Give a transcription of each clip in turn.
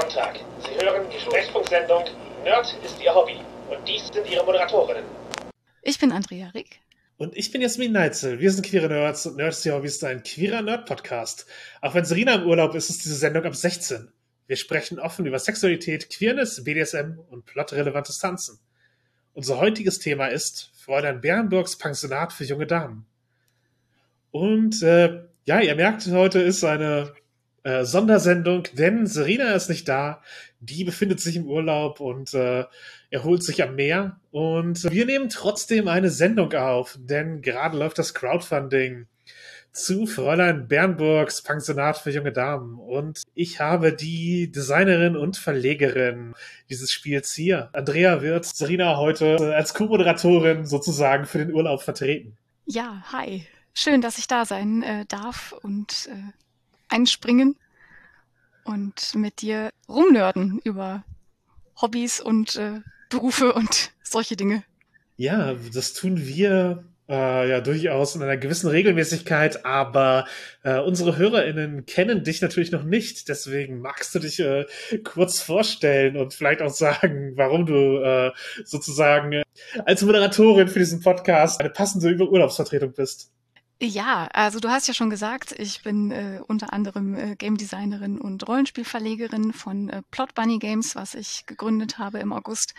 Sonntag. Sie hören die Sprechfunksendung Nerd ist Ihr Hobby. Und dies sind Ihre Moderatorinnen. Ich bin Andrea Rick. Und ich bin Jasmin Neitzel. Wir sind Queere Nerds und Nerds Ihr Hobby ist ein queerer Nerd-Podcast. Auch wenn Serena im Urlaub ist, ist diese Sendung ab 16. Wir sprechen offen über Sexualität, Queerness, BDSM und plotrelevantes Tanzen. Unser heutiges Thema ist Fräulein Bernburgs Pensionat für junge Damen. Und äh, ja, ihr merkt, heute ist eine äh, Sondersendung, denn Serena ist nicht da. Die befindet sich im Urlaub und äh, erholt sich am Meer. Und wir nehmen trotzdem eine Sendung auf, denn gerade läuft das Crowdfunding zu Fräulein Bernburgs Pensionat für junge Damen. Und ich habe die Designerin und Verlegerin dieses Spiels hier. Andrea wird Serena heute als Co-Moderatorin sozusagen für den Urlaub vertreten. Ja, hi. Schön, dass ich da sein äh, darf und äh, einspringen und mit dir rumnörden über Hobbys und äh, Berufe und solche Dinge. Ja, das tun wir äh, ja durchaus in einer gewissen Regelmäßigkeit, aber äh, unsere HörerInnen kennen dich natürlich noch nicht. Deswegen magst du dich äh, kurz vorstellen und vielleicht auch sagen, warum du äh, sozusagen als Moderatorin für diesen Podcast eine passende Urlaubsvertretung bist. Ja, also du hast ja schon gesagt, ich bin äh, unter anderem äh, Game Designerin und Rollenspielverlegerin von äh, Plot Bunny Games, was ich gegründet habe im August.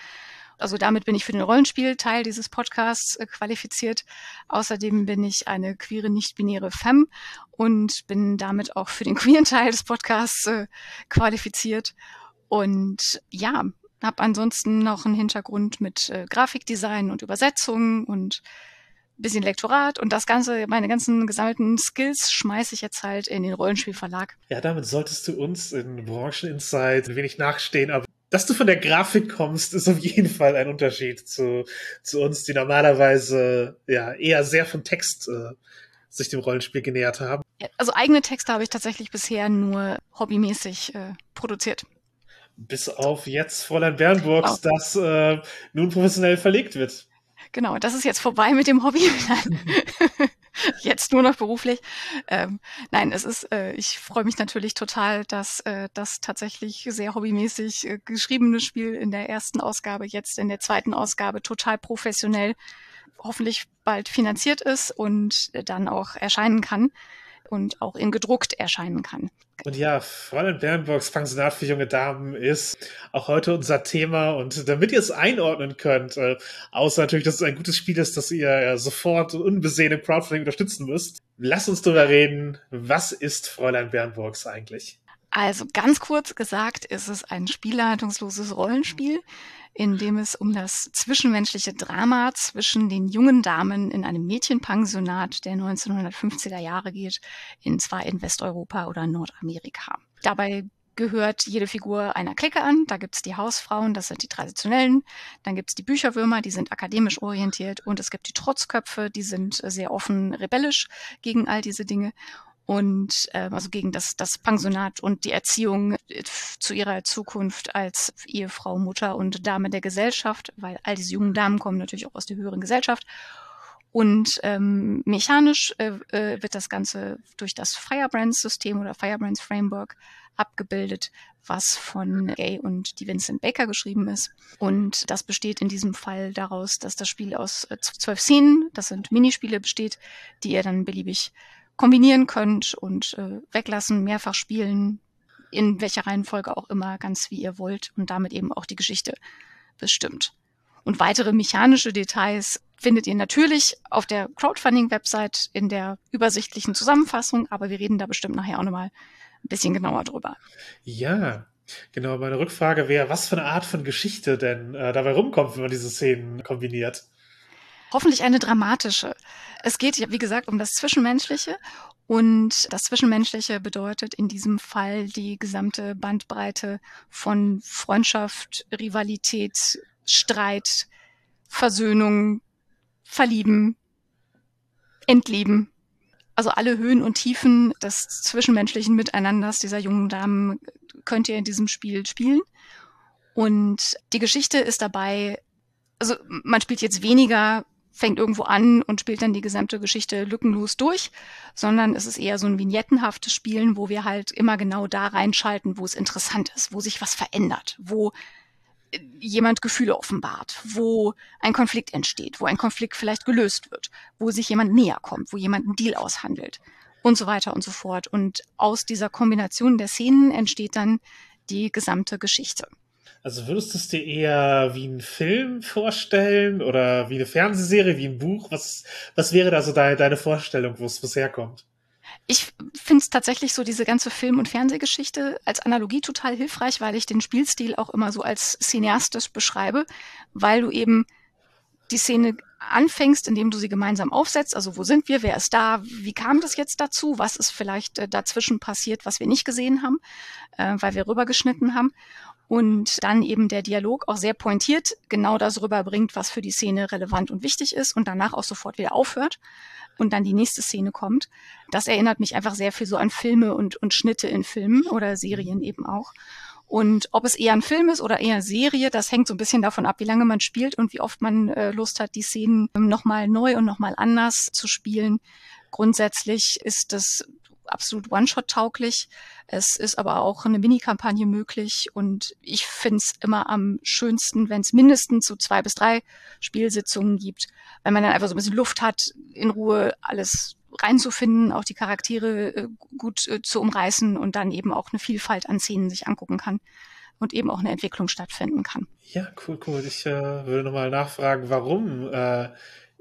Also damit bin ich für den Rollenspielteil dieses Podcasts äh, qualifiziert. Außerdem bin ich eine queere, nicht-binäre Femme und bin damit auch für den queeren Teil des Podcasts äh, qualifiziert. Und ja, habe ansonsten noch einen Hintergrund mit äh, Grafikdesign und Übersetzung und bisschen Lektorat und das Ganze, meine ganzen gesammelten Skills schmeiße ich jetzt halt in den Rollenspielverlag. Ja, damit solltest du uns in Brancheninsight ein wenig nachstehen, aber dass du von der Grafik kommst, ist auf jeden Fall ein Unterschied zu, zu uns, die normalerweise ja eher sehr vom Text äh, sich dem Rollenspiel genähert haben. Also eigene Texte habe ich tatsächlich bisher nur hobbymäßig äh, produziert. Bis auf jetzt Fräulein Bernburgs, oh. das äh, nun professionell verlegt wird. Genau, das ist jetzt vorbei mit dem Hobby. jetzt nur noch beruflich. Ähm, nein, es ist, äh, ich freue mich natürlich total, dass äh, das tatsächlich sehr hobbymäßig äh, geschriebene Spiel in der ersten Ausgabe, jetzt in der zweiten Ausgabe total professionell hoffentlich bald finanziert ist und äh, dann auch erscheinen kann und auch in gedruckt erscheinen kann. Und ja, Fräulein Bernburgs Pensionat für junge Damen ist auch heute unser Thema. Und damit ihr es einordnen könnt, äh, außer natürlich, dass es ein gutes Spiel ist, das ihr ja sofort unbesehen im Crowdfunding unterstützen müsst, lasst uns darüber reden, was ist Fräulein Bernburgs eigentlich? Also ganz kurz gesagt ist es ein spielleitungsloses Rollenspiel, in dem es um das zwischenmenschliche Drama zwischen den jungen Damen in einem Mädchenpensionat der 1950er Jahre geht, in zwar in Westeuropa oder Nordamerika. Dabei gehört jede Figur einer Clique an. Da gibt's die Hausfrauen, das sind die traditionellen. Dann gibt's die Bücherwürmer, die sind akademisch orientiert. Und es gibt die Trotzköpfe, die sind sehr offen rebellisch gegen all diese Dinge und äh, also gegen das, das Pensionat und die Erziehung äh, zu ihrer Zukunft als Ehefrau, Mutter und Dame der Gesellschaft, weil all diese jungen Damen kommen natürlich auch aus der höheren Gesellschaft. Und ähm, mechanisch äh, äh, wird das Ganze durch das Firebrands-System oder Firebrands Framework abgebildet, was von Gay und die Vincent Baker geschrieben ist. Und das besteht in diesem Fall daraus, dass das Spiel aus äh, zwölf Szenen, das sind Minispiele, besteht, die ihr dann beliebig kombinieren könnt und äh, weglassen, mehrfach spielen, in welcher Reihenfolge auch immer, ganz wie ihr wollt und damit eben auch die Geschichte bestimmt. Und weitere mechanische Details findet ihr natürlich auf der Crowdfunding-Website in der übersichtlichen Zusammenfassung, aber wir reden da bestimmt nachher auch nochmal ein bisschen genauer drüber. Ja, genau. Meine Rückfrage wäre, was für eine Art von Geschichte denn äh, dabei rumkommt, wenn man diese Szenen kombiniert? Hoffentlich eine dramatische. Es geht wie gesagt, um das Zwischenmenschliche. Und das Zwischenmenschliche bedeutet in diesem Fall die gesamte Bandbreite von Freundschaft, Rivalität, Streit, Versöhnung, Verlieben, Entlieben. Also alle Höhen und Tiefen des zwischenmenschlichen Miteinanders dieser jungen Damen könnt ihr in diesem Spiel spielen. Und die Geschichte ist dabei, also man spielt jetzt weniger fängt irgendwo an und spielt dann die gesamte Geschichte lückenlos durch, sondern es ist eher so ein vignettenhaftes Spielen, wo wir halt immer genau da reinschalten, wo es interessant ist, wo sich was verändert, wo äh, jemand Gefühle offenbart, wo ein Konflikt entsteht, wo ein Konflikt vielleicht gelöst wird, wo sich jemand näher kommt, wo jemand einen Deal aushandelt und so weiter und so fort. Und aus dieser Kombination der Szenen entsteht dann die gesamte Geschichte. Also würdest du es dir eher wie ein Film vorstellen oder wie eine Fernsehserie, wie ein Buch? Was, was wäre da so deine, deine Vorstellung, wo es herkommt? Ich finde es tatsächlich so diese ganze Film- und Fernsehgeschichte als Analogie total hilfreich, weil ich den Spielstil auch immer so als cineastisch beschreibe, weil du eben die Szene anfängst, indem du sie gemeinsam aufsetzt. Also wo sind wir? Wer ist da? Wie kam das jetzt dazu? Was ist vielleicht äh, dazwischen passiert, was wir nicht gesehen haben, äh, weil wir rübergeschnitten haben? Und dann eben der Dialog auch sehr pointiert genau das rüberbringt, was für die Szene relevant und wichtig ist und danach auch sofort wieder aufhört und dann die nächste Szene kommt. Das erinnert mich einfach sehr viel so an Filme und, und Schnitte in Filmen oder Serien eben auch. Und ob es eher ein Film ist oder eher eine Serie, das hängt so ein bisschen davon ab, wie lange man spielt und wie oft man äh, Lust hat, die Szenen nochmal neu und nochmal anders zu spielen. Grundsätzlich ist das absolut One-Shot-tauglich. Es ist aber auch eine Mini-Kampagne möglich und ich finde es immer am schönsten, wenn es mindestens so zwei bis drei Spielsitzungen gibt, wenn man dann einfach so ein bisschen Luft hat, in Ruhe alles reinzufinden, auch die Charaktere äh, gut äh, zu umreißen und dann eben auch eine Vielfalt an Szenen sich angucken kann und eben auch eine Entwicklung stattfinden kann. Ja, cool, cool. Ich äh, würde nochmal nachfragen, warum äh,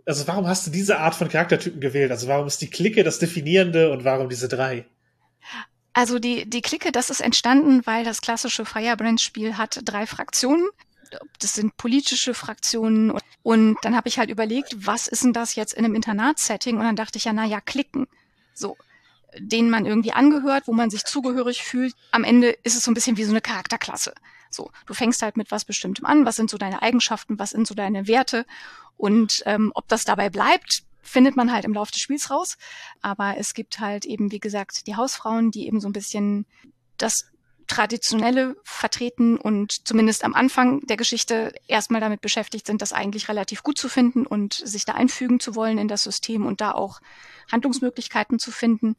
also warum hast du diese Art von Charaktertypen gewählt? Also warum ist die Clique das Definierende und warum diese drei? Also die, die Clique, das ist entstanden, weil das klassische Firebrand-Spiel hat drei Fraktionen. Das sind politische Fraktionen. Und dann habe ich halt überlegt, was ist denn das jetzt in einem Internatsetting? Und dann dachte ich ja, na ja, Klicken. So, denen man irgendwie angehört, wo man sich zugehörig fühlt. Am Ende ist es so ein bisschen wie so eine Charakterklasse. So, du fängst halt mit was Bestimmtem an. Was sind so deine Eigenschaften? Was sind so deine Werte? Und ähm, ob das dabei bleibt, findet man halt im Laufe des Spiels raus. Aber es gibt halt eben, wie gesagt, die Hausfrauen, die eben so ein bisschen das Traditionelle vertreten und zumindest am Anfang der Geschichte erstmal damit beschäftigt sind, das eigentlich relativ gut zu finden und sich da einfügen zu wollen in das System und da auch Handlungsmöglichkeiten zu finden.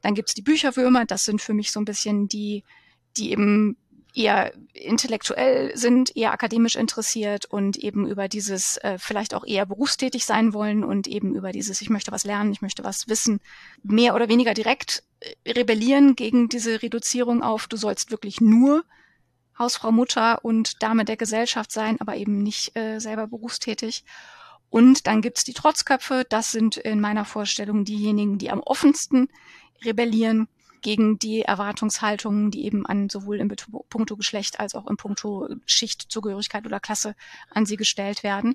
Dann gibt's die Bücherwürmer, das sind für mich so ein bisschen die, die eben eher intellektuell sind, eher akademisch interessiert und eben über dieses äh, vielleicht auch eher berufstätig sein wollen und eben über dieses ich möchte was lernen, ich möchte was wissen, mehr oder weniger direkt äh, rebellieren gegen diese Reduzierung auf du sollst wirklich nur Hausfrau, Mutter und Dame der Gesellschaft sein, aber eben nicht äh, selber berufstätig. Und dann gibt's die Trotzköpfe, das sind in meiner Vorstellung diejenigen, die am offensten rebellieren gegen die Erwartungshaltungen, die eben an sowohl im puncto Geschlecht als auch im puncto Schichtzugehörigkeit oder Klasse an sie gestellt werden.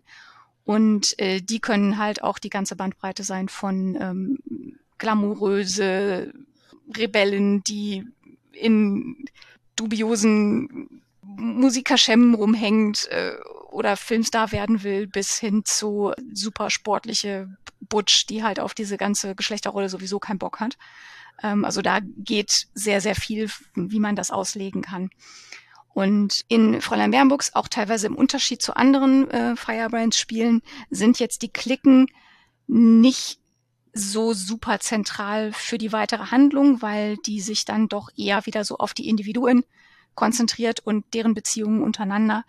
Und äh, die können halt auch die ganze Bandbreite sein von ähm, glamouröse Rebellen, die in dubiosen Musikerschemmen rumhängt äh, oder Filmstar werden will, bis hin zu super sportliche Butch, die halt auf diese ganze Geschlechterrolle sowieso keinen Bock hat. Ähm, also da geht sehr, sehr viel, wie man das auslegen kann. Und in Fräulein Bernburgs, auch teilweise im Unterschied zu anderen äh, Firebrands-Spielen, sind jetzt die Klicken nicht so super zentral für die weitere Handlung, weil die sich dann doch eher wieder so auf die Individuen konzentriert und deren Beziehungen untereinander.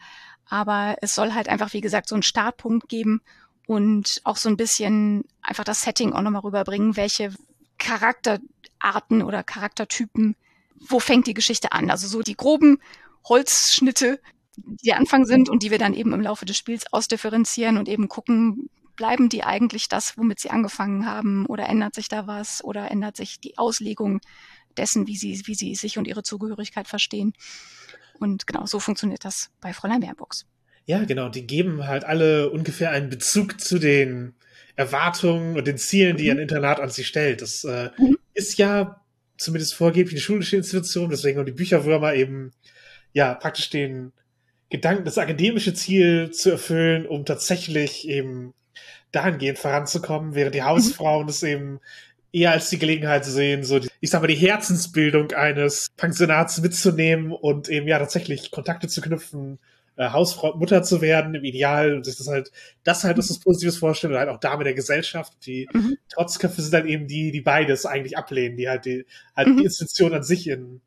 Aber es soll halt einfach, wie gesagt, so einen Startpunkt geben und auch so ein bisschen einfach das Setting auch nochmal rüberbringen, welche Charakterarten oder Charaktertypen, wo fängt die Geschichte an? Also so die groben Holzschnitte, die der Anfang sind und die wir dann eben im Laufe des Spiels ausdifferenzieren und eben gucken, bleiben die eigentlich das, womit sie angefangen haben oder ändert sich da was oder ändert sich die Auslegung dessen, wie sie, wie sie sich und ihre Zugehörigkeit verstehen. Und genau so funktioniert das bei Fräulein Bärbox. Ja, genau. Die geben halt alle ungefähr einen Bezug zu den Erwartungen und den Zielen, die mhm. ein Internat an sich stellt. Das äh, mhm. Ist ja zumindest vorgeblich eine schulische Institution, deswegen haben die Bücherwürmer eben ja praktisch den Gedanken, das akademische Ziel zu erfüllen, um tatsächlich eben dahingehend voranzukommen, während die mhm. Hausfrauen es eben eher als die Gelegenheit sehen, so die, ich sag mal, die Herzensbildung eines Pensionats mitzunehmen und eben ja tatsächlich Kontakte zu knüpfen äh, Hausfrau, Mutter zu werden, im Ideal, und sich das halt, das halt, dass das Positives vorstellen, und halt auch Dame der Gesellschaft. Die mhm. Trotzköpfe sind dann eben die, die beides eigentlich ablehnen, die halt die, halt mhm. die Institution an sich in,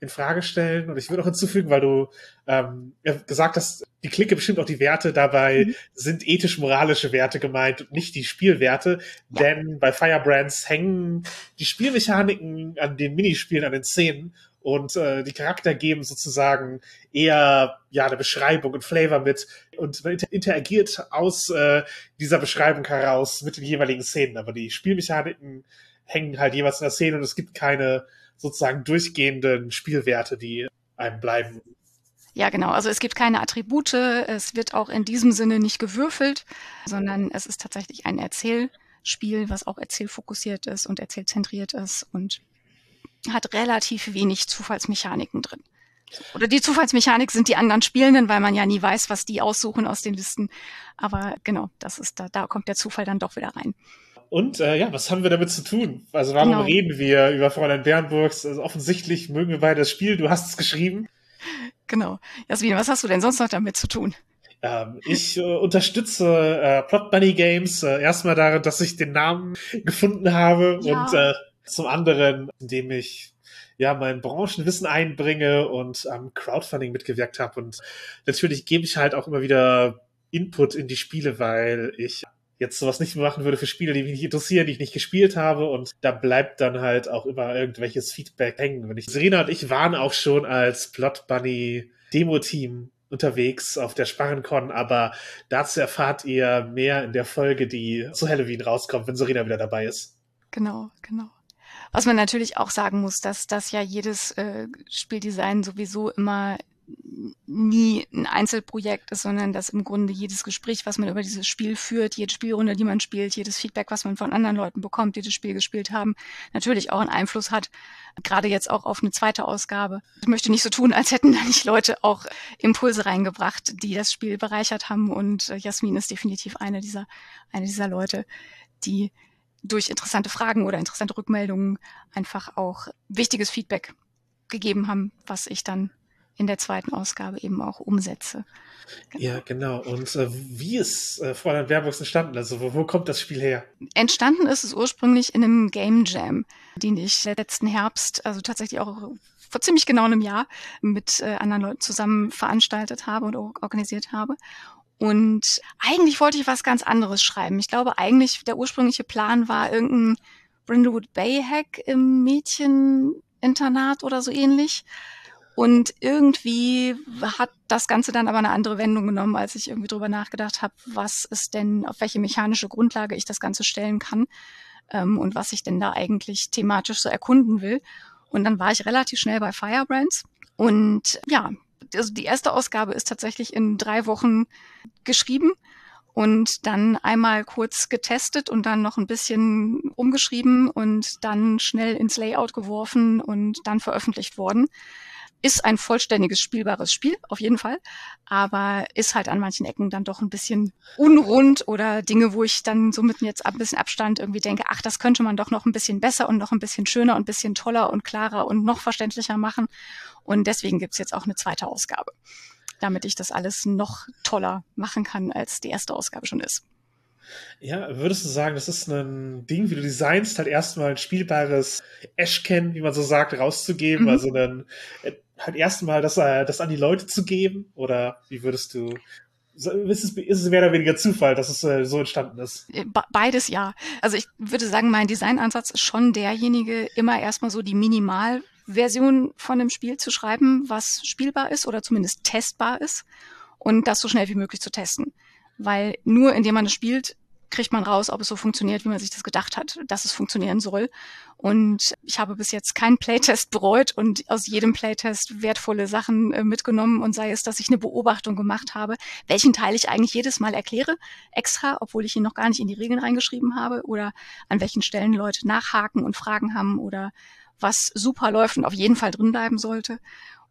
in Frage stellen. Und ich würde auch hinzufügen, weil du ähm, gesagt hast, die Clique bestimmt auch die Werte, dabei mhm. sind ethisch-moralische Werte gemeint und nicht die Spielwerte. Ja. Denn bei Firebrands hängen die Spielmechaniken an den Minispielen, an den Szenen und äh, die Charakter geben sozusagen eher ja eine Beschreibung und Flavor mit und interagiert aus äh, dieser Beschreibung heraus mit den jeweiligen Szenen. Aber die Spielmechaniken hängen halt jeweils in der Szene und es gibt keine sozusagen durchgehenden Spielwerte, die einem bleiben. Ja, genau. Also es gibt keine Attribute. Es wird auch in diesem Sinne nicht gewürfelt, sondern es ist tatsächlich ein Erzählspiel, was auch erzählfokussiert ist und erzählzentriert ist und hat relativ wenig Zufallsmechaniken drin. Oder die Zufallsmechanik sind die anderen Spielenden, weil man ja nie weiß, was die aussuchen aus den Listen. Aber genau, das ist da, da kommt der Zufall dann doch wieder rein. Und äh, ja, was haben wir damit zu tun? Also warum genau. reden wir über Fräulein Bernburgs? Also offensichtlich mögen wir beide das Spiel, du hast es geschrieben. Genau. Jasmin, was hast du denn sonst noch damit zu tun? Ähm, ich äh, unterstütze äh, Plot Bunny Games äh, erstmal darin, dass ich den Namen gefunden habe ja. und äh, zum anderen, indem ich ja mein Branchenwissen einbringe und am Crowdfunding mitgewirkt habe. Und natürlich gebe ich halt auch immer wieder Input in die Spiele, weil ich jetzt sowas nicht mehr machen würde für Spiele, die mich nicht interessieren, die ich nicht gespielt habe. Und da bleibt dann halt auch immer irgendwelches Feedback hängen. Wenn ich, Serena und ich waren auch schon als Plot Bunny Demo-Team unterwegs auf der Sparrencon, aber dazu erfahrt ihr mehr in der Folge, die zu Halloween rauskommt, wenn Serena wieder dabei ist. Genau, genau. Was man natürlich auch sagen muss, dass das ja jedes äh, Spieldesign sowieso immer nie ein Einzelprojekt ist, sondern dass im Grunde jedes Gespräch, was man über dieses Spiel führt, jede Spielrunde, die man spielt, jedes Feedback, was man von anderen Leuten bekommt, die das Spiel gespielt haben, natürlich auch einen Einfluss hat, gerade jetzt auch auf eine zweite Ausgabe. Ich möchte nicht so tun, als hätten da nicht Leute auch Impulse reingebracht, die das Spiel bereichert haben und äh, Jasmin ist definitiv eine dieser, eine dieser Leute, die durch interessante Fragen oder interessante Rückmeldungen einfach auch wichtiges Feedback gegeben haben, was ich dann in der zweiten Ausgabe eben auch umsetze. Genau. Ja, genau. Und äh, wie ist äh, Fräulein Wehrbox entstanden? Also wo, wo, kommt das Spiel her? Entstanden ist es ursprünglich in einem Game Jam, den ich letzten Herbst, also tatsächlich auch vor ziemlich genau einem Jahr, mit äh, anderen Leuten zusammen veranstaltet habe und organisiert habe. Und eigentlich wollte ich was ganz anderes schreiben. Ich glaube, eigentlich der ursprüngliche Plan war irgendein Brindlewood Bay Hack im Mädcheninternat oder so ähnlich. Und irgendwie hat das Ganze dann aber eine andere Wendung genommen, als ich irgendwie drüber nachgedacht habe, was ist denn, auf welche mechanische Grundlage ich das Ganze stellen kann ähm, und was ich denn da eigentlich thematisch so erkunden will. Und dann war ich relativ schnell bei Firebrands. Und ja, also die erste Ausgabe ist tatsächlich in drei Wochen geschrieben und dann einmal kurz getestet und dann noch ein bisschen umgeschrieben und dann schnell ins Layout geworfen und dann veröffentlicht worden ist ein vollständiges spielbares Spiel, auf jeden Fall, aber ist halt an manchen Ecken dann doch ein bisschen unrund oder Dinge, wo ich dann so mit jetzt ein bisschen Abstand irgendwie denke, ach, das könnte man doch noch ein bisschen besser und noch ein bisschen schöner und ein bisschen toller und klarer und noch verständlicher machen. Und deswegen gibt's jetzt auch eine zweite Ausgabe, damit ich das alles noch toller machen kann, als die erste Ausgabe schon ist. Ja, würdest du sagen, das ist ein Ding, wie du designst, halt erstmal ein spielbares Ashcan, wie man so sagt, rauszugeben, mhm. also ein halt erstmal das, äh, das an die Leute zu geben? Oder wie würdest du ist es, ist es mehr oder weniger Zufall, dass es äh, so entstanden ist? Äh, beides ja. Also ich würde sagen, mein Designansatz ist schon derjenige, immer erstmal so die Minimalversion von einem Spiel zu schreiben, was spielbar ist oder zumindest testbar ist und das so schnell wie möglich zu testen. Weil nur indem man es spielt, kriegt man raus, ob es so funktioniert, wie man sich das gedacht hat, dass es funktionieren soll. Und ich habe bis jetzt keinen Playtest bereut und aus jedem Playtest wertvolle Sachen äh, mitgenommen und sei es, dass ich eine Beobachtung gemacht habe, welchen Teil ich eigentlich jedes Mal erkläre, extra, obwohl ich ihn noch gar nicht in die Regeln reingeschrieben habe oder an welchen Stellen Leute nachhaken und Fragen haben oder was super läuft und auf jeden Fall drin bleiben sollte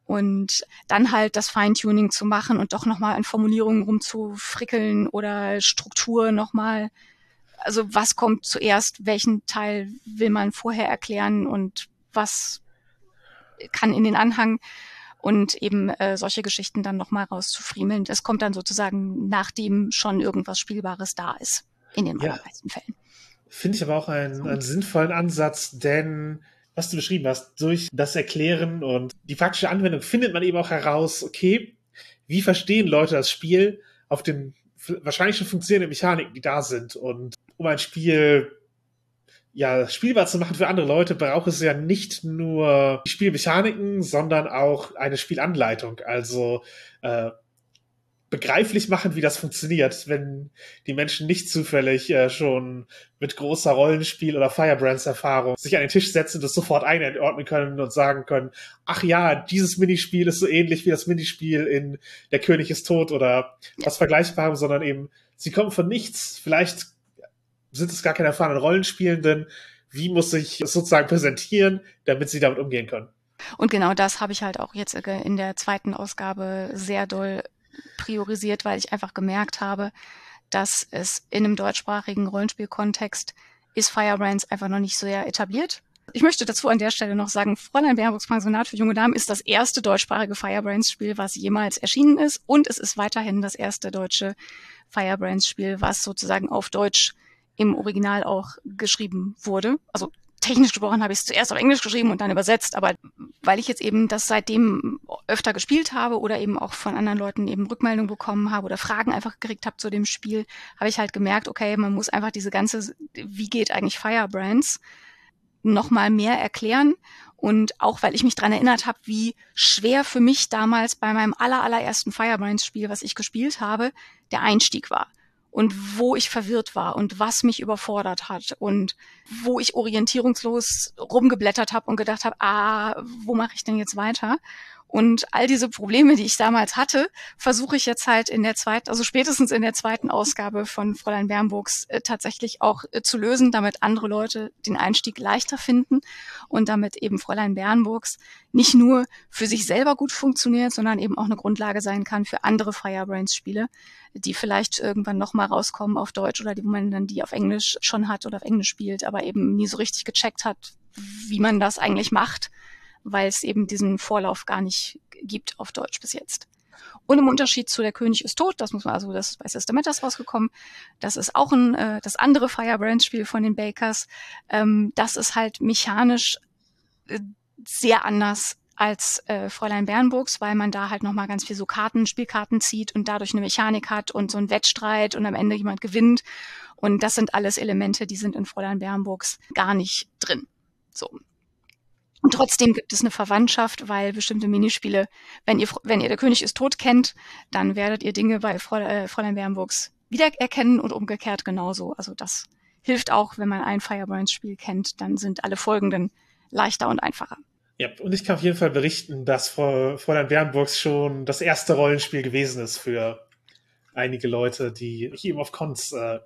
und dann halt das Feintuning zu machen und doch nochmal an Formulierungen rumzufrickeln oder Struktur nochmal. Also was kommt zuerst, welchen Teil will man vorher erklären und was kann in den Anhang. und eben äh, solche Geschichten dann nochmal rauszufriemeln. Das kommt dann sozusagen, nachdem schon irgendwas Spielbares da ist, in den ja. allermeisten Fällen. Finde ich aber auch einen, einen sinnvollen Ansatz, denn was du beschrieben hast, durch das Erklären und die praktische Anwendung findet man eben auch heraus, okay, wie verstehen Leute das Spiel auf den wahrscheinlich schon funktionierenden Mechaniken, die da sind. Und um ein Spiel ja, spielbar zu machen für andere Leute, braucht es ja nicht nur Spielmechaniken, sondern auch eine Spielanleitung. Also äh, begreiflich machen, wie das funktioniert, wenn die Menschen nicht zufällig äh, schon mit großer Rollenspiel- oder Firebrands-Erfahrung sich an den Tisch setzen und das sofort einordnen können und sagen können, ach ja, dieses Minispiel ist so ähnlich wie das Minispiel in Der König ist tot oder was Vergleichbares, sondern eben, sie kommen von nichts, vielleicht sind es gar keine erfahrenen Rollenspielenden, wie muss ich es sozusagen präsentieren, damit sie damit umgehen können. Und genau das habe ich halt auch jetzt äh, in der zweiten Ausgabe sehr doll priorisiert, weil ich einfach gemerkt habe, dass es in einem deutschsprachigen Rollenspielkontext ist Firebrands einfach noch nicht so sehr etabliert. Ich möchte dazu an der Stelle noch sagen, Fräulein Baerbocks Pensionat für junge Damen ist das erste deutschsprachige Firebrands-Spiel, was jemals erschienen ist. Und es ist weiterhin das erste deutsche Firebrands-Spiel, was sozusagen auf Deutsch im Original auch geschrieben wurde. Also technisch gesprochen habe ich es zuerst auf Englisch geschrieben und dann übersetzt, aber weil ich jetzt eben das seitdem öfter gespielt habe oder eben auch von anderen Leuten eben Rückmeldungen bekommen habe oder Fragen einfach gekriegt habe zu dem Spiel, habe ich halt gemerkt, okay, man muss einfach diese ganze, wie geht eigentlich Firebrands, nochmal mehr erklären. Und auch weil ich mich dran erinnert habe, wie schwer für mich damals bei meinem aller, allerersten Firebrands-Spiel, was ich gespielt habe, der Einstieg war und wo ich verwirrt war und was mich überfordert hat und wo ich orientierungslos rumgeblättert habe und gedacht habe, ah, wo mache ich denn jetzt weiter? Und all diese Probleme, die ich damals hatte, versuche ich jetzt halt in der zweiten, also spätestens in der zweiten Ausgabe von Fräulein Bernburgs äh, tatsächlich auch äh, zu lösen, damit andere Leute den Einstieg leichter finden und damit eben Fräulein Bernburgs nicht nur für sich selber gut funktioniert, sondern eben auch eine Grundlage sein kann für andere Firebrains-Spiele, die vielleicht irgendwann nochmal rauskommen auf Deutsch oder die, wo man dann die auf Englisch schon hat oder auf Englisch spielt, aber eben nie so richtig gecheckt hat, wie man das eigentlich macht weil es eben diesen Vorlauf gar nicht gibt auf Deutsch bis jetzt. Und im Unterschied zu Der König ist tot, das muss man also, das ist bei Systematas rausgekommen, das ist auch ein, äh, das andere Firebrand-Spiel von den Bakers, ähm, das ist halt mechanisch äh, sehr anders als äh, Fräulein Bernburgs, weil man da halt nochmal ganz viel so Karten, Spielkarten zieht und dadurch eine Mechanik hat und so ein Wettstreit und am Ende jemand gewinnt. Und das sind alles Elemente, die sind in Fräulein Bernburgs gar nicht drin. So. Und trotzdem gibt es eine Verwandtschaft, weil bestimmte Minispiele, wenn ihr, wenn ihr der König ist tot kennt, dann werdet ihr Dinge bei äh, Fräulein Bernburgs wiedererkennen und umgekehrt genauso. Also das hilft auch, wenn man ein Firebrands-Spiel kennt, dann sind alle folgenden leichter und einfacher. Ja, und ich kann auf jeden Fall berichten, dass Fräulein Bernburgs schon das erste Rollenspiel gewesen ist für einige Leute, die ich eben auf Cons äh,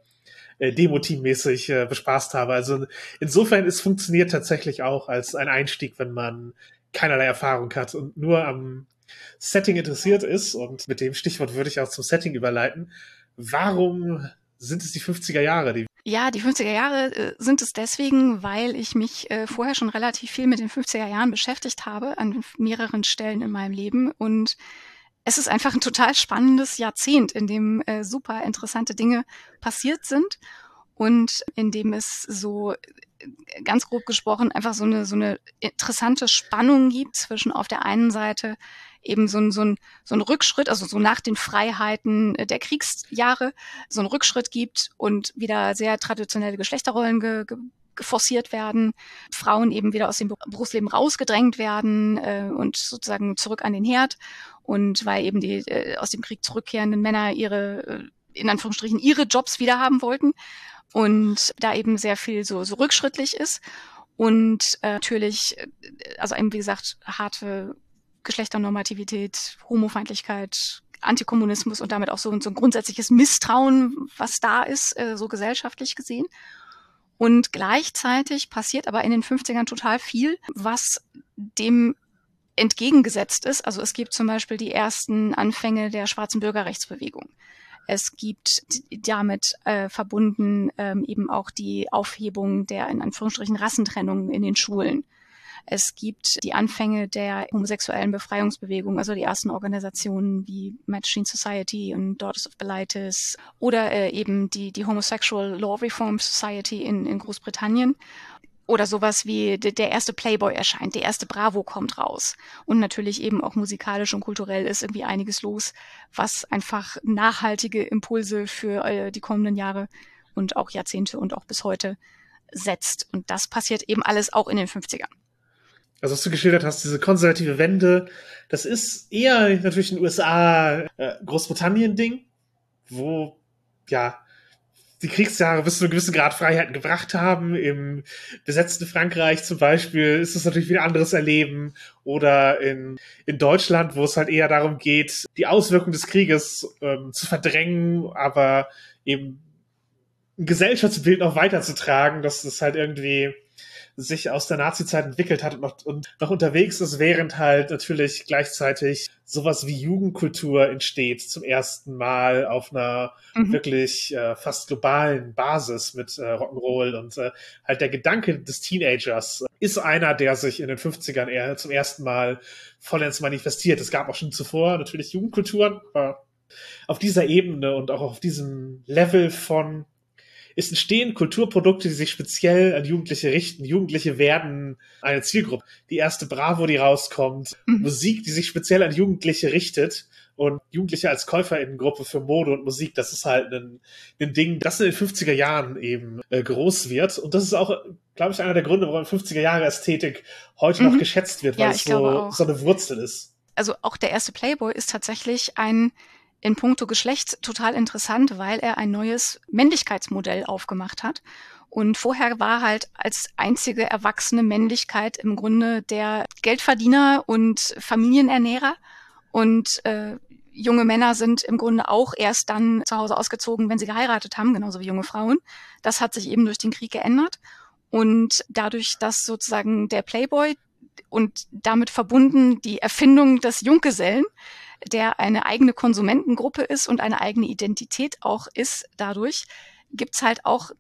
äh, Demo-Team-mäßig äh, bespaßt habe. Also insofern, es funktioniert tatsächlich auch als ein Einstieg, wenn man keinerlei Erfahrung hat und nur am Setting interessiert ist. Und mit dem Stichwort würde ich auch zum Setting überleiten. Warum sind es die 50er Jahre, die ja, die 50er Jahre äh, sind es deswegen, weil ich mich äh, vorher schon relativ viel mit den 50er Jahren beschäftigt habe, an mehreren Stellen in meinem Leben. Und es ist einfach ein total spannendes Jahrzehnt, in dem äh, super interessante Dinge passiert sind und in dem es so äh, ganz grob gesprochen einfach so eine so eine interessante Spannung gibt zwischen auf der einen Seite eben so ein, so ein, so ein Rückschritt, also so nach den Freiheiten der Kriegsjahre, so ein Rückschritt gibt und wieder sehr traditionelle Geschlechterrollen ge, ge, forciert werden, Frauen eben wieder aus dem Berufsleben rausgedrängt werden äh, und sozusagen zurück an den Herd und weil eben die äh, aus dem Krieg zurückkehrenden Männer ihre äh, in Anführungsstrichen ihre Jobs wieder haben wollten und da eben sehr viel so, so rückschrittlich ist und äh, natürlich, äh, also eben wie gesagt, harte Geschlechternormativität, Homofeindlichkeit, Antikommunismus und damit auch so, so ein grundsätzliches Misstrauen, was da ist, äh, so gesellschaftlich gesehen. Und gleichzeitig passiert aber in den 50ern total viel, was dem entgegengesetzt ist. Also es gibt zum Beispiel die ersten Anfänge der schwarzen Bürgerrechtsbewegung. Es gibt damit äh, verbunden ähm, eben auch die Aufhebung der in Anführungsstrichen Rassentrennung in den Schulen. Es gibt die Anfänge der homosexuellen Befreiungsbewegung, also die ersten Organisationen wie Machine Society und Daughters of Bilitis oder äh, eben die, die Homosexual Law Reform Society in, in Großbritannien oder sowas wie der erste Playboy erscheint, der erste Bravo kommt raus. Und natürlich eben auch musikalisch und kulturell ist irgendwie einiges los, was einfach nachhaltige Impulse für äh, die kommenden Jahre und auch Jahrzehnte und auch bis heute setzt. Und das passiert eben alles auch in den 50ern. Also was du geschildert hast, diese konservative Wende, das ist eher natürlich ein USA, äh, Großbritannien-Ding, wo ja die Kriegsjahre bis zu einem gewissen Grad Freiheiten gebracht haben. Im besetzten Frankreich zum Beispiel ist es natürlich wieder ein anderes Erleben. Oder in, in Deutschland, wo es halt eher darum geht, die Auswirkungen des Krieges ähm, zu verdrängen, aber eben ein Gesellschaftsbild noch weiterzutragen, dass es halt irgendwie sich aus der Nazi-Zeit entwickelt hat und noch, und noch unterwegs ist, während halt natürlich gleichzeitig sowas wie Jugendkultur entsteht zum ersten Mal auf einer mhm. wirklich äh, fast globalen Basis mit äh, Rock'n'Roll und äh, halt der Gedanke des Teenagers ist einer, der sich in den 50ern eher zum ersten Mal vollends manifestiert. Es gab auch schon zuvor natürlich Jugendkulturen, aber auf dieser Ebene und auch auf diesem Level von es entstehen Kulturprodukte, die sich speziell an Jugendliche richten. Jugendliche werden eine Zielgruppe. Die erste Bravo, die rauskommt, mhm. Musik, die sich speziell an Jugendliche richtet und Jugendliche als Käuferinnengruppe für Mode und Musik, das ist halt ein, ein Ding, das in den 50er Jahren eben äh, groß wird. Und das ist auch, glaube ich, einer der Gründe, warum 50er Jahre Ästhetik heute mhm. noch geschätzt wird, weil ja, es so, so eine Wurzel ist. Also auch der erste Playboy ist tatsächlich ein in puncto Geschlecht total interessant, weil er ein neues Männlichkeitsmodell aufgemacht hat. Und vorher war halt als einzige erwachsene Männlichkeit im Grunde der Geldverdiener und Familienernährer. Und äh, junge Männer sind im Grunde auch erst dann zu Hause ausgezogen, wenn sie geheiratet haben, genauso wie junge Frauen. Das hat sich eben durch den Krieg geändert. Und dadurch, dass sozusagen der Playboy und damit verbunden die Erfindung des Junggesellen der eine eigene Konsumentengruppe ist und eine eigene Identität auch ist dadurch, gibt's halt auch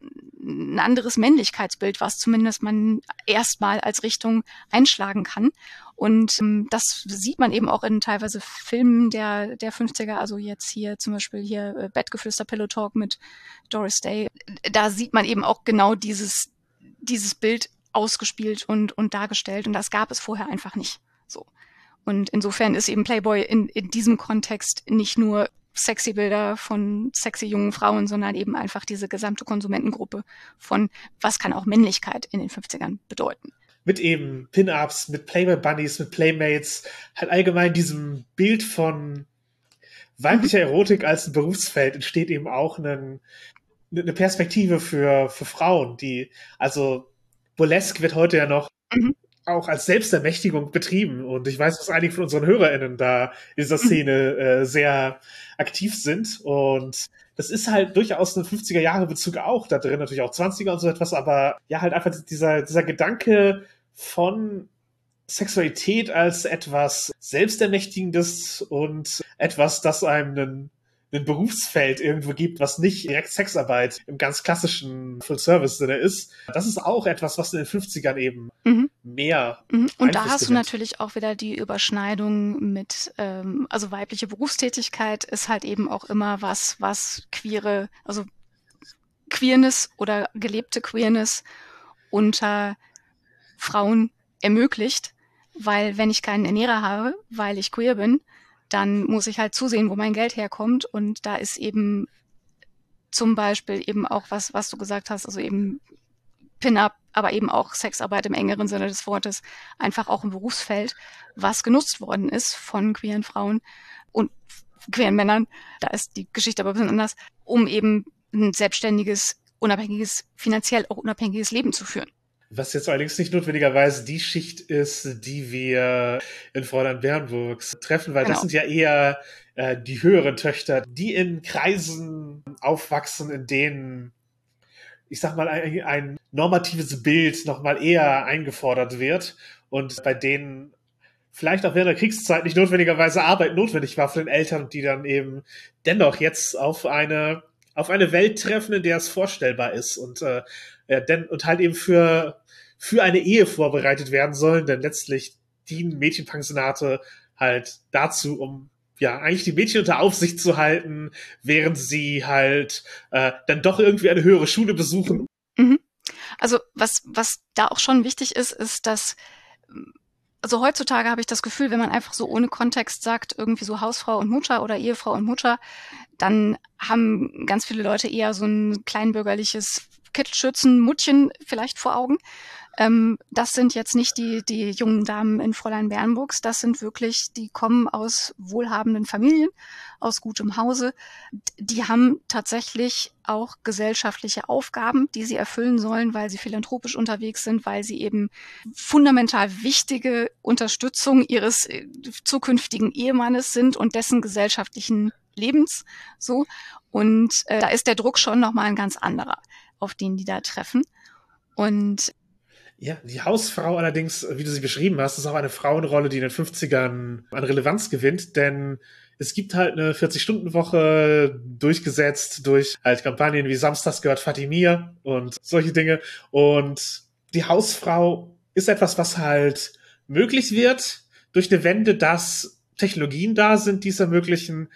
ein anderes Männlichkeitsbild, was zumindest man erstmal als Richtung einschlagen kann. Und ähm, das sieht man eben auch in teilweise Filmen der, der 50er, also jetzt hier zum Beispiel hier äh, Bettgeflüster Pillow Talk mit Doris Day. Da sieht man eben auch genau dieses, dieses Bild ausgespielt und, und dargestellt. Und das gab es vorher einfach nicht. So. Und insofern ist eben Playboy in, in diesem Kontext nicht nur sexy Bilder von sexy jungen Frauen, sondern eben einfach diese gesamte Konsumentengruppe von, was kann auch Männlichkeit in den 50ern bedeuten. Mit eben Pin-Ups, mit Playboy Bunnies, mit Playmates, halt allgemein diesem Bild von weiblicher mhm. Erotik als ein Berufsfeld entsteht eben auch eine, eine Perspektive für, für Frauen, die, also Burlesque wird heute ja noch mhm auch als Selbstermächtigung betrieben. Und ich weiß, dass einige von unseren HörerInnen da in dieser Szene äh, sehr aktiv sind. Und das ist halt durchaus ein 50er Jahre Bezug auch da drin, natürlich auch 20er und so etwas, aber ja, halt einfach dieser, dieser Gedanke von Sexualität als etwas Selbstermächtigendes und etwas, das einem einen ein Berufsfeld irgendwo gibt, was nicht direkt Sexarbeit im ganz klassischen Full-Service-Sinne ist. Das ist auch etwas, was in den 50ern eben mhm. mehr. Mhm. Und da hast du natürlich auch wieder die Überschneidung mit, ähm, also weibliche Berufstätigkeit ist halt eben auch immer was, was queere, also Queerness oder gelebte Queerness unter Frauen ermöglicht, weil wenn ich keinen Ernährer habe, weil ich queer bin, dann muss ich halt zusehen, wo mein Geld herkommt. Und da ist eben zum Beispiel eben auch was, was du gesagt hast, also eben Pin-up, aber eben auch Sexarbeit im engeren Sinne des Wortes, einfach auch ein Berufsfeld, was genutzt worden ist von queeren Frauen und queeren Männern. Da ist die Geschichte aber ein bisschen anders, um eben ein selbstständiges, unabhängiges, finanziell auch unabhängiges Leben zu führen. Was jetzt allerdings nicht notwendigerweise die Schicht ist, die wir in Fräulein Bernburgs treffen, weil genau. das sind ja eher äh, die höheren Töchter, die in Kreisen aufwachsen, in denen, ich sag mal, ein, ein normatives Bild nochmal eher eingefordert wird und bei denen vielleicht auch während der Kriegszeit nicht notwendigerweise Arbeit notwendig war für den Eltern, die dann eben dennoch jetzt auf eine auf eine Welt treffen, in der es vorstellbar ist und äh, denn und halt eben für für eine Ehe vorbereitet werden sollen, denn letztlich dienen Mädchenpensionate halt dazu, um ja, eigentlich die Mädchen unter Aufsicht zu halten, während sie halt äh, dann doch irgendwie eine höhere Schule besuchen. Mhm. Also was, was da auch schon wichtig ist, ist, dass also heutzutage habe ich das Gefühl, wenn man einfach so ohne Kontext sagt, irgendwie so Hausfrau und Mutter oder Ehefrau und Mutter, dann haben ganz viele Leute eher so ein kleinbürgerliches Kittelschürzen-Muttchen vielleicht vor Augen. Ähm, das sind jetzt nicht die, die jungen Damen in Fräulein Bernburgs, das sind wirklich, die kommen aus wohlhabenden Familien, aus gutem Hause. Die haben tatsächlich auch gesellschaftliche Aufgaben, die sie erfüllen sollen, weil sie philanthropisch unterwegs sind, weil sie eben fundamental wichtige Unterstützung ihres äh, zukünftigen Ehemannes sind und dessen gesellschaftlichen Lebens so. Und äh, da ist der Druck schon nochmal ein ganz anderer, auf den die da treffen. Und ja, die Hausfrau allerdings, wie du sie beschrieben hast, ist auch eine Frauenrolle, die in den 50ern an Relevanz gewinnt, denn es gibt halt eine 40-Stunden-Woche durchgesetzt durch halt Kampagnen wie Samstags gehört Fatimir und solche Dinge. Und die Hausfrau ist etwas, was halt möglich wird durch eine Wende, dass Technologien da sind, die es ermöglichen,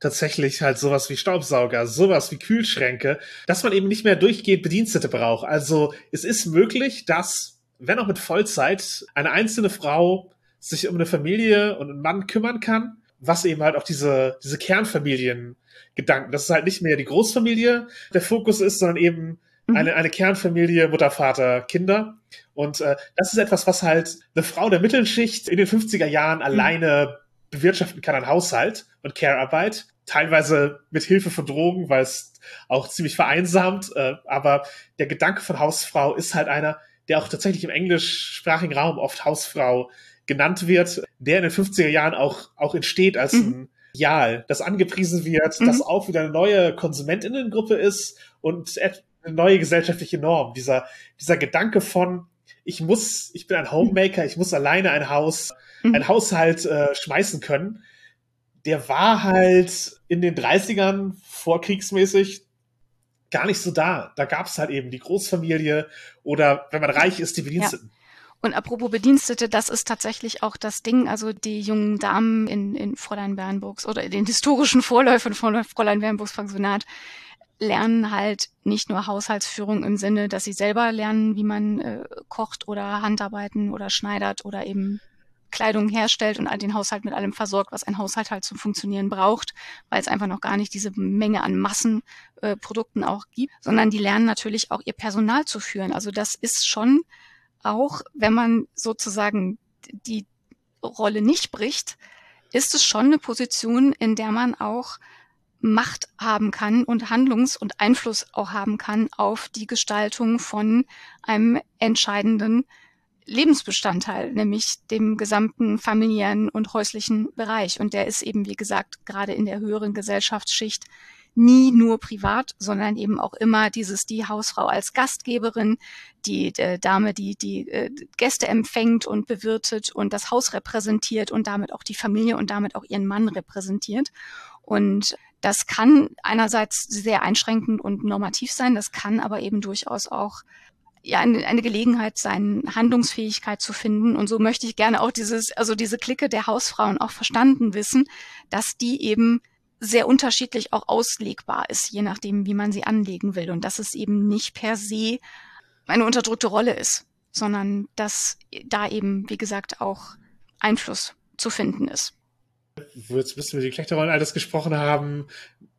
tatsächlich halt sowas wie Staubsauger, sowas wie Kühlschränke, dass man eben nicht mehr durchgehend Bedienstete braucht. Also es ist möglich, dass wenn auch mit Vollzeit, eine einzelne Frau sich um eine Familie und einen Mann kümmern kann, was eben halt auch diese, diese Kernfamiliengedanken, dass es halt nicht mehr die Großfamilie der Fokus ist, sondern eben mhm. eine, eine Kernfamilie, Mutter, Vater, Kinder. Und äh, das ist etwas, was halt eine Frau der Mittelschicht in den 50er Jahren mhm. alleine bewirtschaften kann an Haushalt und Care-Arbeit. Teilweise mit Hilfe von Drogen, weil es auch ziemlich vereinsamt. Äh, aber der Gedanke von Hausfrau ist halt einer, der auch tatsächlich im englischsprachigen Raum oft Hausfrau genannt wird, der in den 50er Jahren auch, auch entsteht als mhm. ein Ideal, das angepriesen wird, mhm. das auch wieder eine neue Konsumentinnengruppe ist und eine neue gesellschaftliche Norm. Dieser, dieser Gedanke von, ich muss, ich bin ein Homemaker, ich muss alleine ein Haus, mhm. ein Haushalt äh, schmeißen können, der war halt in den 30ern vorkriegsmäßig gar nicht so da. Da gab es halt eben die Großfamilie oder wenn man reich ist, die Bediensteten. Ja. Und apropos Bedienstete, das ist tatsächlich auch das Ding. Also die jungen Damen in, in Fräulein Bernburgs oder in den historischen Vorläufern von Fräulein Bernburgs Pensionat lernen halt nicht nur Haushaltsführung im Sinne, dass sie selber lernen, wie man äh, kocht oder Handarbeiten oder schneidert oder eben Kleidung herstellt und den Haushalt mit allem versorgt, was ein Haushalt halt zum Funktionieren braucht, weil es einfach noch gar nicht diese Menge an Massenprodukten äh, auch gibt, sondern die lernen natürlich auch ihr Personal zu führen. Also das ist schon auch, wenn man sozusagen die Rolle nicht bricht, ist es schon eine Position, in der man auch Macht haben kann und Handlungs- und Einfluss auch haben kann auf die Gestaltung von einem entscheidenden Lebensbestandteil, nämlich dem gesamten familiären und häuslichen Bereich. Und der ist eben, wie gesagt, gerade in der höheren Gesellschaftsschicht nie nur privat, sondern eben auch immer dieses die Hausfrau als Gastgeberin, die äh, Dame, die die äh, Gäste empfängt und bewirtet und das Haus repräsentiert und damit auch die Familie und damit auch ihren Mann repräsentiert. Und das kann einerseits sehr einschränkend und normativ sein, das kann aber eben durchaus auch ja eine, eine Gelegenheit sein, Handlungsfähigkeit zu finden. Und so möchte ich gerne auch dieses, also diese Clique der Hausfrauen auch verstanden wissen, dass die eben sehr unterschiedlich auch auslegbar ist, je nachdem, wie man sie anlegen will. Und dass es eben nicht per se eine unterdrückte Rolle ist, sondern dass da eben, wie gesagt, auch Einfluss zu finden ist. Jetzt müssen wir die Geschlechterrollen alles gesprochen haben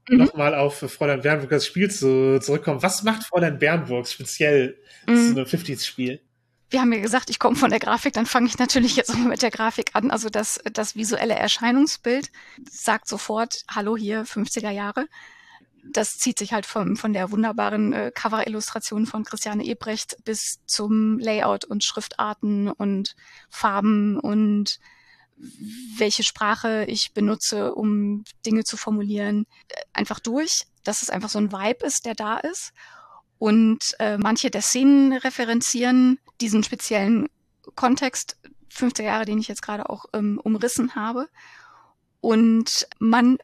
mhm. nochmal auf Fräulein Bernburgs Spiel zu, zurückkommen. Was macht Fräulein Bernburg speziell mhm. zu einem 50s-Spiel? Wir haben ja gesagt, ich komme von der Grafik, dann fange ich natürlich jetzt auch mit der Grafik an. Also das, das visuelle Erscheinungsbild sagt sofort, hallo hier, 50er Jahre. Das zieht sich halt von, von der wunderbaren äh, Cover-Illustration von Christiane Ebrecht bis zum Layout und Schriftarten und Farben und welche Sprache ich benutze, um Dinge zu formulieren, einfach durch, dass es einfach so ein Vibe ist, der da ist. Und äh, manche der Szenen referenzieren diesen speziellen Kontext 50er Jahre, den ich jetzt gerade auch ähm, umrissen habe. Und man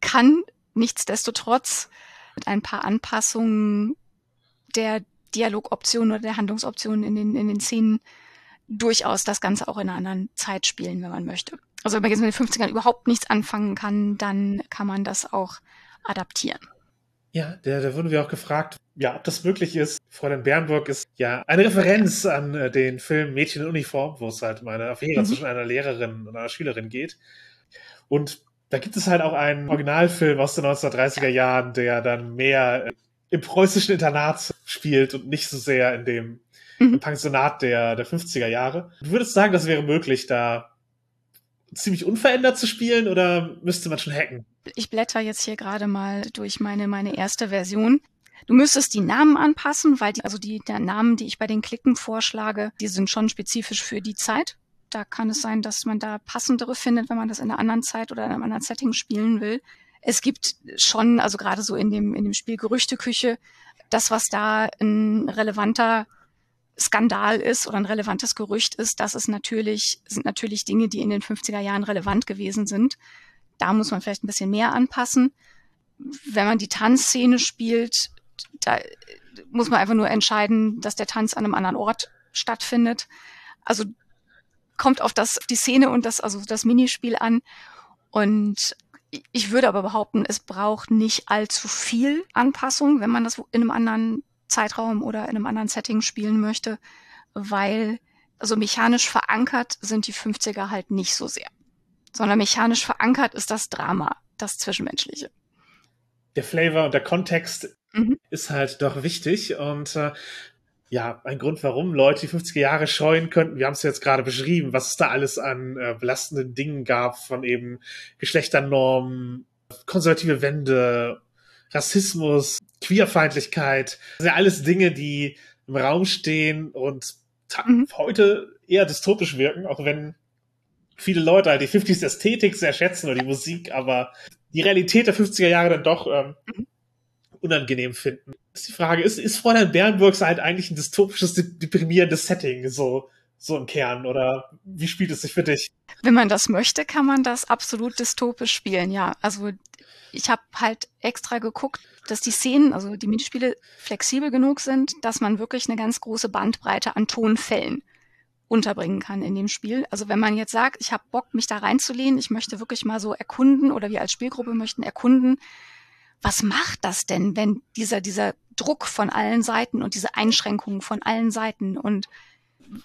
kann nichtsdestotrotz mit ein paar Anpassungen der Dialogoptionen oder der Handlungsoptionen in den, in den Szenen durchaus das Ganze auch in einer anderen Zeit spielen, wenn man möchte. Also wenn man jetzt mit den 50ern überhaupt nichts anfangen kann, dann kann man das auch adaptieren. Ja, da, da wurden wir auch gefragt, ja, ob das möglich ist. Fräulein Bernburg ist ja eine Referenz an äh, den Film Mädchen in Uniform, wo es halt um eine Affäre mhm. zwischen einer Lehrerin und einer Schülerin geht. Und da gibt es halt auch einen Originalfilm aus den 1930er Jahren, der dann mehr äh, im preußischen Internat spielt und nicht so sehr in dem mhm. Pensionat der, der 50er Jahre. Du würdest sagen, das wäre möglich, da ziemlich unverändert zu spielen oder müsste man schon hacken? Ich blätter jetzt hier gerade mal durch meine, meine erste Version. Du müsstest die Namen anpassen, weil die, also die der Namen, die ich bei den Klicken vorschlage, die sind schon spezifisch für die Zeit. Da kann es sein, dass man da passendere findet, wenn man das in einer anderen Zeit oder in einem anderen Setting spielen will. Es gibt schon, also gerade so in dem, in dem Spiel Gerüchteküche, das, was da ein relevanter Skandal ist oder ein relevantes Gerücht ist, das ist natürlich, sind natürlich Dinge, die in den 50er Jahren relevant gewesen sind. Da muss man vielleicht ein bisschen mehr anpassen. Wenn man die Tanzszene spielt, da muss man einfach nur entscheiden, dass der Tanz an einem anderen Ort stattfindet. Also kommt auf das, die Szene und das, also das Minispiel an. Und ich würde aber behaupten, es braucht nicht allzu viel Anpassung, wenn man das in einem anderen Zeitraum oder in einem anderen Setting spielen möchte, weil also mechanisch verankert sind die 50er halt nicht so sehr, sondern mechanisch verankert ist das Drama, das Zwischenmenschliche. Der Flavor und der Kontext mhm. ist halt doch wichtig und äh, ja, ein Grund, warum Leute die 50er Jahre scheuen könnten. Wir haben es jetzt gerade beschrieben, was es da alles an äh, belastenden Dingen gab, von eben Geschlechternormen, konservative Wende, Rassismus, Queerfeindlichkeit. Das sind ja alles Dinge, die im Raum stehen und mhm. heute eher dystopisch wirken, auch wenn viele Leute halt die 50s Ästhetik sehr schätzen oder die Musik, aber die Realität der 50er Jahre dann doch ähm, mhm. unangenehm finden. Das ist die Frage, ist, ist Fräulein Bernburgs halt eigentlich ein dystopisches, deprimierendes Setting, so, so im Kern, oder wie spielt es sich für dich? Wenn man das möchte, kann man das absolut dystopisch spielen, ja. Also ich habe halt extra geguckt, dass die Szenen, also die Minispiele flexibel genug sind, dass man wirklich eine ganz große Bandbreite an Tonfällen unterbringen kann in dem Spiel. Also wenn man jetzt sagt, ich habe Bock, mich da reinzulehnen, ich möchte wirklich mal so erkunden oder wir als Spielgruppe möchten erkunden, was macht das denn, wenn dieser, dieser Druck von allen Seiten und diese Einschränkungen von allen Seiten und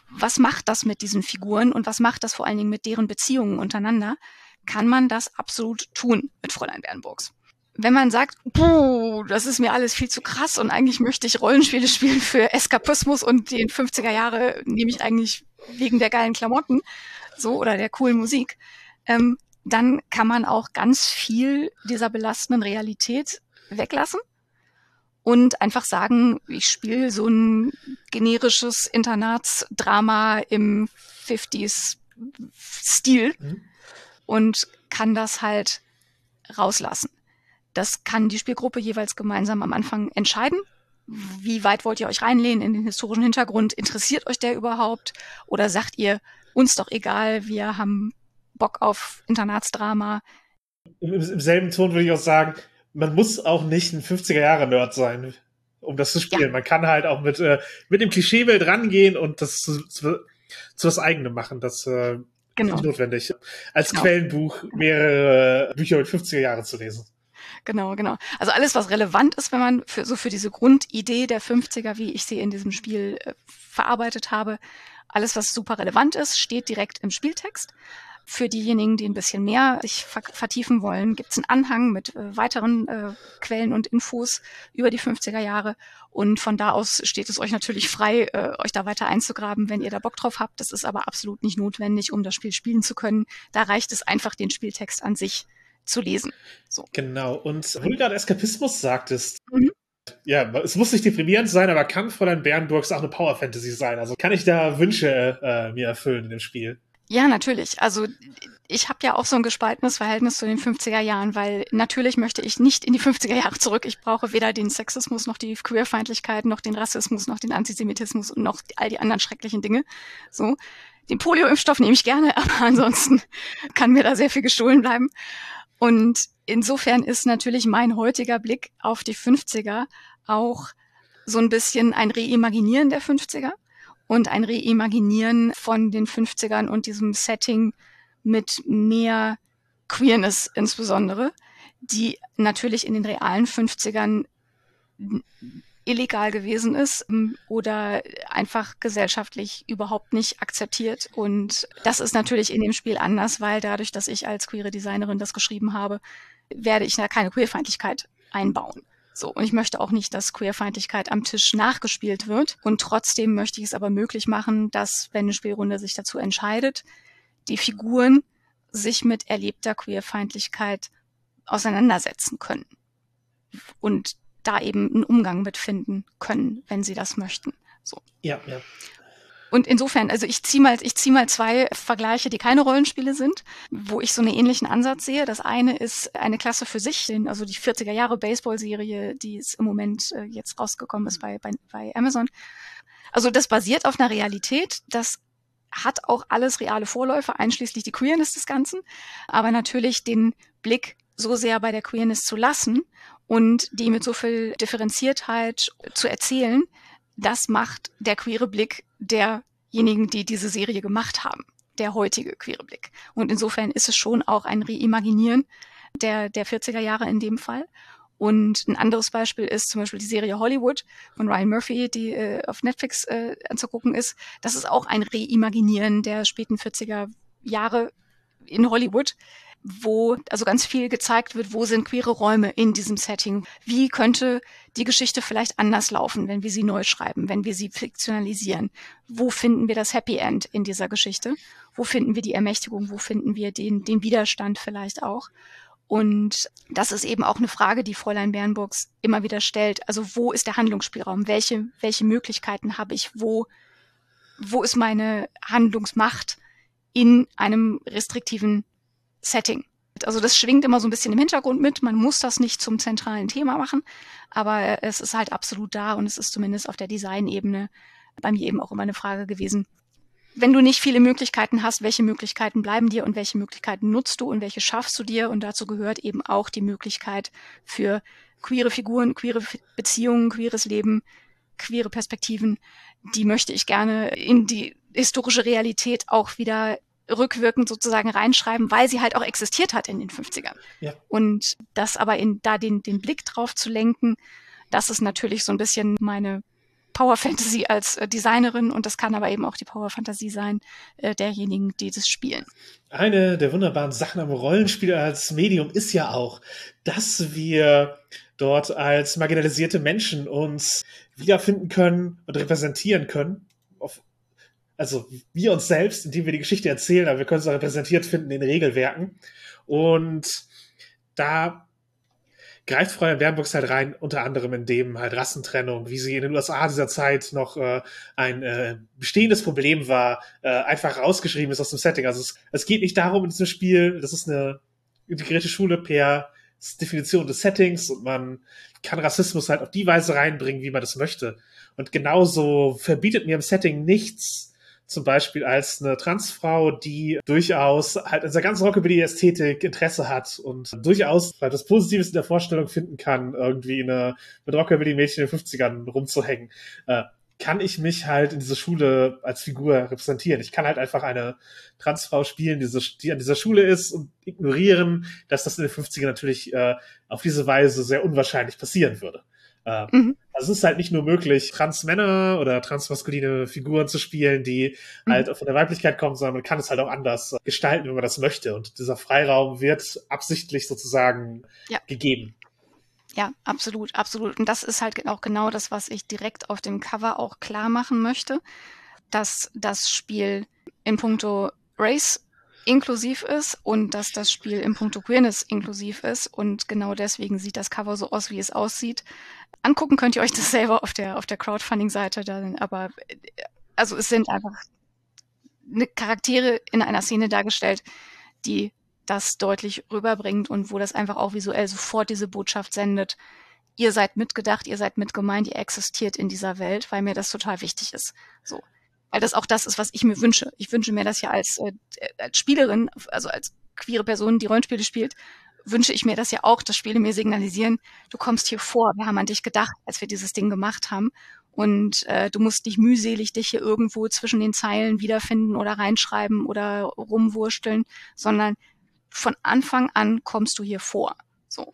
was macht das mit diesen Figuren und was macht das vor allen Dingen mit deren Beziehungen untereinander? Kann man das absolut tun mit Fräulein Bernburgs. Wenn man sagt, puh, das ist mir alles viel zu krass und eigentlich möchte ich Rollenspiele spielen für Eskapismus und die 50er Jahre nehme ich eigentlich wegen der geilen Klamotten, so, oder der coolen Musik, ähm, dann kann man auch ganz viel dieser belastenden Realität weglassen und einfach sagen, ich spiele so ein generisches Internatsdrama im 50s Stil. Mhm und kann das halt rauslassen. Das kann die Spielgruppe jeweils gemeinsam am Anfang entscheiden. Wie weit wollt ihr euch reinlehnen in den historischen Hintergrund? Interessiert euch der überhaupt? Oder sagt ihr, uns doch egal, wir haben Bock auf Internatsdrama? Im, Im, selben Ton würde ich auch sagen, man muss auch nicht ein 50er-Jahre-Nerd sein, um das zu spielen. Ja. Man kann halt auch mit, äh, mit dem Klischeebild rangehen und das zu, zu, zu was Eigenem machen. Das äh, genau. nicht notwendig, als genau. Quellenbuch mehrere Bücher mit 50er Jahren zu lesen. Genau, genau. Also alles, was relevant ist, wenn man für, so für diese Grundidee der 50er, wie ich sie in diesem Spiel äh, verarbeitet habe, alles, was super relevant ist, steht direkt im Spieltext. Für diejenigen, die ein bisschen mehr sich vertiefen wollen, gibt es einen Anhang mit äh, weiteren äh, Quellen und Infos über die 50er Jahre. Und von da aus steht es euch natürlich frei, äh, euch da weiter einzugraben, wenn ihr da Bock drauf habt. Das ist aber absolut nicht notwendig, um das Spiel spielen zu können. Da reicht es einfach, den Spieltext an sich zu lesen. So. Genau. Und wo du gerade Eskapismus sagtest, mhm. Ja, es muss nicht deprimierend sein, aber kann Fräulein Bernburgs auch eine Power Fantasy sein? Also kann ich da Wünsche äh, mir erfüllen in dem Spiel? Ja, natürlich. Also ich habe ja auch so ein gespaltenes Verhältnis zu den 50er Jahren, weil natürlich möchte ich nicht in die 50er Jahre zurück. Ich brauche weder den Sexismus noch die Queerfeindlichkeit noch den Rassismus noch den Antisemitismus und noch all die anderen schrecklichen Dinge. So. Den Polio-Impfstoff nehme ich gerne, aber ansonsten kann mir da sehr viel gestohlen bleiben. Und insofern ist natürlich mein heutiger Blick auf die 50er auch so ein bisschen ein Reimaginieren der 50er und ein Reimaginieren von den 50ern und diesem Setting mit mehr Queerness insbesondere, die natürlich in den realen 50ern illegal gewesen ist ähm, oder einfach gesellschaftlich überhaupt nicht akzeptiert. Und das ist natürlich in dem Spiel anders, weil dadurch, dass ich als queere Designerin das geschrieben habe, werde ich da keine Queerfeindlichkeit einbauen. So, und ich möchte auch nicht, dass Queerfeindlichkeit am Tisch nachgespielt wird. Und trotzdem möchte ich es aber möglich machen, dass, wenn eine Spielrunde sich dazu entscheidet, die Figuren sich mit erlebter Queerfeindlichkeit auseinandersetzen können. Und da eben einen Umgang mitfinden können, wenn sie das möchten. So. Ja, ja. Und insofern, also ich ziehe mal, ich zieh mal zwei Vergleiche, die keine Rollenspiele sind, wo ich so einen ähnlichen Ansatz sehe. Das eine ist eine Klasse für sich, also die 40er Jahre Baseball-Serie, die ist im Moment äh, jetzt rausgekommen ist bei, bei, bei Amazon. Also das basiert auf einer Realität, das hat auch alles reale Vorläufe, einschließlich die Queerness des Ganzen, aber natürlich den Blick so sehr bei der Queerness zu lassen und die mit so viel Differenziertheit zu erzählen, das macht der queere Blick derjenigen, die diese Serie gemacht haben, der heutige queere Blick. Und insofern ist es schon auch ein Reimaginieren der, der 40er Jahre in dem Fall. Und ein anderes Beispiel ist zum Beispiel die Serie Hollywood von Ryan Murphy, die äh, auf Netflix äh, anzugucken ist. Das ist auch ein Reimaginieren der späten 40er Jahre in Hollywood, wo also ganz viel gezeigt wird, wo sind queere Räume in diesem Setting. Wie könnte die Geschichte vielleicht anders laufen, wenn wir sie neu schreiben, wenn wir sie fiktionalisieren? Wo finden wir das Happy End in dieser Geschichte? Wo finden wir die Ermächtigung? Wo finden wir den, den Widerstand vielleicht auch? Und das ist eben auch eine Frage, die Fräulein Bernburgs immer wieder stellt. Also wo ist der Handlungsspielraum? Welche, welche Möglichkeiten habe ich? Wo, wo ist meine Handlungsmacht in einem restriktiven Setting. Also das schwingt immer so ein bisschen im Hintergrund mit. Man muss das nicht zum zentralen Thema machen, aber es ist halt absolut da und es ist zumindest auf der Designebene bei mir eben auch immer eine Frage gewesen. Wenn du nicht viele Möglichkeiten hast, welche Möglichkeiten bleiben dir und welche Möglichkeiten nutzt du und welche schaffst du dir? Und dazu gehört eben auch die Möglichkeit für queere Figuren, queere Beziehungen, queeres Leben, queere Perspektiven. Die möchte ich gerne in die historische Realität auch wieder rückwirkend sozusagen reinschreiben, weil sie halt auch existiert hat in den 50ern. Ja. Und das aber in da den, den Blick drauf zu lenken, das ist natürlich so ein bisschen meine Power Fantasy als äh, Designerin und das kann aber eben auch die Power Fantasy sein äh, derjenigen, die das spielen. Eine der wunderbaren Sachen am Rollenspiel als Medium ist ja auch, dass wir dort als marginalisierte Menschen uns wiederfinden können und repräsentieren können auf also wir uns selbst, indem wir die Geschichte erzählen, aber wir können es auch repräsentiert finden in Regelwerken. Und da greift Fräulein Bernburgs halt rein, unter anderem in dem halt Rassentrennung, wie sie in den USA dieser Zeit noch äh, ein äh, bestehendes Problem war, äh, einfach rausgeschrieben ist aus dem Setting. Also es, es geht nicht darum in diesem Spiel, das ist eine integrierte Schule per Definition des Settings und man kann Rassismus halt auf die Weise reinbringen, wie man das möchte. Und genauso verbietet mir im Setting nichts, zum Beispiel als eine Transfrau, die durchaus halt in dieser ganzen Rockabilly-Ästhetik Interesse hat und durchaus das Positives in der Vorstellung finden kann, irgendwie eine, mit Rockabilly-Mädchen in den 50ern rumzuhängen. Äh, kann ich mich halt in dieser Schule als Figur repräsentieren. Ich kann halt einfach eine Transfrau spielen, die, die an dieser Schule ist und ignorieren, dass das in den 50ern natürlich äh, auf diese Weise sehr unwahrscheinlich passieren würde. Äh, mhm. Also es ist halt nicht nur möglich, Transmänner oder transmaskuline Figuren zu spielen, die mhm. halt von der Weiblichkeit kommen, sondern man kann es halt auch anders gestalten, wenn man das möchte. Und dieser Freiraum wird absichtlich sozusagen ja. gegeben. Ja, absolut, absolut. Und das ist halt auch genau das, was ich direkt auf dem Cover auch klar machen möchte, dass das Spiel in puncto Race inklusiv ist und dass das Spiel im Punkto Queerness inklusiv ist und genau deswegen sieht das Cover so aus, wie es aussieht. Angucken könnt ihr euch das selber auf der auf der Crowdfunding-Seite, dann aber also es sind einfach eine Charaktere in einer Szene dargestellt, die das deutlich rüberbringt und wo das einfach auch visuell sofort diese Botschaft sendet. Ihr seid mitgedacht, ihr seid mitgemeint, ihr existiert in dieser Welt, weil mir das total wichtig ist. So weil das auch das ist, was ich mir wünsche. Ich wünsche mir das ja als, äh, als Spielerin, also als queere Person, die Rollenspiele spielt, wünsche ich mir das ja auch, dass Spiele mir signalisieren, du kommst hier vor, wir haben an dich gedacht, als wir dieses Ding gemacht haben. Und äh, du musst nicht mühselig dich hier irgendwo zwischen den Zeilen wiederfinden oder reinschreiben oder rumwursteln, sondern von Anfang an kommst du hier vor. So.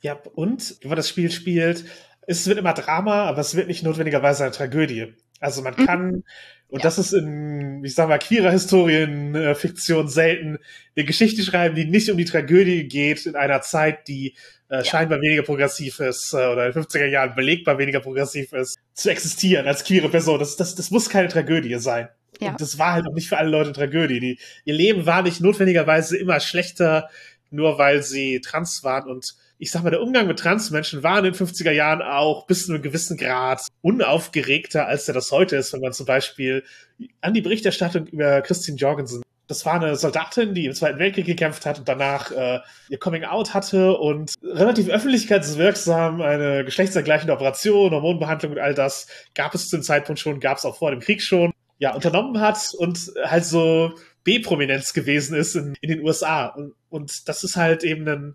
Ja, und wenn man das Spiel spielt, es wird immer Drama, aber es wird nicht notwendigerweise eine Tragödie. Also man mhm. kann, und ja. das ist in, ich sag mal, queerer Historienfiktion äh, selten, eine Geschichte schreiben, die nicht um die Tragödie geht in einer Zeit, die äh, ja. scheinbar weniger progressiv ist äh, oder in den 50er Jahren belegbar weniger progressiv ist, zu existieren als queere Person. Das, das, das muss keine Tragödie sein. Ja. Und das war halt auch nicht für alle Leute Tragödie. Die, ihr Leben war nicht notwendigerweise immer schlechter, nur weil sie trans waren. Und ich sag mal, der Umgang mit Transmenschen war in den 50er Jahren auch bis zu einem gewissen Grad unaufgeregter, als er das heute ist, wenn man zum Beispiel an die Berichterstattung über Christine Jorgensen das war eine Soldatin, die im Zweiten Weltkrieg gekämpft hat und danach äh, ihr Coming Out hatte und relativ öffentlichkeitswirksam eine geschlechtsvergleichende Operation, Hormonbehandlung und all das gab es zu dem Zeitpunkt schon, gab es auch vor dem Krieg schon, ja, unternommen hat und halt so B-Prominenz gewesen ist in, in den USA. Und, und das ist halt eben ein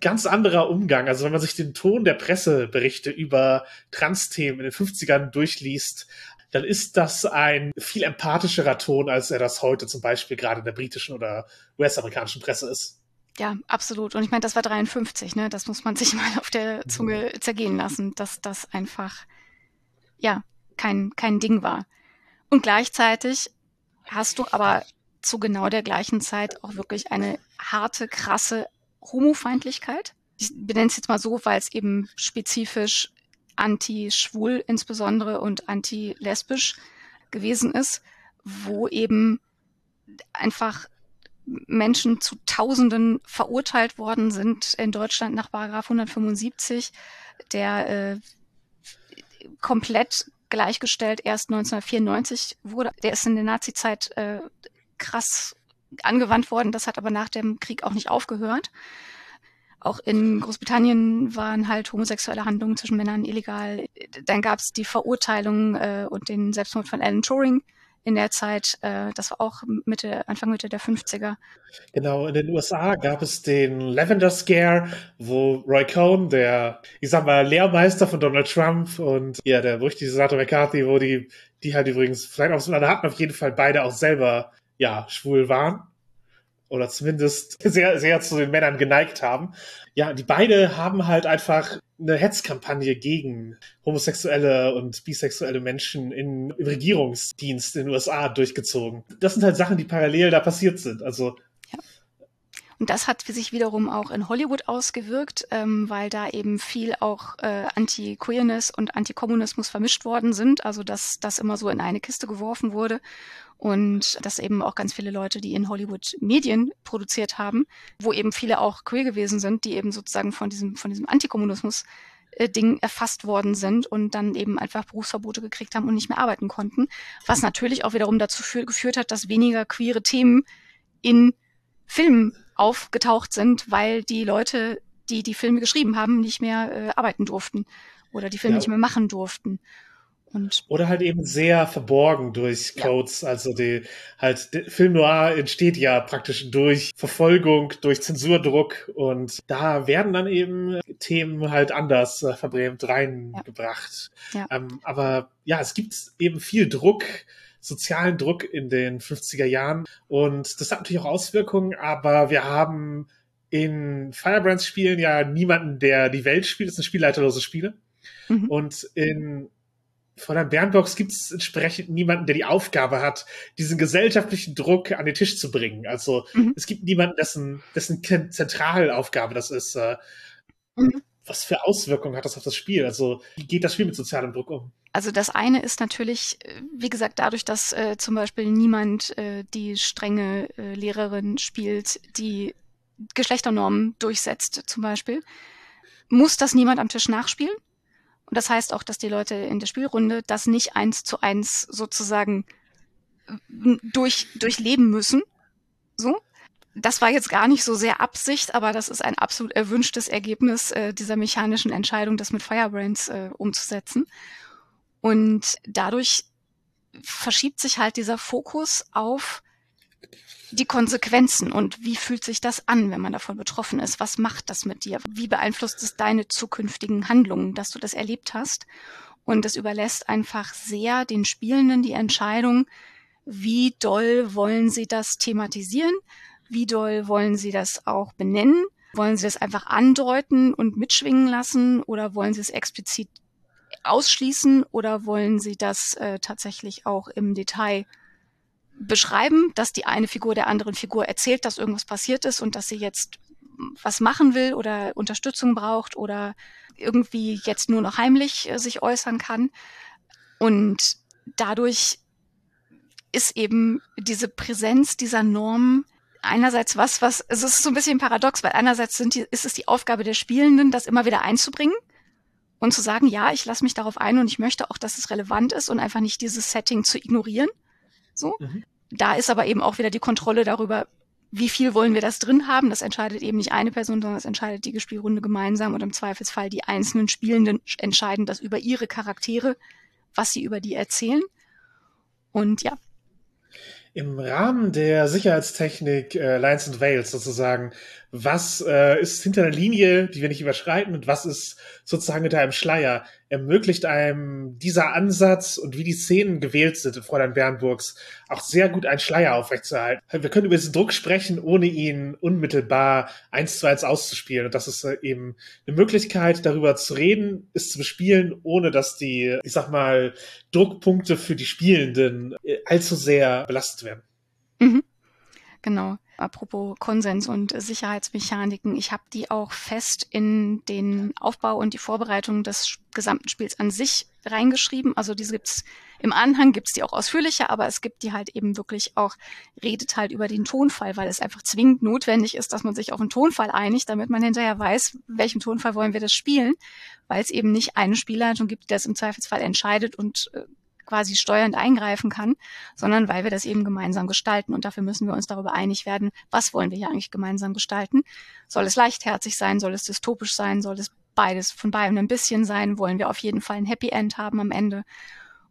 ganz anderer Umgang. Also wenn man sich den Ton der Presseberichte über Trans-Themen in den 50ern durchliest, dann ist das ein viel empathischerer Ton, als er das heute zum Beispiel gerade in der britischen oder US-amerikanischen Presse ist. Ja, absolut. Und ich meine, das war 53, ne? Das muss man sich mal auf der Zunge zergehen lassen, dass das einfach, ja, kein, kein Ding war. Und gleichzeitig hast du aber zu genau der gleichen Zeit auch wirklich eine harte, krasse Homofeindlichkeit. Ich benenne es jetzt mal so, weil es eben spezifisch anti-schwul insbesondere und anti-lesbisch gewesen ist, wo eben einfach Menschen zu Tausenden verurteilt worden sind in Deutschland nach Paragraph 175, der äh, komplett gleichgestellt erst 1994 wurde. Der ist in der Nazizeit äh, krass angewandt worden. Das hat aber nach dem Krieg auch nicht aufgehört. Auch in Großbritannien waren halt homosexuelle Handlungen zwischen Männern illegal. Dann gab es die Verurteilung äh, und den Selbstmord von Alan Turing in der Zeit. Äh, das war auch Mitte, Anfang Mitte der 50er. Genau, in den USA gab es den Lavender Scare, wo Roy Cohn, der, ich sag mal, Lehrmeister von Donald Trump und ja, der berüchtigte Senator McCarthy, wo die, die halt übrigens vielleicht auch so hatten, auf jeden Fall beide auch selber, ja, schwul waren oder zumindest sehr, sehr zu den Männern geneigt haben. Ja, die beide haben halt einfach eine Hetzkampagne gegen homosexuelle und bisexuelle Menschen in, im Regierungsdienst in den USA durchgezogen. Das sind halt Sachen, die parallel da passiert sind. Also und das hat sich wiederum auch in Hollywood ausgewirkt, ähm, weil da eben viel auch äh, Anti-Queerness und Anti-Kommunismus vermischt worden sind. Also dass das immer so in eine Kiste geworfen wurde. Und dass eben auch ganz viele Leute, die in Hollywood Medien produziert haben, wo eben viele auch queer gewesen sind, die eben sozusagen von diesem, von diesem Antikommunismus äh, Ding erfasst worden sind und dann eben einfach Berufsverbote gekriegt haben und nicht mehr arbeiten konnten. Was natürlich auch wiederum dazu geführt hat, dass weniger queere Themen in Filmen aufgetaucht sind, weil die Leute, die die Filme geschrieben haben, nicht mehr äh, arbeiten durften oder die Filme ja. nicht mehr machen durften. Und Oder halt eben sehr verborgen durch Codes. Ja. Also die halt Film Noir entsteht ja praktisch durch Verfolgung, durch Zensurdruck und da werden dann eben Themen halt anders äh, verbrämt reingebracht. Ja. Ja. Ähm, aber ja, es gibt eben viel Druck, sozialen Druck in den 50er Jahren. Und das hat natürlich auch Auswirkungen, aber wir haben in Firebrands Spielen ja niemanden, der die Welt spielt. Das sind spielleiterlose Spiele. Mhm. Und in von der Bernbox gibt es entsprechend niemanden, der die Aufgabe hat, diesen gesellschaftlichen Druck an den Tisch zu bringen. Also mhm. es gibt niemanden, dessen, dessen Zentralaufgabe das ist. Äh, mhm. Was für Auswirkungen hat das auf das Spiel? Also wie geht das Spiel mit sozialem Druck um? Also das eine ist natürlich, äh, wie gesagt, dadurch, dass äh, zum Beispiel niemand äh, die strenge äh, Lehrerin spielt, die Geschlechternormen durchsetzt, zum Beispiel, muss das niemand am Tisch nachspielen. Und das heißt auch, dass die Leute in der Spielrunde das nicht eins zu eins sozusagen äh, durch, durchleben müssen. So. Das war jetzt gar nicht so sehr Absicht, aber das ist ein absolut erwünschtes Ergebnis äh, dieser mechanischen Entscheidung, das mit Firebrands äh, umzusetzen. Und dadurch verschiebt sich halt dieser Fokus auf die Konsequenzen und wie fühlt sich das an, wenn man davon betroffen ist? Was macht das mit dir? Wie beeinflusst es deine zukünftigen Handlungen, dass du das erlebt hast? Und es überlässt einfach sehr den Spielenden die Entscheidung, wie doll wollen sie das thematisieren? Wie doll wollen sie das auch benennen? Wollen sie das einfach andeuten und mitschwingen lassen oder wollen sie es explizit ausschließen oder wollen sie das äh, tatsächlich auch im Detail beschreiben, dass die eine Figur der anderen Figur erzählt, dass irgendwas passiert ist und dass sie jetzt was machen will oder Unterstützung braucht oder irgendwie jetzt nur noch heimlich äh, sich äußern kann. Und dadurch ist eben diese Präsenz dieser Normen einerseits was, was, es ist so ein bisschen paradox, weil einerseits sind die, ist es die Aufgabe der Spielenden, das immer wieder einzubringen und zu sagen, ja, ich lasse mich darauf ein und ich möchte auch, dass es relevant ist und einfach nicht dieses Setting zu ignorieren. So. Mhm. Da ist aber eben auch wieder die Kontrolle darüber, wie viel wollen wir das drin haben. Das entscheidet eben nicht eine Person, sondern das entscheidet die Spielrunde gemeinsam und im Zweifelsfall die einzelnen Spielenden entscheiden das über ihre Charaktere, was sie über die erzählen. Und ja, im Rahmen der Sicherheitstechnik äh, Lines and Veils sozusagen, was äh, ist hinter der Linie, die wir nicht überschreiten und was ist sozusagen hinter einem Schleier? Ermöglicht einem dieser Ansatz und wie die Szenen gewählt sind in Fräulein Bernburgs auch sehr gut einen Schleier aufrechtzuerhalten. Wir können über diesen Druck sprechen, ohne ihn unmittelbar eins zu eins auszuspielen. Und das ist äh, eben eine Möglichkeit, darüber zu reden, es zu bespielen, ohne dass die, ich sag mal, Druckpunkte für die Spielenden äh, allzu sehr belastet werden. Mhm. Genau. Apropos Konsens und Sicherheitsmechaniken. Ich habe die auch fest in den Aufbau und die Vorbereitung des gesamten Spiels an sich reingeschrieben. Also diese gibt's im Anhang, gibt's die auch ausführlicher, aber es gibt die halt eben wirklich auch, redet halt über den Tonfall, weil es einfach zwingend notwendig ist, dass man sich auf einen Tonfall einigt, damit man hinterher weiß, welchem Tonfall wollen wir das spielen, weil es eben nicht eine Spielleitung gibt, die das im Zweifelsfall entscheidet und äh, quasi steuernd eingreifen kann, sondern weil wir das eben gemeinsam gestalten. Und dafür müssen wir uns darüber einig werden, was wollen wir hier eigentlich gemeinsam gestalten. Soll es leichtherzig sein? Soll es dystopisch sein? Soll es beides von beiden ein bisschen sein? Wollen wir auf jeden Fall ein Happy End haben am Ende?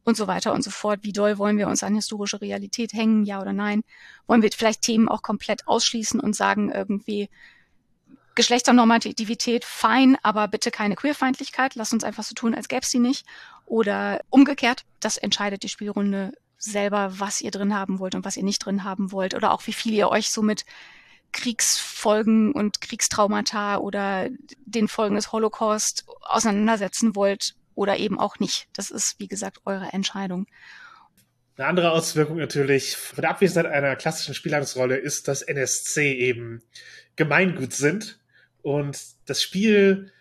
Und so weiter und so fort. Wie doll wollen wir uns an historische Realität hängen? Ja oder nein? Wollen wir vielleicht Themen auch komplett ausschließen und sagen irgendwie, Geschlechternormativität fein, aber bitte keine Queerfeindlichkeit. Lass uns einfach so tun, als gäbe es sie nicht. Oder umgekehrt, das entscheidet die Spielrunde selber, was ihr drin haben wollt und was ihr nicht drin haben wollt. Oder auch wie viel ihr euch so mit Kriegsfolgen und Kriegstraumata oder den Folgen des Holocaust auseinandersetzen wollt oder eben auch nicht. Das ist, wie gesagt, eure Entscheidung. Eine andere Auswirkung natürlich von der Abwesenheit einer klassischen Spielleitungsrolle ist, dass NSC eben Gemeingut sind und das Spiel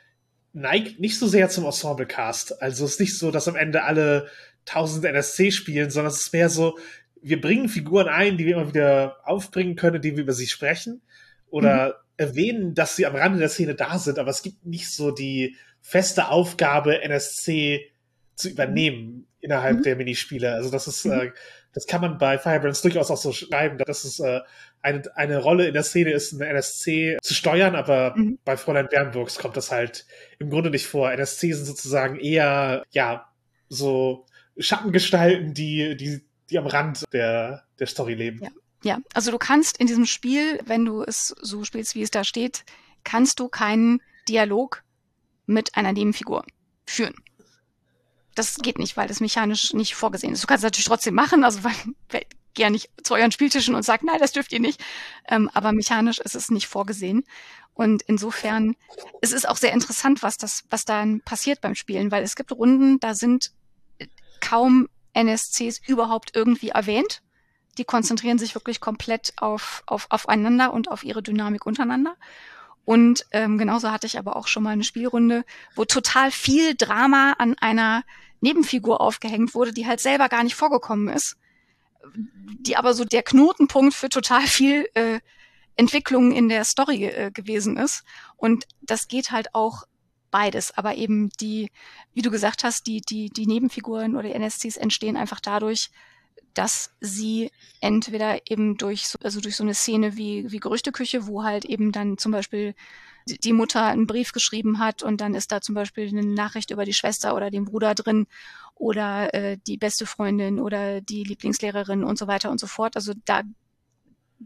neigt nicht so sehr zum Ensemble-Cast. Also es ist nicht so, dass am Ende alle tausend NSC spielen, sondern es ist mehr so, wir bringen Figuren ein, die wir immer wieder aufbringen können, die wir über sie sprechen oder mhm. erwähnen, dass sie am Rande der Szene da sind, aber es gibt nicht so die feste Aufgabe, NSC zu übernehmen innerhalb mhm. der Minispiele. Also das ist, mhm. äh, das kann man bei Firebrands durchaus auch so schreiben, dass es äh, eine, eine Rolle in der Szene ist, eine NSC zu steuern, aber mhm. bei Fräulein Bernburgs kommt das halt im Grunde nicht vor. NSC sind sozusagen eher, ja, so Schattengestalten, die, die, die am Rand der, der Story leben. Ja. ja, also du kannst in diesem Spiel, wenn du es so spielst, wie es da steht, kannst du keinen Dialog mit einer Nebenfigur führen. Das geht nicht, weil das mechanisch nicht vorgesehen ist. Du kannst es natürlich trotzdem machen, also weil, ja nicht zu euren Spieltischen und sagt, nein, das dürft ihr nicht. Ähm, aber mechanisch ist es nicht vorgesehen. Und insofern, es ist auch sehr interessant, was das, was dann passiert beim Spielen, weil es gibt Runden, da sind kaum NSCs überhaupt irgendwie erwähnt. Die konzentrieren sich wirklich komplett auf, auf, aufeinander und auf ihre Dynamik untereinander. Und ähm, genauso hatte ich aber auch schon mal eine Spielrunde, wo total viel Drama an einer Nebenfigur aufgehängt wurde, die halt selber gar nicht vorgekommen ist die aber so der Knotenpunkt für total viel äh, Entwicklung in der Story äh, gewesen ist. Und das geht halt auch beides. Aber eben die, wie du gesagt hast, die, die, die Nebenfiguren oder die NSCs entstehen einfach dadurch, dass sie entweder eben durch so, also durch so eine Szene wie, wie Gerüchteküche, wo halt eben dann zum Beispiel die Mutter einen Brief geschrieben hat und dann ist da zum Beispiel eine Nachricht über die Schwester oder den Bruder drin oder äh, die beste Freundin oder die Lieblingslehrerin und so weiter und so fort. Also da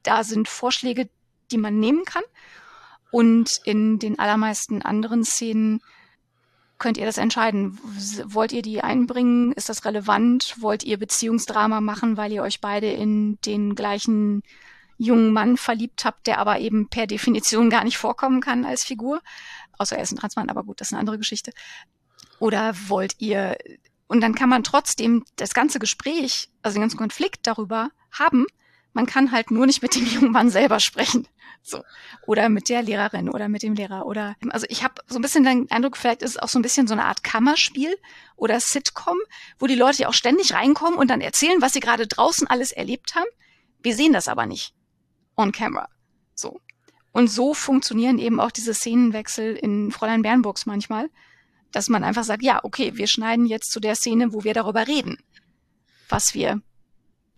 da sind Vorschläge, die man nehmen kann. Und in den allermeisten anderen Szenen könnt ihr das entscheiden. Wollt ihr die einbringen? Ist das relevant? Wollt ihr Beziehungsdrama machen, weil ihr euch beide in den gleichen jungen Mann verliebt habt, der aber eben per Definition gar nicht vorkommen kann als Figur? Außer er ist ein Transmann, aber gut, das ist eine andere Geschichte. Oder wollt ihr, und dann kann man trotzdem das ganze Gespräch, also den ganzen Konflikt darüber haben, man kann halt nur nicht mit dem jungen Mann selber sprechen. So. Oder mit der Lehrerin oder mit dem Lehrer. Oder also ich habe so ein bisschen den Eindruck, vielleicht ist es auch so ein bisschen so eine Art Kammerspiel oder Sitcom, wo die Leute ja auch ständig reinkommen und dann erzählen, was sie gerade draußen alles erlebt haben. Wir sehen das aber nicht. On camera. So. Und so funktionieren eben auch diese Szenenwechsel in Fräulein Bernburgs manchmal, dass man einfach sagt, ja, okay, wir schneiden jetzt zu der Szene, wo wir darüber reden, was wir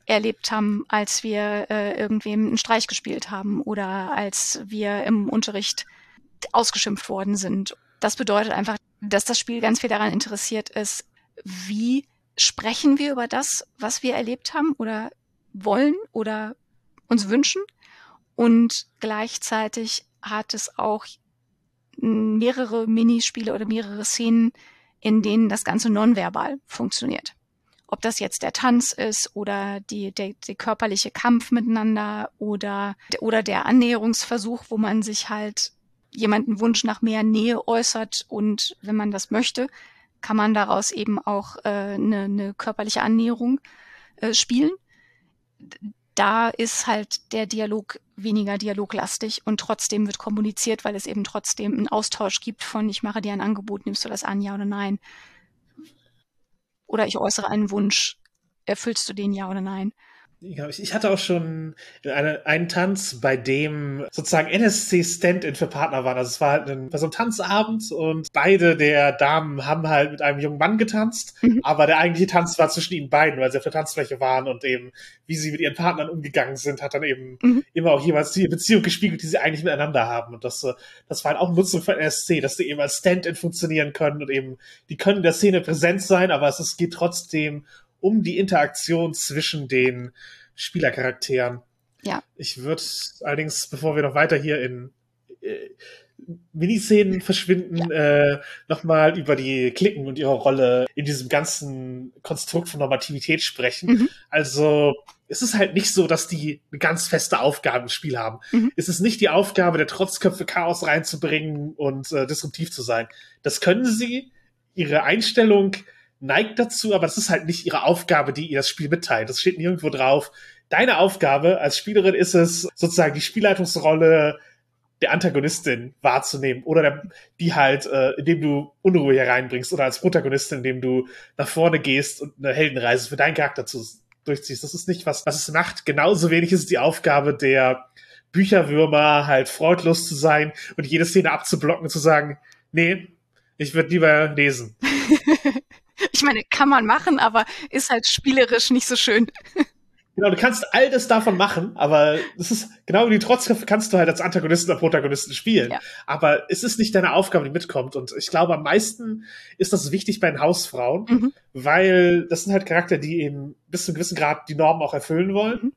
erlebt haben, als wir äh, irgendwem einen Streich gespielt haben oder als wir im Unterricht ausgeschimpft worden sind. Das bedeutet einfach, dass das Spiel ganz viel daran interessiert ist, wie sprechen wir über das, was wir erlebt haben oder wollen oder uns wünschen. Und gleichzeitig hat es auch mehrere Minispiele oder mehrere Szenen, in denen das Ganze nonverbal funktioniert ob das jetzt der Tanz ist oder die, der, der körperliche Kampf miteinander oder, oder der Annäherungsversuch, wo man sich halt jemanden Wunsch nach mehr Nähe äußert und wenn man das möchte, kann man daraus eben auch äh, eine, eine körperliche Annäherung äh, spielen. Da ist halt der Dialog weniger dialoglastig und trotzdem wird kommuniziert, weil es eben trotzdem einen Austausch gibt von ich mache dir ein Angebot, nimmst du das an, ja oder nein oder ich äußere einen Wunsch. Erfüllst du den ja oder nein? Ja, ich hatte auch schon eine, einen Tanz, bei dem sozusagen NSC-Stand-in für Partner waren. Also es war halt ein, so ein Tanzabend und beide der Damen haben halt mit einem jungen Mann getanzt, mhm. aber der eigentliche Tanz war zwischen ihnen beiden, weil sie auf der Tanzfläche waren und eben, wie sie mit ihren Partnern umgegangen sind, hat dann eben mhm. immer auch jeweils die Beziehung gespiegelt, die sie eigentlich miteinander haben. Und das, das war halt auch Nutzung von NSC, dass die eben als Stand-in funktionieren können und eben, die können in der Szene präsent sein, aber es, es geht trotzdem um die Interaktion zwischen den Spielercharakteren. Ja. Ich würde allerdings, bevor wir noch weiter hier in äh, Miniszenen verschwinden, ja. äh, nochmal über die Klicken und ihre Rolle in diesem ganzen Konstrukt von Normativität sprechen. Mhm. Also es ist halt nicht so, dass die eine ganz feste Aufgabe im Spiel haben. Mhm. Es ist nicht die Aufgabe, der Trotzköpfe Chaos reinzubringen und äh, disruptiv zu sein. Das können sie. Ihre Einstellung neigt dazu, aber das ist halt nicht ihre Aufgabe, die ihr das Spiel mitteilt. Das steht nirgendwo drauf. Deine Aufgabe als Spielerin ist es, sozusagen die Spielleitungsrolle der Antagonistin wahrzunehmen oder der, die halt, äh, indem du Unruhe hereinbringst oder als Protagonistin, indem du nach vorne gehst und eine Heldenreise für deinen Charakter zu, durchziehst. Das ist nicht was, was es macht. Genauso wenig ist es die Aufgabe der Bücherwürmer, halt freudlos zu sein und jede Szene abzublocken und zu sagen, nee, ich würde lieber lesen. Ich meine, kann man machen, aber ist halt spielerisch nicht so schön. Genau, du kannst all das davon machen, aber es ist genau wie die Trotzköpfe kannst du halt als Antagonisten oder Protagonisten spielen. Ja. Aber es ist nicht deine Aufgabe, die mitkommt. Und ich glaube, am meisten ist das wichtig bei den Hausfrauen, mhm. weil das sind halt Charakter, die eben bis zu einem gewissen Grad die Normen auch erfüllen wollen. Mhm.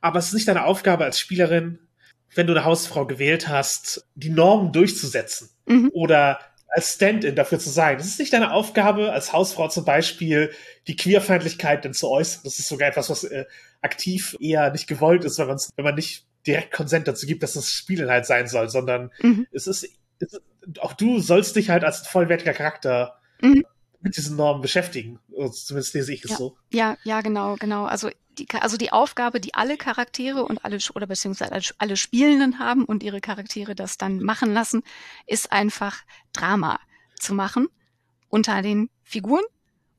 Aber es ist nicht deine Aufgabe als Spielerin, wenn du eine Hausfrau gewählt hast, die Normen durchzusetzen mhm. oder als Stand-in dafür zu sein. Das ist nicht deine Aufgabe, als Hausfrau zum Beispiel die Queerfeindlichkeit denn zu äußern. Das ist sogar etwas, was äh, aktiv eher nicht gewollt ist, wenn, man's, wenn man nicht direkt Konsent dazu gibt, dass das Spielen halt sein soll, sondern mhm. es, ist, es ist, auch du sollst dich halt als vollwertiger Charakter mhm. Mit diesen Normen beschäftigen. Zumindest lese ich es ja. so. Ja, ja, genau, genau. Also die, also die Aufgabe, die alle Charaktere und alle oder beziehungsweise alle Spielenden haben und ihre Charaktere das dann machen lassen, ist einfach Drama zu machen unter den Figuren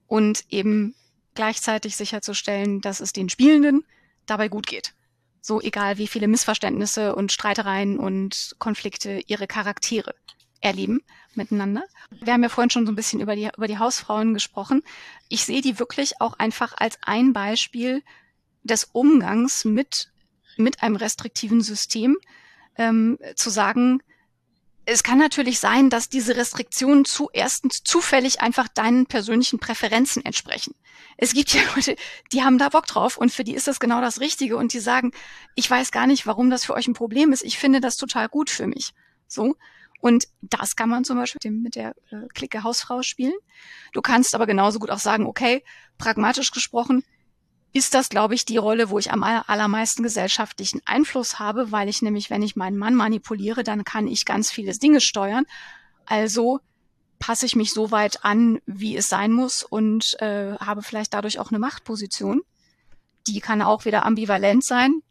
und eben gleichzeitig sicherzustellen, dass es den Spielenden dabei gut geht. So egal wie viele Missverständnisse und Streitereien und Konflikte ihre Charaktere erleben miteinander. Wir haben ja vorhin schon so ein bisschen über die, über die Hausfrauen gesprochen. Ich sehe die wirklich auch einfach als ein Beispiel des Umgangs mit, mit einem restriktiven System ähm, zu sagen, es kann natürlich sein, dass diese Restriktionen zu erstens zufällig einfach deinen persönlichen Präferenzen entsprechen. Es gibt ja Leute, die haben da Bock drauf und für die ist das genau das Richtige und die sagen, ich weiß gar nicht, warum das für euch ein Problem ist. Ich finde das total gut für mich. So. Und das kann man zum Beispiel mit der äh, Clique Hausfrau spielen. Du kannst aber genauso gut auch sagen, okay, pragmatisch gesprochen, ist das, glaube ich, die Rolle, wo ich am allermeisten gesellschaftlichen Einfluss habe, weil ich nämlich, wenn ich meinen Mann manipuliere, dann kann ich ganz viele Dinge steuern. Also passe ich mich so weit an, wie es sein muss und äh, habe vielleicht dadurch auch eine Machtposition. Die kann auch wieder ambivalent sein,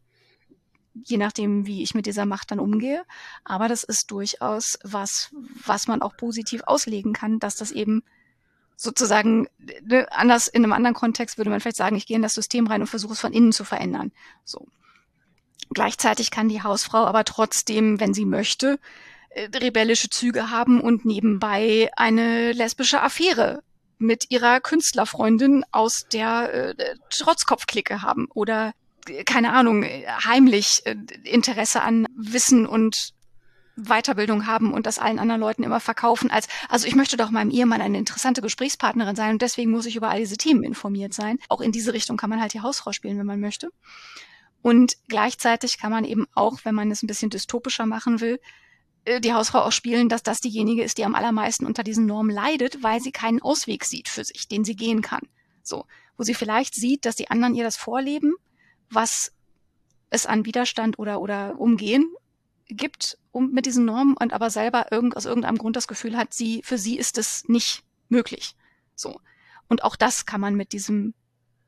je nachdem, wie ich mit dieser Macht dann umgehe. Aber das ist durchaus was, was man auch positiv auslegen kann, dass das eben sozusagen ne, anders in einem anderen Kontext würde man vielleicht sagen, ich gehe in das System rein und versuche es von innen zu verändern. So. Gleichzeitig kann die Hausfrau aber trotzdem, wenn sie möchte, äh, rebellische Züge haben und nebenbei eine lesbische Affäre mit ihrer Künstlerfreundin aus der äh, Trotzkopfklicke haben oder keine Ahnung, heimlich äh, Interesse an Wissen und Weiterbildung haben und das allen anderen Leuten immer verkaufen als, also ich möchte doch meinem Ehemann eine interessante Gesprächspartnerin sein und deswegen muss ich über all diese Themen informiert sein. Auch in diese Richtung kann man halt die Hausfrau spielen, wenn man möchte. Und gleichzeitig kann man eben auch, wenn man es ein bisschen dystopischer machen will, äh, die Hausfrau auch spielen, dass das diejenige ist, die am allermeisten unter diesen Normen leidet, weil sie keinen Ausweg sieht für sich, den sie gehen kann. So, wo sie vielleicht sieht, dass die anderen ihr das vorleben, was es an Widerstand oder, oder Umgehen gibt um, mit diesen Normen und aber selber irgend, aus irgendeinem Grund das Gefühl hat, sie, für sie ist es nicht möglich. So. Und auch das kann man mit diesem,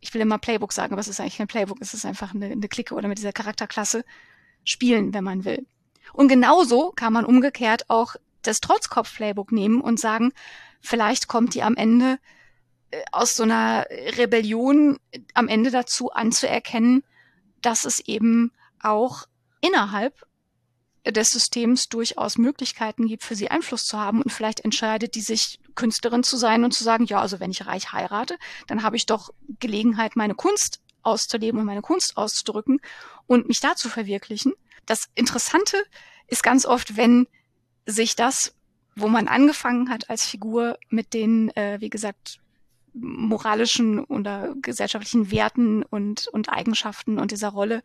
ich will immer Playbook sagen, aber es ist eigentlich kein Playbook, es ist einfach eine, eine Clique oder mit dieser Charakterklasse spielen, wenn man will. Und genauso kann man umgekehrt auch das Trotzkopf-Playbook nehmen und sagen, vielleicht kommt die am Ende äh, aus so einer Rebellion am Ende dazu anzuerkennen, dass es eben auch innerhalb des Systems durchaus Möglichkeiten gibt, für sie Einfluss zu haben und vielleicht entscheidet die sich, Künstlerin zu sein und zu sagen, ja, also wenn ich reich heirate, dann habe ich doch Gelegenheit, meine Kunst auszuleben und meine Kunst auszudrücken und mich da zu verwirklichen. Das Interessante ist ganz oft, wenn sich das, wo man angefangen hat als Figur mit den, äh, wie gesagt, moralischen oder gesellschaftlichen Werten und, und Eigenschaften und dieser Rolle,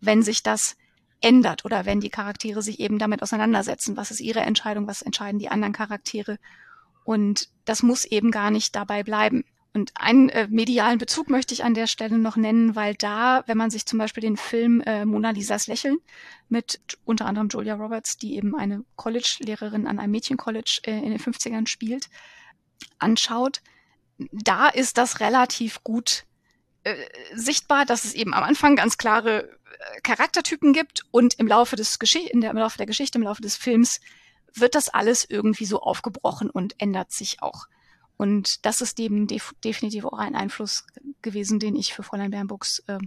wenn sich das ändert oder wenn die Charaktere sich eben damit auseinandersetzen. Was ist ihre Entscheidung? Was entscheiden die anderen Charaktere? Und das muss eben gar nicht dabei bleiben. Und einen äh, medialen Bezug möchte ich an der Stelle noch nennen, weil da, wenn man sich zum Beispiel den Film äh, Mona Lisas Lächeln mit unter anderem Julia Roberts, die eben eine College-Lehrerin an einem Mädchencollege äh, in den 50ern spielt, anschaut, da ist das relativ gut äh, sichtbar, dass es eben am Anfang ganz klare äh, Charaktertypen gibt und im Laufe des Gesch in der, im Laufe der Geschichte, im Laufe des Films wird das alles irgendwie so aufgebrochen und ändert sich auch. Und das ist eben def definitiv auch ein Einfluss gewesen, den ich für Fräulein Bernburgs äh,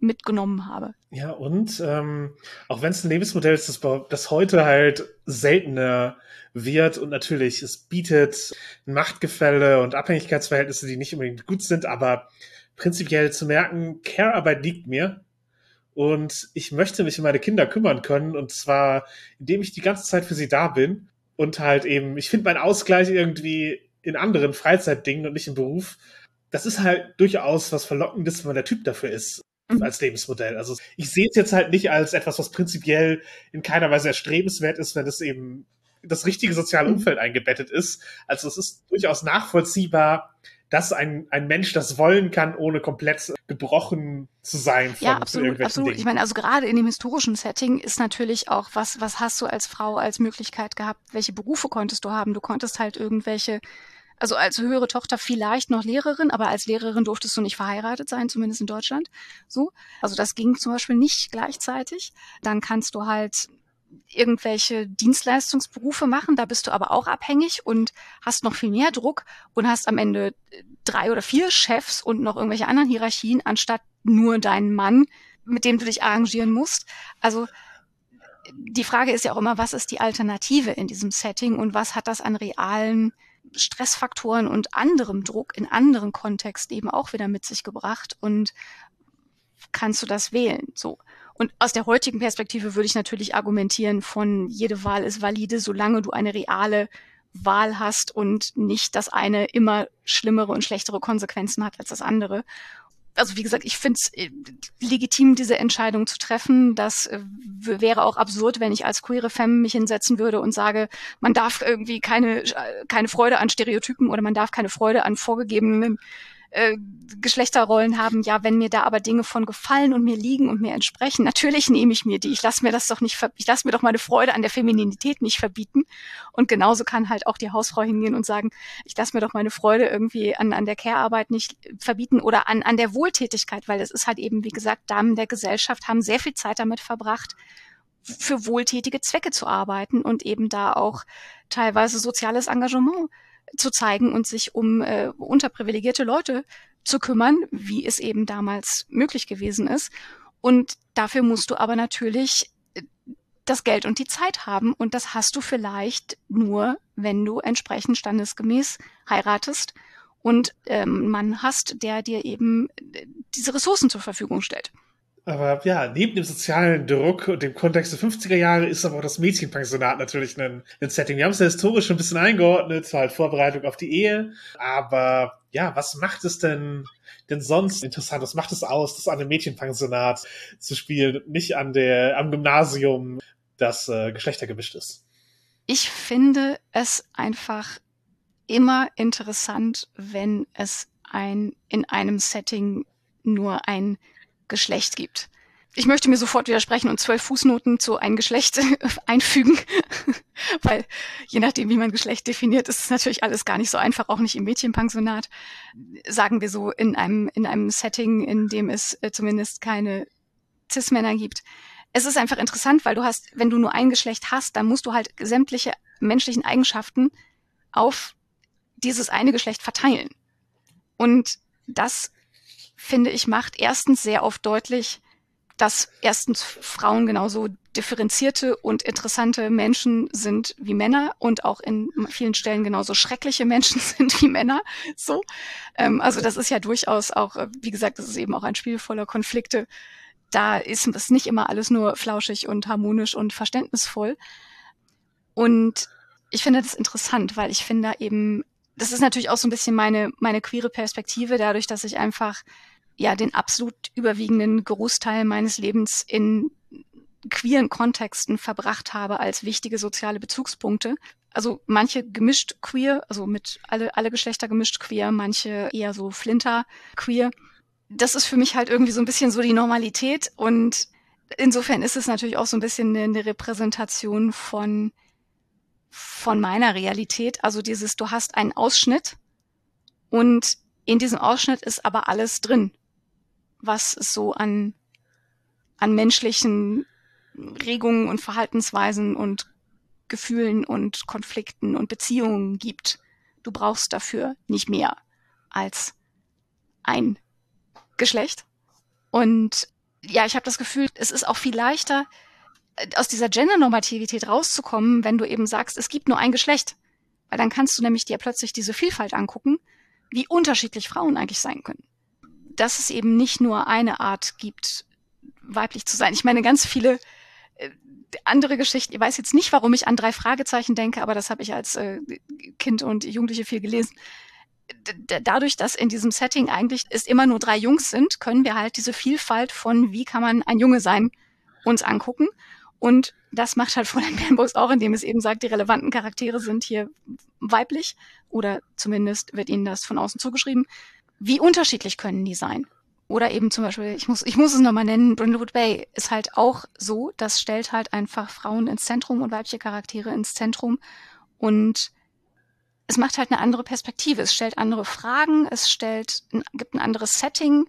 mitgenommen habe. Ja, und ähm, auch wenn es ein Lebensmodell ist, das, das heute halt seltener wird und natürlich es bietet Machtgefälle und Abhängigkeitsverhältnisse, die nicht unbedingt gut sind, aber prinzipiell zu merken, Care-Arbeit liegt mir und ich möchte mich um meine Kinder kümmern können und zwar, indem ich die ganze Zeit für sie da bin und halt eben, ich finde meinen Ausgleich irgendwie in anderen Freizeitdingen und nicht im Beruf. Das ist halt durchaus was Verlockendes, wenn man der Typ dafür ist mhm. als Lebensmodell. Also ich sehe es jetzt halt nicht als etwas, was prinzipiell in keiner Weise erstrebenswert ist, wenn es eben das richtige soziale mhm. Umfeld eingebettet ist. Also es ist durchaus nachvollziehbar, dass ein, ein Mensch das wollen kann, ohne komplett gebrochen zu sein von ja, absolut, absolut. Dingen. Ich meine, also gerade in dem historischen Setting ist natürlich auch, was, was hast du als Frau als Möglichkeit gehabt? Welche Berufe konntest du haben? Du konntest halt irgendwelche also als höhere Tochter vielleicht noch Lehrerin, aber als Lehrerin durftest du nicht verheiratet sein, zumindest in Deutschland. So. Also das ging zum Beispiel nicht gleichzeitig. Dann kannst du halt irgendwelche Dienstleistungsberufe machen, da bist du aber auch abhängig und hast noch viel mehr Druck und hast am Ende drei oder vier Chefs und noch irgendwelche anderen Hierarchien, anstatt nur deinen Mann, mit dem du dich arrangieren musst. Also die Frage ist ja auch immer, was ist die Alternative in diesem Setting und was hat das an realen Stressfaktoren und anderem Druck in anderen Kontexten eben auch wieder mit sich gebracht und kannst du das wählen? So. Und aus der heutigen Perspektive würde ich natürlich argumentieren von jede Wahl ist valide, solange du eine reale Wahl hast und nicht das eine immer schlimmere und schlechtere Konsequenzen hat als das andere also wie gesagt, ich finde es äh, legitim, diese Entscheidung zu treffen. Das äh, wäre auch absurd, wenn ich als queere Femme mich hinsetzen würde und sage, man darf irgendwie keine, äh, keine Freude an Stereotypen oder man darf keine Freude an vorgegebenen äh, Geschlechterrollen haben, ja, wenn mir da aber Dinge von gefallen und mir liegen und mir entsprechen, natürlich nehme ich mir die. Ich lasse mir das doch nicht, ich lasse mir doch meine Freude an der Femininität nicht verbieten. Und genauso kann halt auch die Hausfrau hingehen und sagen, ich lasse mir doch meine Freude irgendwie an, an der Care-Arbeit nicht verbieten oder an, an der Wohltätigkeit, weil es ist halt eben, wie gesagt, Damen der Gesellschaft haben sehr viel Zeit damit verbracht, für wohltätige Zwecke zu arbeiten und eben da auch teilweise soziales Engagement zu zeigen und sich um äh, unterprivilegierte Leute zu kümmern, wie es eben damals möglich gewesen ist. Und dafür musst du aber natürlich äh, das Geld und die Zeit haben. Und das hast du vielleicht nur, wenn du entsprechend standesgemäß heiratest und ähm, Mann hast, der dir eben äh, diese Ressourcen zur Verfügung stellt. Aber ja, neben dem sozialen Druck und dem Kontext der 50er Jahre ist aber auch das Mädchenpensionat natürlich ein, ein Setting. Wir haben es ja historisch schon ein bisschen eingeordnet, halt Vorbereitung auf die Ehe. Aber ja, was macht es denn denn sonst interessant? Was macht es aus, das an einem Mädchenpensionat zu spielen, nicht an der, am Gymnasium, das äh, geschlechtergemischt ist? Ich finde es einfach immer interessant, wenn es ein, in einem Setting nur ein Geschlecht gibt. Ich möchte mir sofort widersprechen und zwölf Fußnoten zu ein Geschlecht einfügen, weil je nachdem, wie man Geschlecht definiert, ist es natürlich alles gar nicht so einfach, auch nicht im Mädchenpensionat. Sagen wir so in einem, in einem Setting, in dem es äh, zumindest keine Cis-Männer gibt. Es ist einfach interessant, weil du hast, wenn du nur ein Geschlecht hast, dann musst du halt sämtliche menschlichen Eigenschaften auf dieses eine Geschlecht verteilen. Und das finde ich, macht erstens sehr oft deutlich, dass erstens Frauen genauso differenzierte und interessante Menschen sind wie Männer und auch in vielen Stellen genauso schreckliche Menschen sind wie Männer. So, ähm, also das ist ja durchaus auch, äh, wie gesagt, das ist eben auch ein Spiel voller Konflikte. Da ist es nicht immer alles nur flauschig und harmonisch und verständnisvoll. Und ich finde das interessant, weil ich finde eben, das ist natürlich auch so ein bisschen meine meine queere Perspektive, dadurch, dass ich einfach ja den absolut überwiegenden Großteil meines Lebens in queeren Kontexten verbracht habe als wichtige soziale Bezugspunkte. Also manche gemischt queer, also mit alle, alle Geschlechter gemischt queer, manche eher so flinter queer. Das ist für mich halt irgendwie so ein bisschen so die Normalität und insofern ist es natürlich auch so ein bisschen eine, eine Repräsentation von, von meiner Realität. Also dieses, du hast einen Ausschnitt und in diesem Ausschnitt ist aber alles drin was es so an, an menschlichen Regungen und Verhaltensweisen und Gefühlen und Konflikten und Beziehungen gibt. Du brauchst dafür nicht mehr als ein Geschlecht. Und ja, ich habe das Gefühl, es ist auch viel leichter, aus dieser Gender-Normativität rauszukommen, wenn du eben sagst, es gibt nur ein Geschlecht. Weil dann kannst du nämlich dir plötzlich diese Vielfalt angucken, wie unterschiedlich Frauen eigentlich sein können dass es eben nicht nur eine Art gibt, weiblich zu sein. Ich meine, ganz viele äh, andere Geschichten. Ich weiß jetzt nicht, warum ich an drei Fragezeichen denke, aber das habe ich als äh, Kind und Jugendliche viel gelesen. Dadurch, dass in diesem Setting eigentlich es immer nur drei Jungs sind, können wir halt diese Vielfalt von wie kann man ein Junge sein uns angucken. Und das macht halt Fräulein Bernbox auch, indem es eben sagt, die relevanten Charaktere sind hier weiblich oder zumindest wird ihnen das von außen zugeschrieben wie unterschiedlich können die sein? Oder eben zum Beispiel, ich muss, ich muss es nochmal nennen, Brindlewood Bay ist halt auch so, das stellt halt einfach Frauen ins Zentrum und weibliche Charaktere ins Zentrum und es macht halt eine andere Perspektive. Es stellt andere Fragen, es stellt, gibt ein anderes Setting,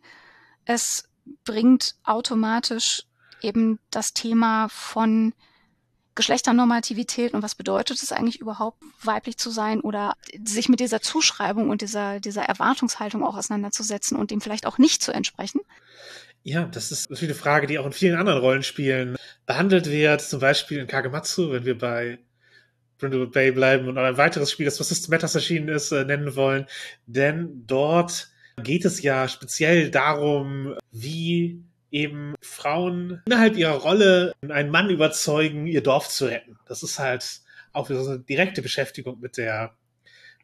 es bringt automatisch eben das Thema von Geschlechternormativität und was bedeutet es eigentlich überhaupt, weiblich zu sein oder sich mit dieser Zuschreibung und dieser, dieser Erwartungshaltung auch auseinanderzusetzen und dem vielleicht auch nicht zu entsprechen? Ja, das ist natürlich eine Frage, die auch in vielen anderen Rollenspielen behandelt wird. Zum Beispiel in Kagematsu, wenn wir bei Brindlewood Bay bleiben und ein weiteres Spiel, das was System Matters erschienen ist, äh, nennen wollen. Denn dort geht es ja speziell darum, wie eben Frauen innerhalb ihrer Rolle einen Mann überzeugen, ihr Dorf zu retten. Das ist halt auch wieder so eine direkte Beschäftigung mit der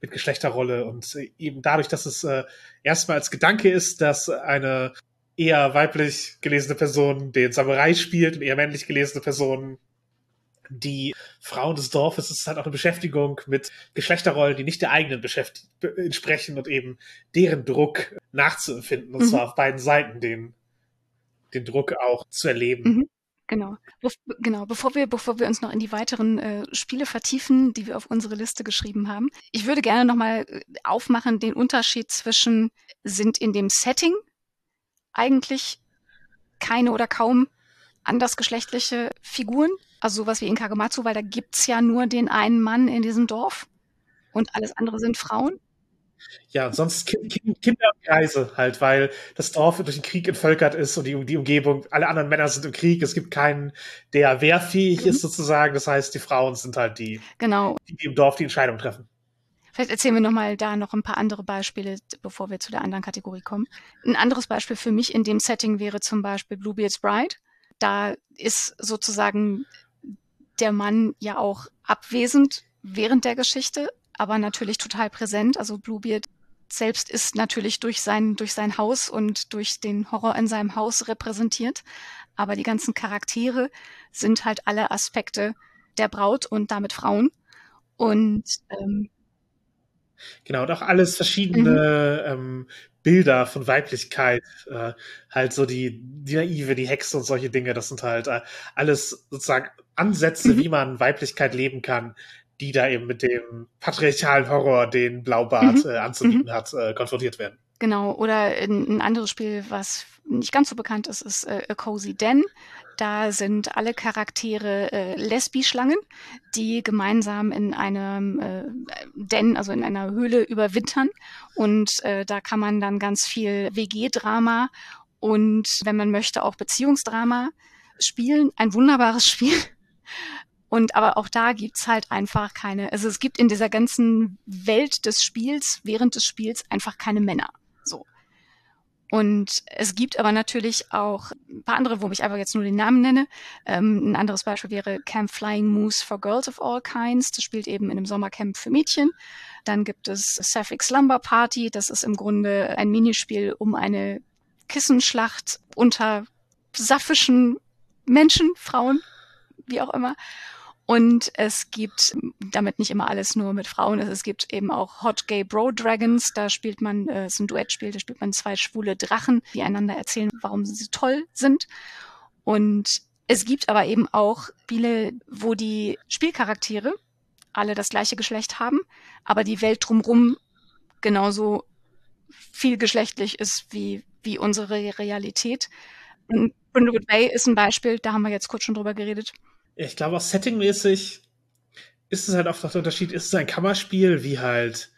mit Geschlechterrolle und eben dadurch, dass es äh, erstmal als Gedanke ist, dass eine eher weiblich gelesene Person den Samurai spielt und eher männlich gelesene Person die Frauen des Dorfes. Es ist halt auch eine Beschäftigung mit Geschlechterrollen, die nicht der eigenen entsprechen und eben deren Druck nachzuempfinden. Und mhm. zwar auf beiden Seiten den, den Druck auch zu erleben. Mhm. Genau. Genau. Bevor wir, bevor wir uns noch in die weiteren äh, Spiele vertiefen, die wir auf unsere Liste geschrieben haben, ich würde gerne nochmal äh, aufmachen den Unterschied zwischen sind in dem Setting eigentlich keine oder kaum andersgeschlechtliche Figuren, also sowas wie in Kagematsu, weil da gibt's ja nur den einen Mann in diesem Dorf und alles andere sind Frauen. Ja, und sonst kind, kind, Kinderkreise halt, weil das Dorf durch den Krieg entvölkert ist und die, die Umgebung, alle anderen Männer sind im Krieg, es gibt keinen, der wehrfähig mhm. ist sozusagen. Das heißt, die Frauen sind halt die, genau. die, die im Dorf die Entscheidung treffen. Vielleicht erzählen wir nochmal da noch ein paar andere Beispiele, bevor wir zu der anderen Kategorie kommen. Ein anderes Beispiel für mich in dem Setting wäre zum Beispiel Bluebeard's Bride. Da ist sozusagen der Mann ja auch abwesend während der Geschichte, aber natürlich total präsent. Also Bluebeard selbst ist natürlich durch sein, durch sein Haus und durch den Horror in seinem Haus repräsentiert. Aber die ganzen Charaktere sind halt alle Aspekte der Braut und damit Frauen. Und ähm, Genau, und auch alles verschiedene mhm. ähm, Bilder von Weiblichkeit, äh, halt so die, die Naive, die Hexe und solche Dinge, das sind halt äh, alles sozusagen Ansätze, mhm. wie man Weiblichkeit leben kann, die da eben mit dem patriarchalen Horror, den Blaubart mhm. äh, anzubieten hat, äh, konfrontiert werden. Genau, oder ein, ein anderes Spiel, was nicht ganz so bekannt ist, ist äh, A Cozy Den. Da sind alle Charaktere äh, Lesbi-Schlangen, die gemeinsam in einem äh, Den, also in einer Höhle überwintern. Und äh, da kann man dann ganz viel WG-Drama und, wenn man möchte, auch Beziehungsdrama spielen. Ein wunderbares Spiel. Und aber auch da gibt's halt einfach keine, also es gibt in dieser ganzen Welt des Spiels, während des Spiels einfach keine Männer. So. Und es gibt aber natürlich auch ein paar andere, wo ich einfach jetzt nur den Namen nenne. Ähm, ein anderes Beispiel wäre Camp Flying Moose for Girls of All Kinds. Das spielt eben in einem Sommercamp für Mädchen. Dann gibt es Sapphic Slumber Party. Das ist im Grunde ein Minispiel um eine Kissenschlacht unter saffischen Menschen, Frauen, wie auch immer. Und es gibt damit nicht immer alles nur mit Frauen. Es gibt eben auch Hot Gay Bro Dragons. Da spielt man, äh, ist ein Duettspiel, da spielt man zwei schwule Drachen, die einander erzählen, warum sie toll sind. Und es gibt aber eben auch Spiele, wo die Spielcharaktere alle das gleiche Geschlecht haben, aber die Welt drumrum genauso vielgeschlechtlich ist wie, wie unsere Realität. Und Brindlewood Bay ist ein Beispiel, da haben wir jetzt kurz schon drüber geredet ich glaube auch settingmäßig ist es halt oft auch der Unterschied, ist es ein Kammerspiel, wie halt,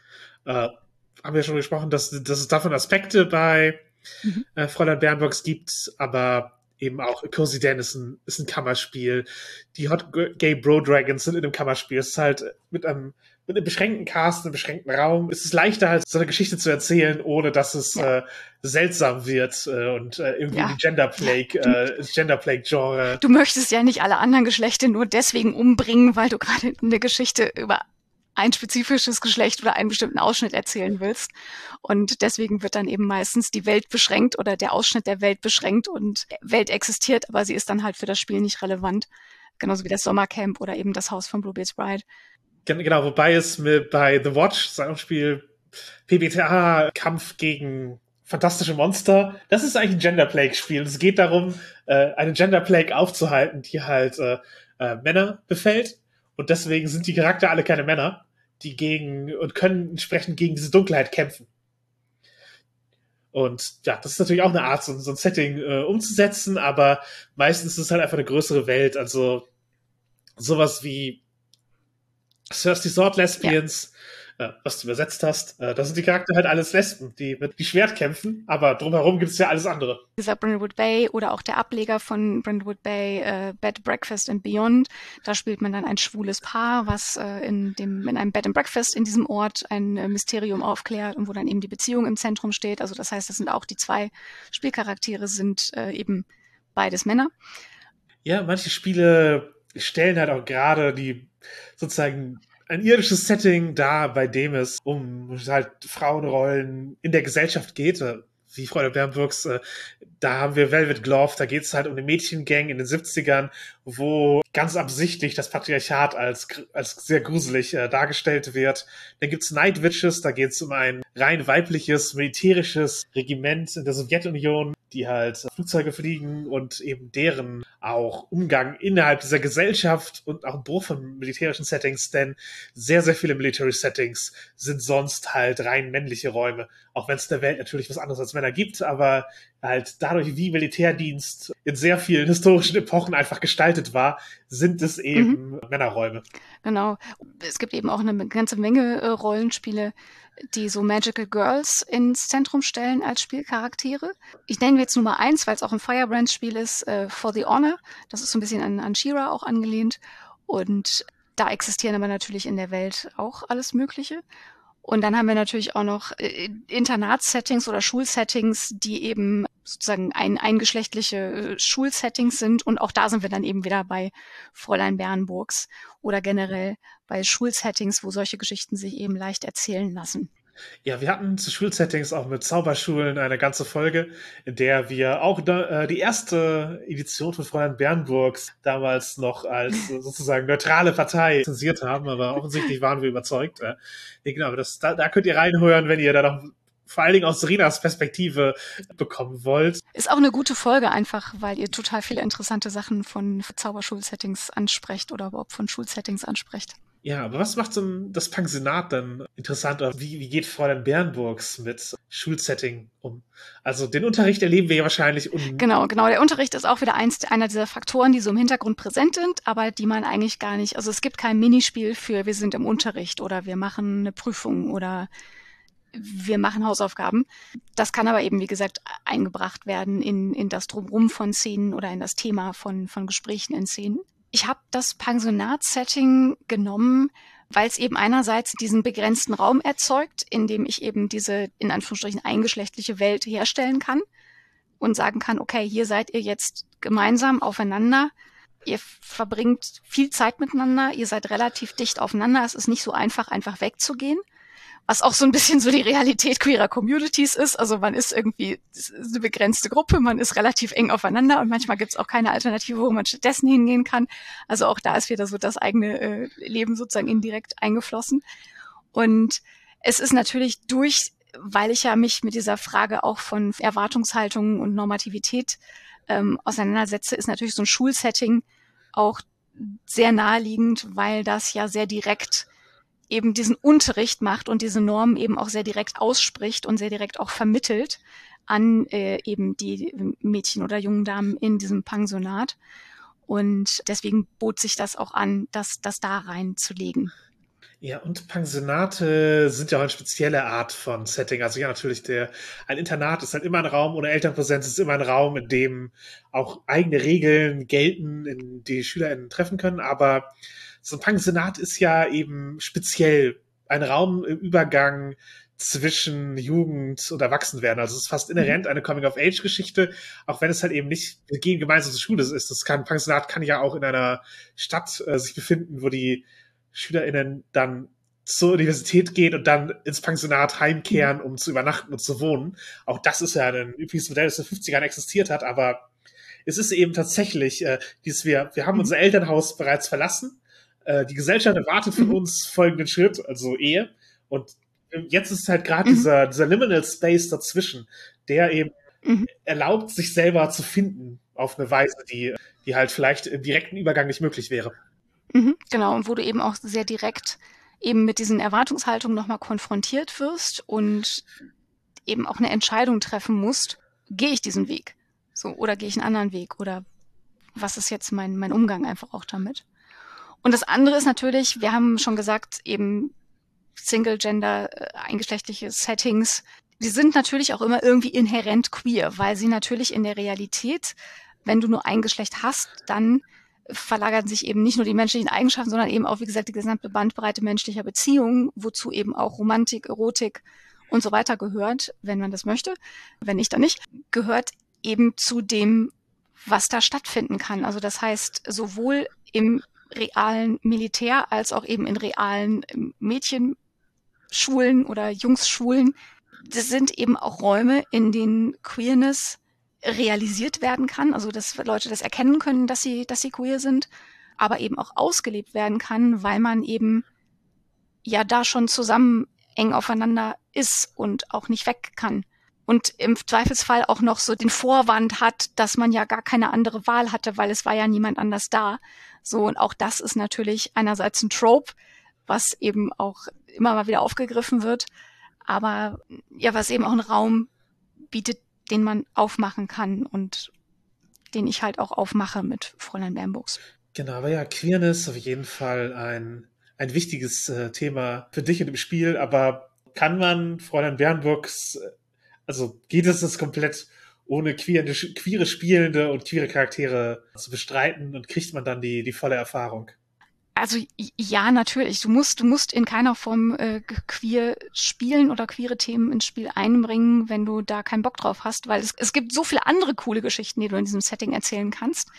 äh, haben wir schon gesprochen, dass, dass es davon Aspekte bei mhm. äh, Fräulein Bernbox gibt, aber eben auch Cozy Dan ist ein, ist ein Kammerspiel. Die Hot Gay Bro Dragons sind in einem Kammerspiel. Es ist halt mit einem mit einem beschränkten Cast, einem beschränkten Raum ist es leichter, halt so eine Geschichte zu erzählen, ohne dass es ja. äh, seltsam wird äh, und äh, irgendwie ja. die Gender Plague, äh, Gender Plague Genre. Du möchtest ja nicht alle anderen Geschlechter nur deswegen umbringen, weil du gerade eine Geschichte über ein spezifisches Geschlecht oder einen bestimmten Ausschnitt erzählen willst. Und deswegen wird dann eben meistens die Welt beschränkt oder der Ausschnitt der Welt beschränkt und Welt existiert, aber sie ist dann halt für das Spiel nicht relevant. Genauso wie das Sommercamp oder eben das Haus von Bluebeard's Bride. Genau, wobei es mit bei The Watch, seinem Spiel PBTA, Kampf gegen fantastische Monster, das ist eigentlich ein Gender Plague Spiel. Es geht darum, äh, eine Gender Plague aufzuhalten, die halt äh, äh, Männer befällt. Und deswegen sind die Charakter alle keine Männer, die gegen und können entsprechend gegen diese Dunkelheit kämpfen. Und ja, das ist natürlich auch eine Art, so, so ein Setting äh, umzusetzen, aber meistens ist es halt einfach eine größere Welt. Also sowas wie Thirsty Sword Lesbians äh, was du übersetzt hast. Äh, das sind die Charaktere halt alles Lesben, die mit die Schwert kämpfen, aber drumherum gibt es ja alles andere. Dieser Brindlewood Bay oder auch der Ableger von Brindlewood Bay, äh, Bed Breakfast and Beyond, da spielt man dann ein schwules Paar, was äh, in dem in einem Bed and Breakfast in diesem Ort ein äh, Mysterium aufklärt und wo dann eben die Beziehung im Zentrum steht. Also das heißt, das sind auch die zwei Spielcharaktere sind äh, eben beides Männer. Ja, manche Spiele stellen halt auch gerade die sozusagen ein irdisches Setting dar, bei dem es um halt Frauenrollen in der Gesellschaft geht. Wie Freude Bernburgs, äh, da haben wir Velvet Glove, da geht es halt um eine Mädchengang in den 70ern, wo ganz absichtlich das Patriarchat als, als sehr gruselig äh, dargestellt wird. Dann gibt's Night Witches, da geht es um ein rein weibliches militärisches Regiment in der Sowjetunion, die halt Flugzeuge fliegen und eben deren auch Umgang innerhalb dieser Gesellschaft und auch ein Bruch von militärischen Settings, denn sehr, sehr viele Military Settings sind sonst halt rein männliche Räume, auch wenn es der Welt natürlich was anderes als Männer gibt, aber halt dadurch, wie Militärdienst in sehr vielen historischen Epochen einfach gestaltet war, sind es eben mhm. Männerräume. Genau. Es gibt eben auch eine ganze Menge äh, Rollenspiele, die so Magical Girls ins Zentrum stellen als Spielcharaktere. Ich nenne jetzt nur mal eins, weil es auch ein Firebrand-Spiel ist, äh, For the Honor. Das ist so ein bisschen an, an Shira auch angelehnt. Und da existieren aber natürlich in der Welt auch alles Mögliche. Und dann haben wir natürlich auch noch äh, Internatssettings oder Schulsettings, die eben sozusagen ein, eingeschlechtliche äh, Schulsettings sind. Und auch da sind wir dann eben wieder bei Fräulein Bernburgs oder generell bei Schulsettings, wo solche Geschichten sich eben leicht erzählen lassen. Ja, wir hatten zu Schulsettings auch mit Zauberschulen eine ganze Folge, in der wir auch da, äh, die erste Edition von Fräulein Bernburgs damals noch als sozusagen neutrale Partei zensiert haben, aber offensichtlich waren wir überzeugt. Äh. Nee, genau, das, da, da könnt ihr reinhören, wenn ihr da noch vor allen Dingen aus Serinas Perspektive bekommen wollt. Ist auch eine gute Folge einfach, weil ihr total viele interessante Sachen von Zauberschulsettings ansprecht oder überhaupt von Schulsettings ansprecht. Ja, aber was macht so das Pensionat dann interessant? Wie, wie geht Fräulein Bernburgs mit Schulsetting um? Also den Unterricht erleben wir ja wahrscheinlich. Um genau, genau. Der Unterricht ist auch wieder eins, einer dieser Faktoren, die so im Hintergrund präsent sind, aber die man eigentlich gar nicht, also es gibt kein Minispiel für wir sind im Unterricht oder wir machen eine Prüfung oder wir machen Hausaufgaben. Das kann aber eben, wie gesagt, eingebracht werden in, in das Drumrum von Szenen oder in das Thema von, von Gesprächen in Szenen. Ich habe das Pensionat-Setting genommen, weil es eben einerseits diesen begrenzten Raum erzeugt, in dem ich eben diese in Anführungsstrichen eingeschlechtliche Welt herstellen kann und sagen kann, okay, hier seid ihr jetzt gemeinsam aufeinander. Ihr verbringt viel Zeit miteinander, ihr seid relativ dicht aufeinander. Es ist nicht so einfach, einfach wegzugehen was auch so ein bisschen so die Realität queerer Communities ist. Also man ist irgendwie ist eine begrenzte Gruppe, man ist relativ eng aufeinander und manchmal gibt es auch keine Alternative, wo man stattdessen hingehen kann. Also auch da ist wieder so das eigene äh, Leben sozusagen indirekt eingeflossen. Und es ist natürlich durch, weil ich ja mich mit dieser Frage auch von Erwartungshaltungen und Normativität ähm, auseinandersetze, ist natürlich so ein Schulsetting auch sehr naheliegend, weil das ja sehr direkt eben diesen Unterricht macht und diese Normen eben auch sehr direkt ausspricht und sehr direkt auch vermittelt an äh, eben die Mädchen oder jungen Damen in diesem Pensionat. Und deswegen bot sich das auch an, das, das da reinzulegen. Ja, und Pensionate sind ja auch eine spezielle Art von Setting. Also ja, natürlich, der, ein Internat ist halt immer ein Raum ohne Elternpräsenz, ist immer ein Raum, in dem auch eigene Regeln gelten, in die SchülerInnen treffen können. Aber so ein Pensionat ist ja eben speziell ein Raum im Übergang zwischen Jugend und Erwachsenwerden. Also es ist fast inhärent eine Coming-of-Age-Geschichte, auch wenn es halt eben nicht, wir gehen gemeinsam zur Schule ist. Das kann, Pensionat kann ja auch in einer Stadt äh, sich befinden, wo die SchülerInnen dann zur Universität gehen und dann ins Pensionat heimkehren, um zu übernachten und zu wohnen. Auch das ist ja ein übliches Modell, das in den 50ern existiert hat, aber es ist eben tatsächlich, äh, dieses, wir, wir haben mhm. unser Elternhaus bereits verlassen äh, die Gesellschaft erwartet von mhm. uns folgenden Schritt, also Ehe. Und jetzt ist halt gerade mhm. dieser, dieser Liminal Space dazwischen, der eben mhm. erlaubt, sich selber zu finden auf eine Weise, die, die halt vielleicht im direkten Übergang nicht möglich wäre. Mhm, genau, und wo du eben auch sehr direkt eben mit diesen Erwartungshaltungen nochmal konfrontiert wirst und eben auch eine Entscheidung treffen musst, gehe ich diesen Weg? So, oder gehe ich einen anderen Weg? Oder was ist jetzt mein, mein Umgang einfach auch damit? Und das andere ist natürlich, wir haben schon gesagt, eben Single-Gender, äh, eingeschlechtliche Settings. Die sind natürlich auch immer irgendwie inhärent queer, weil sie natürlich in der Realität, wenn du nur ein Geschlecht hast, dann verlagern sich eben nicht nur die menschlichen Eigenschaften, sondern eben auch, wie gesagt, die gesamte Bandbreite menschlicher Beziehungen, wozu eben auch Romantik, Erotik und so weiter gehört, wenn man das möchte. Wenn nicht, dann nicht. Gehört eben zu dem, was da stattfinden kann. Also das heißt, sowohl im realen Militär als auch eben in realen Mädchenschulen oder Jungsschulen. Das sind eben auch Räume, in denen Queerness realisiert werden kann, also dass Leute das erkennen können, dass sie, dass sie queer sind, aber eben auch ausgelebt werden kann, weil man eben ja da schon zusammen eng aufeinander ist und auch nicht weg kann. Und im Zweifelsfall auch noch so den Vorwand hat, dass man ja gar keine andere Wahl hatte, weil es war ja niemand anders da. So, und auch das ist natürlich einerseits ein Trope, was eben auch immer mal wieder aufgegriffen wird, aber ja, was eben auch einen Raum bietet, den man aufmachen kann und den ich halt auch aufmache mit Fräulein Bernburgs. Genau, aber ja, Queerness auf jeden Fall ein, ein wichtiges äh, Thema für dich in dem Spiel, aber kann man Fräulein Bernburgs, äh, also geht es das komplett ohne queere, queere Spielende und queere Charaktere zu bestreiten und kriegt man dann die, die volle Erfahrung? Also ja, natürlich. Du musst, du musst in keiner Form äh, queer spielen oder queere Themen ins Spiel einbringen, wenn du da keinen Bock drauf hast, weil es, es gibt so viele andere coole Geschichten, die du in diesem Setting erzählen kannst,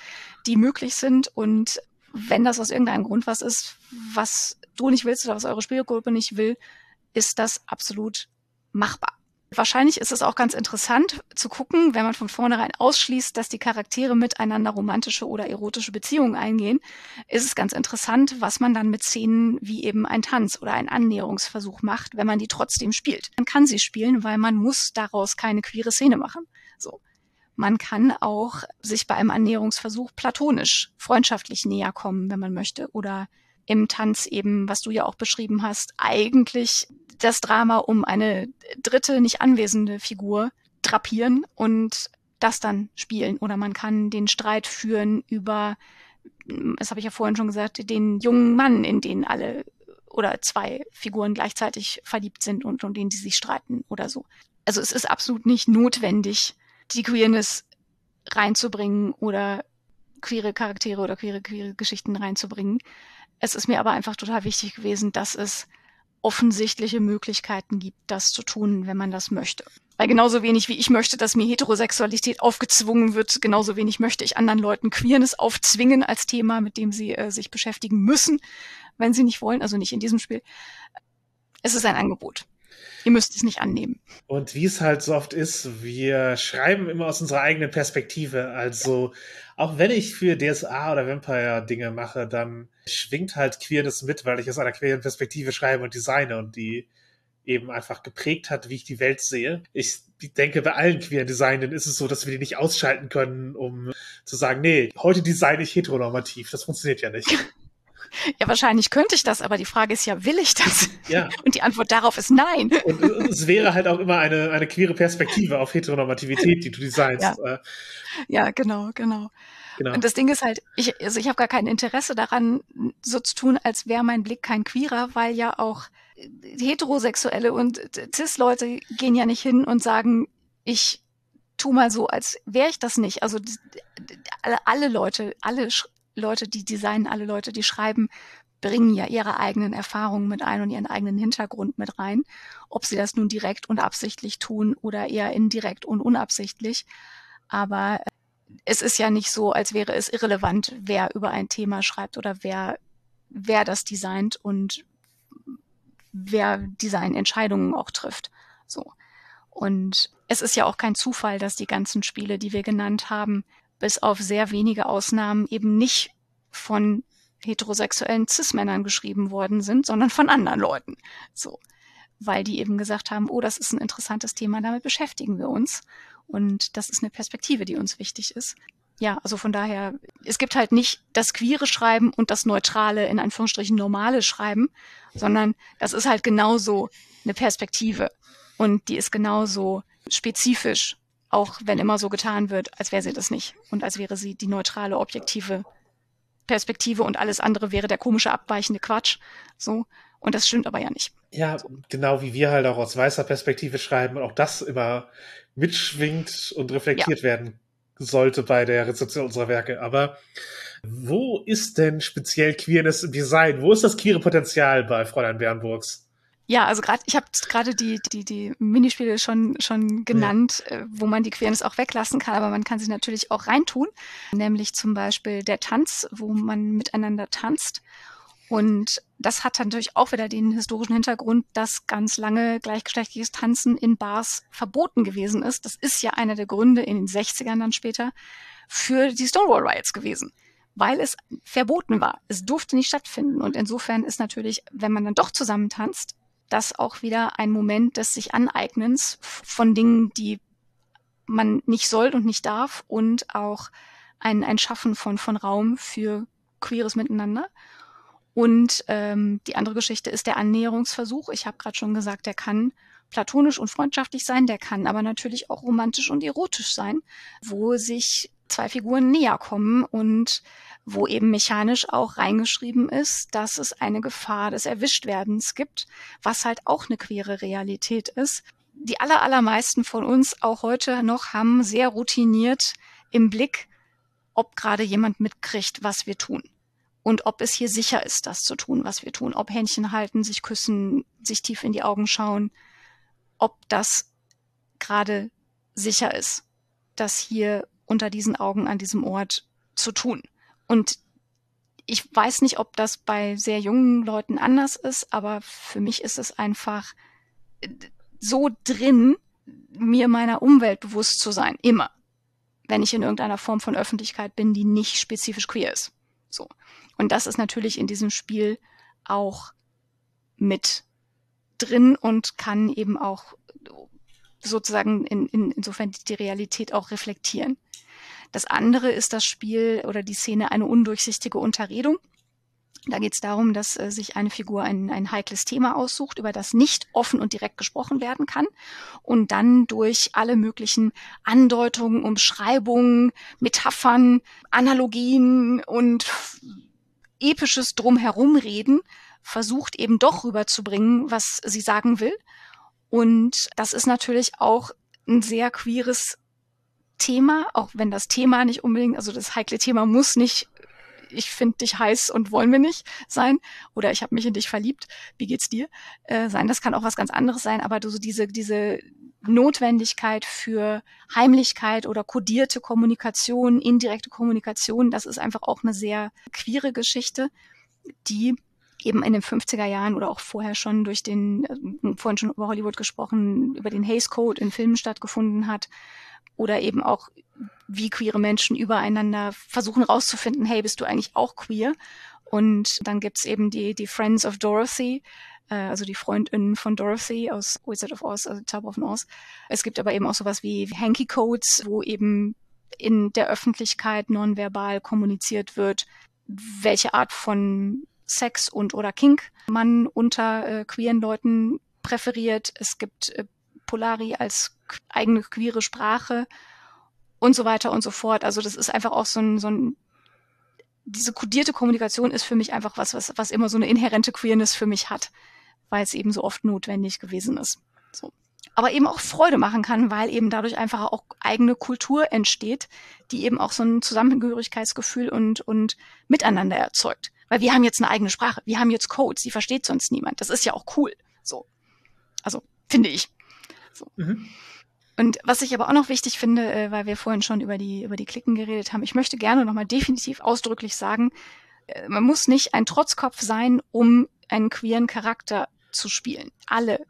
die möglich sind. Und wenn das aus irgendeinem Grund was ist, was du nicht willst oder was eure Spielgruppe nicht will, ist das absolut machbar. Wahrscheinlich ist es auch ganz interessant zu gucken, wenn man von vornherein ausschließt, dass die Charaktere miteinander romantische oder erotische Beziehungen eingehen, ist es ganz interessant, was man dann mit Szenen wie eben ein Tanz oder ein Annäherungsversuch macht, wenn man die trotzdem spielt. Man kann sie spielen, weil man muss daraus keine queere Szene machen. So. Man kann auch sich bei einem Annäherungsversuch platonisch, freundschaftlich näher kommen, wenn man möchte, oder im Tanz eben, was du ja auch beschrieben hast, eigentlich das Drama um eine dritte, nicht anwesende Figur drapieren und das dann spielen. Oder man kann den Streit führen über, das habe ich ja vorhin schon gesagt, den jungen Mann, in den alle oder zwei Figuren gleichzeitig verliebt sind und um den sie sich streiten oder so. Also es ist absolut nicht notwendig, die Queerness reinzubringen oder queere Charaktere oder queere, queere Geschichten reinzubringen. Es ist mir aber einfach total wichtig gewesen, dass es offensichtliche Möglichkeiten gibt, das zu tun, wenn man das möchte. Weil genauso wenig wie ich möchte, dass mir Heterosexualität aufgezwungen wird, genauso wenig möchte ich anderen Leuten Queerness aufzwingen als Thema, mit dem sie äh, sich beschäftigen müssen, wenn sie nicht wollen, also nicht in diesem Spiel. Es ist ein Angebot. Ihr müsst es nicht annehmen. Und wie es halt so oft ist, wir schreiben immer aus unserer eigenen Perspektive. Also auch wenn ich für DSA oder Vampire Dinge mache, dann schwingt halt Queerness mit, weil ich aus einer queeren Perspektive schreibe und designe und die eben einfach geprägt hat, wie ich die Welt sehe. Ich denke, bei allen queeren Designen ist es so, dass wir die nicht ausschalten können, um zu sagen, nee, heute designe ich heteronormativ. Das funktioniert ja nicht. Ja, wahrscheinlich könnte ich das, aber die Frage ist ja, will ich das? Ja. Und die Antwort darauf ist nein. Und es wäre halt auch immer eine, eine queere Perspektive auf Heteronormativität, die du designst. Ja, ja genau, genau. Genau. Und das Ding ist halt, ich, also ich habe gar kein Interesse daran, so zu tun, als wäre mein Blick kein queerer, weil ja auch Heterosexuelle und Cis-Leute gehen ja nicht hin und sagen, ich tu mal so, als wäre ich das nicht. Also alle, alle Leute, alle Leute, die designen, alle Leute, die schreiben, bringen ja ihre eigenen Erfahrungen mit ein und ihren eigenen Hintergrund mit rein. Ob sie das nun direkt und absichtlich tun oder eher indirekt und unabsichtlich. Aber äh, es ist ja nicht so, als wäre es irrelevant, wer über ein Thema schreibt oder wer, wer das designt und wer Designentscheidungen auch trifft. So. Und es ist ja auch kein Zufall, dass die ganzen Spiele, die wir genannt haben, bis auf sehr wenige Ausnahmen eben nicht von heterosexuellen Cis-Männern geschrieben worden sind, sondern von anderen Leuten. So. Weil die eben gesagt haben, oh, das ist ein interessantes Thema, damit beschäftigen wir uns. Und das ist eine Perspektive, die uns wichtig ist. Ja, also von daher, es gibt halt nicht das queere Schreiben und das neutrale, in Anführungsstrichen normale Schreiben, sondern das ist halt genauso eine Perspektive. Und die ist genauso spezifisch auch wenn immer so getan wird, als wäre sie das nicht und als wäre sie die neutrale, objektive Perspektive und alles andere wäre der komische, abweichende Quatsch. So. Und das stimmt aber ja nicht. Ja, genau wie wir halt auch aus weißer Perspektive schreiben und auch das immer mitschwingt und reflektiert ja. werden sollte bei der Rezeption unserer Werke. Aber wo ist denn speziell Queerness im Design? Wo ist das queere Potenzial bei Fräulein Bernburgs? Ja, also gerade ich habe gerade die, die, die Minispiele schon, schon genannt, ja. Äh, wo man die Queerness auch weglassen kann, aber man kann sie natürlich auch reintun. Nämlich zum Beispiel der Tanz, wo man miteinander tanzt. Und das hat natürlich auch wieder den historischen Hintergrund, dass ganz lange gleichgeschlechtliches Tanzen in Bars verboten gewesen ist. Das ist ja einer der Gründe in den 60ern dann später für die Stonewall Riots gewesen weil es verboten war. Es durfte nicht stattfinden. Und insofern ist natürlich, wenn man dann doch zusammen tanzt, das auch wieder ein Moment des sich Aneignens von Dingen, die man nicht soll und nicht darf und auch ein, ein Schaffen von, von Raum für queeres Miteinander. Und ähm, die andere Geschichte ist der Annäherungsversuch. Ich habe gerade schon gesagt, der kann platonisch und freundschaftlich sein, der kann aber natürlich auch romantisch und erotisch sein, wo sich zwei Figuren näher kommen und wo eben mechanisch auch reingeschrieben ist, dass es eine Gefahr des Erwischtwerdens gibt, was halt auch eine queere Realität ist. Die aller, allermeisten von uns auch heute noch haben sehr routiniert im Blick, ob gerade jemand mitkriegt, was wir tun. Und ob es hier sicher ist, das zu tun, was wir tun. Ob Händchen halten, sich küssen, sich tief in die Augen schauen. Ob das gerade sicher ist, das hier unter diesen Augen an diesem Ort zu tun. Und ich weiß nicht, ob das bei sehr jungen Leuten anders ist, aber für mich ist es einfach äh, so drin, mir meiner Umwelt bewusst zu sein, immer. Wenn ich in irgendeiner Form von Öffentlichkeit bin, die nicht spezifisch queer ist. So. Und das ist natürlich in diesem Spiel auch mit drin und kann eben auch sozusagen in, in, insofern die Realität auch reflektieren. Das andere ist das Spiel oder die Szene eine undurchsichtige Unterredung. Da geht es darum, dass äh, sich eine Figur ein, ein heikles Thema aussucht, über das nicht offen und direkt gesprochen werden kann und dann durch alle möglichen Andeutungen, Umschreibungen, Metaphern, Analogien und episches Drumherumreden versucht eben doch rüberzubringen, was sie sagen will. Und das ist natürlich auch ein sehr queeres Thema, auch wenn das Thema nicht unbedingt, also das heikle Thema muss nicht ich finde dich heiß und wollen wir nicht sein oder ich habe mich in dich verliebt, wie geht's dir äh, sein. Das kann auch was ganz anderes sein, aber so diese diese Notwendigkeit für Heimlichkeit oder kodierte Kommunikation, indirekte Kommunikation, das ist einfach auch eine sehr queere Geschichte, die eben in den 50er Jahren oder auch vorher schon durch den, äh, vorhin schon über Hollywood gesprochen, über den Hays Code in Filmen stattgefunden hat oder eben auch, wie queere Menschen übereinander versuchen rauszufinden, hey, bist du eigentlich auch queer? Und dann gibt's eben die, die Friends of Dorothy, äh, also die Freundinnen von Dorothy aus Wizard of Oz, also Top of Oz. Es gibt aber eben auch sowas wie Hanky Codes, wo eben in der Öffentlichkeit nonverbal kommuniziert wird, welche Art von Sex und oder Kink man unter äh, queeren Leuten präferiert. Es gibt äh, Polari als eigene queere Sprache und so weiter und so fort. Also das ist einfach auch so ein, so ein diese kodierte Kommunikation ist für mich einfach was, was, was immer so eine inhärente Queerness für mich hat, weil es eben so oft notwendig gewesen ist. So. Aber eben auch Freude machen kann, weil eben dadurch einfach auch eigene Kultur entsteht, die eben auch so ein Zusammengehörigkeitsgefühl und, und Miteinander erzeugt. Weil wir haben jetzt eine eigene Sprache, wir haben jetzt Codes, die versteht sonst niemand. Das ist ja auch cool. So. Also, finde ich. So. Mhm. Und was ich aber auch noch wichtig finde, äh, weil wir vorhin schon über die, über die Klicken geredet haben, ich möchte gerne nochmal definitiv ausdrücklich sagen, äh, man muss nicht ein Trotzkopf sein, um einen queeren Charakter zu spielen. Alle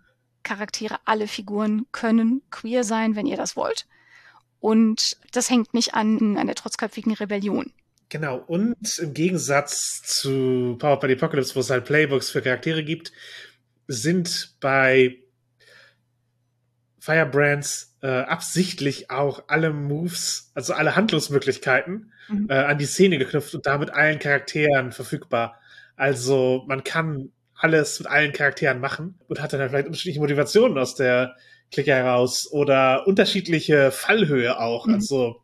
Charaktere, alle Figuren können queer sein, wenn ihr das wollt. Und das hängt nicht an, an der trotzköpfigen Rebellion. Genau, und im Gegensatz zu Power by the Apocalypse, wo es halt Playbooks für Charaktere gibt, sind bei Firebrands äh, absichtlich auch alle Moves, also alle Handlungsmöglichkeiten mhm. äh, an die Szene geknüpft und damit allen Charakteren verfügbar. Also man kann alles mit allen Charakteren machen und hat dann vielleicht unterschiedliche Motivationen aus der Clique heraus oder unterschiedliche Fallhöhe auch. Mhm. Also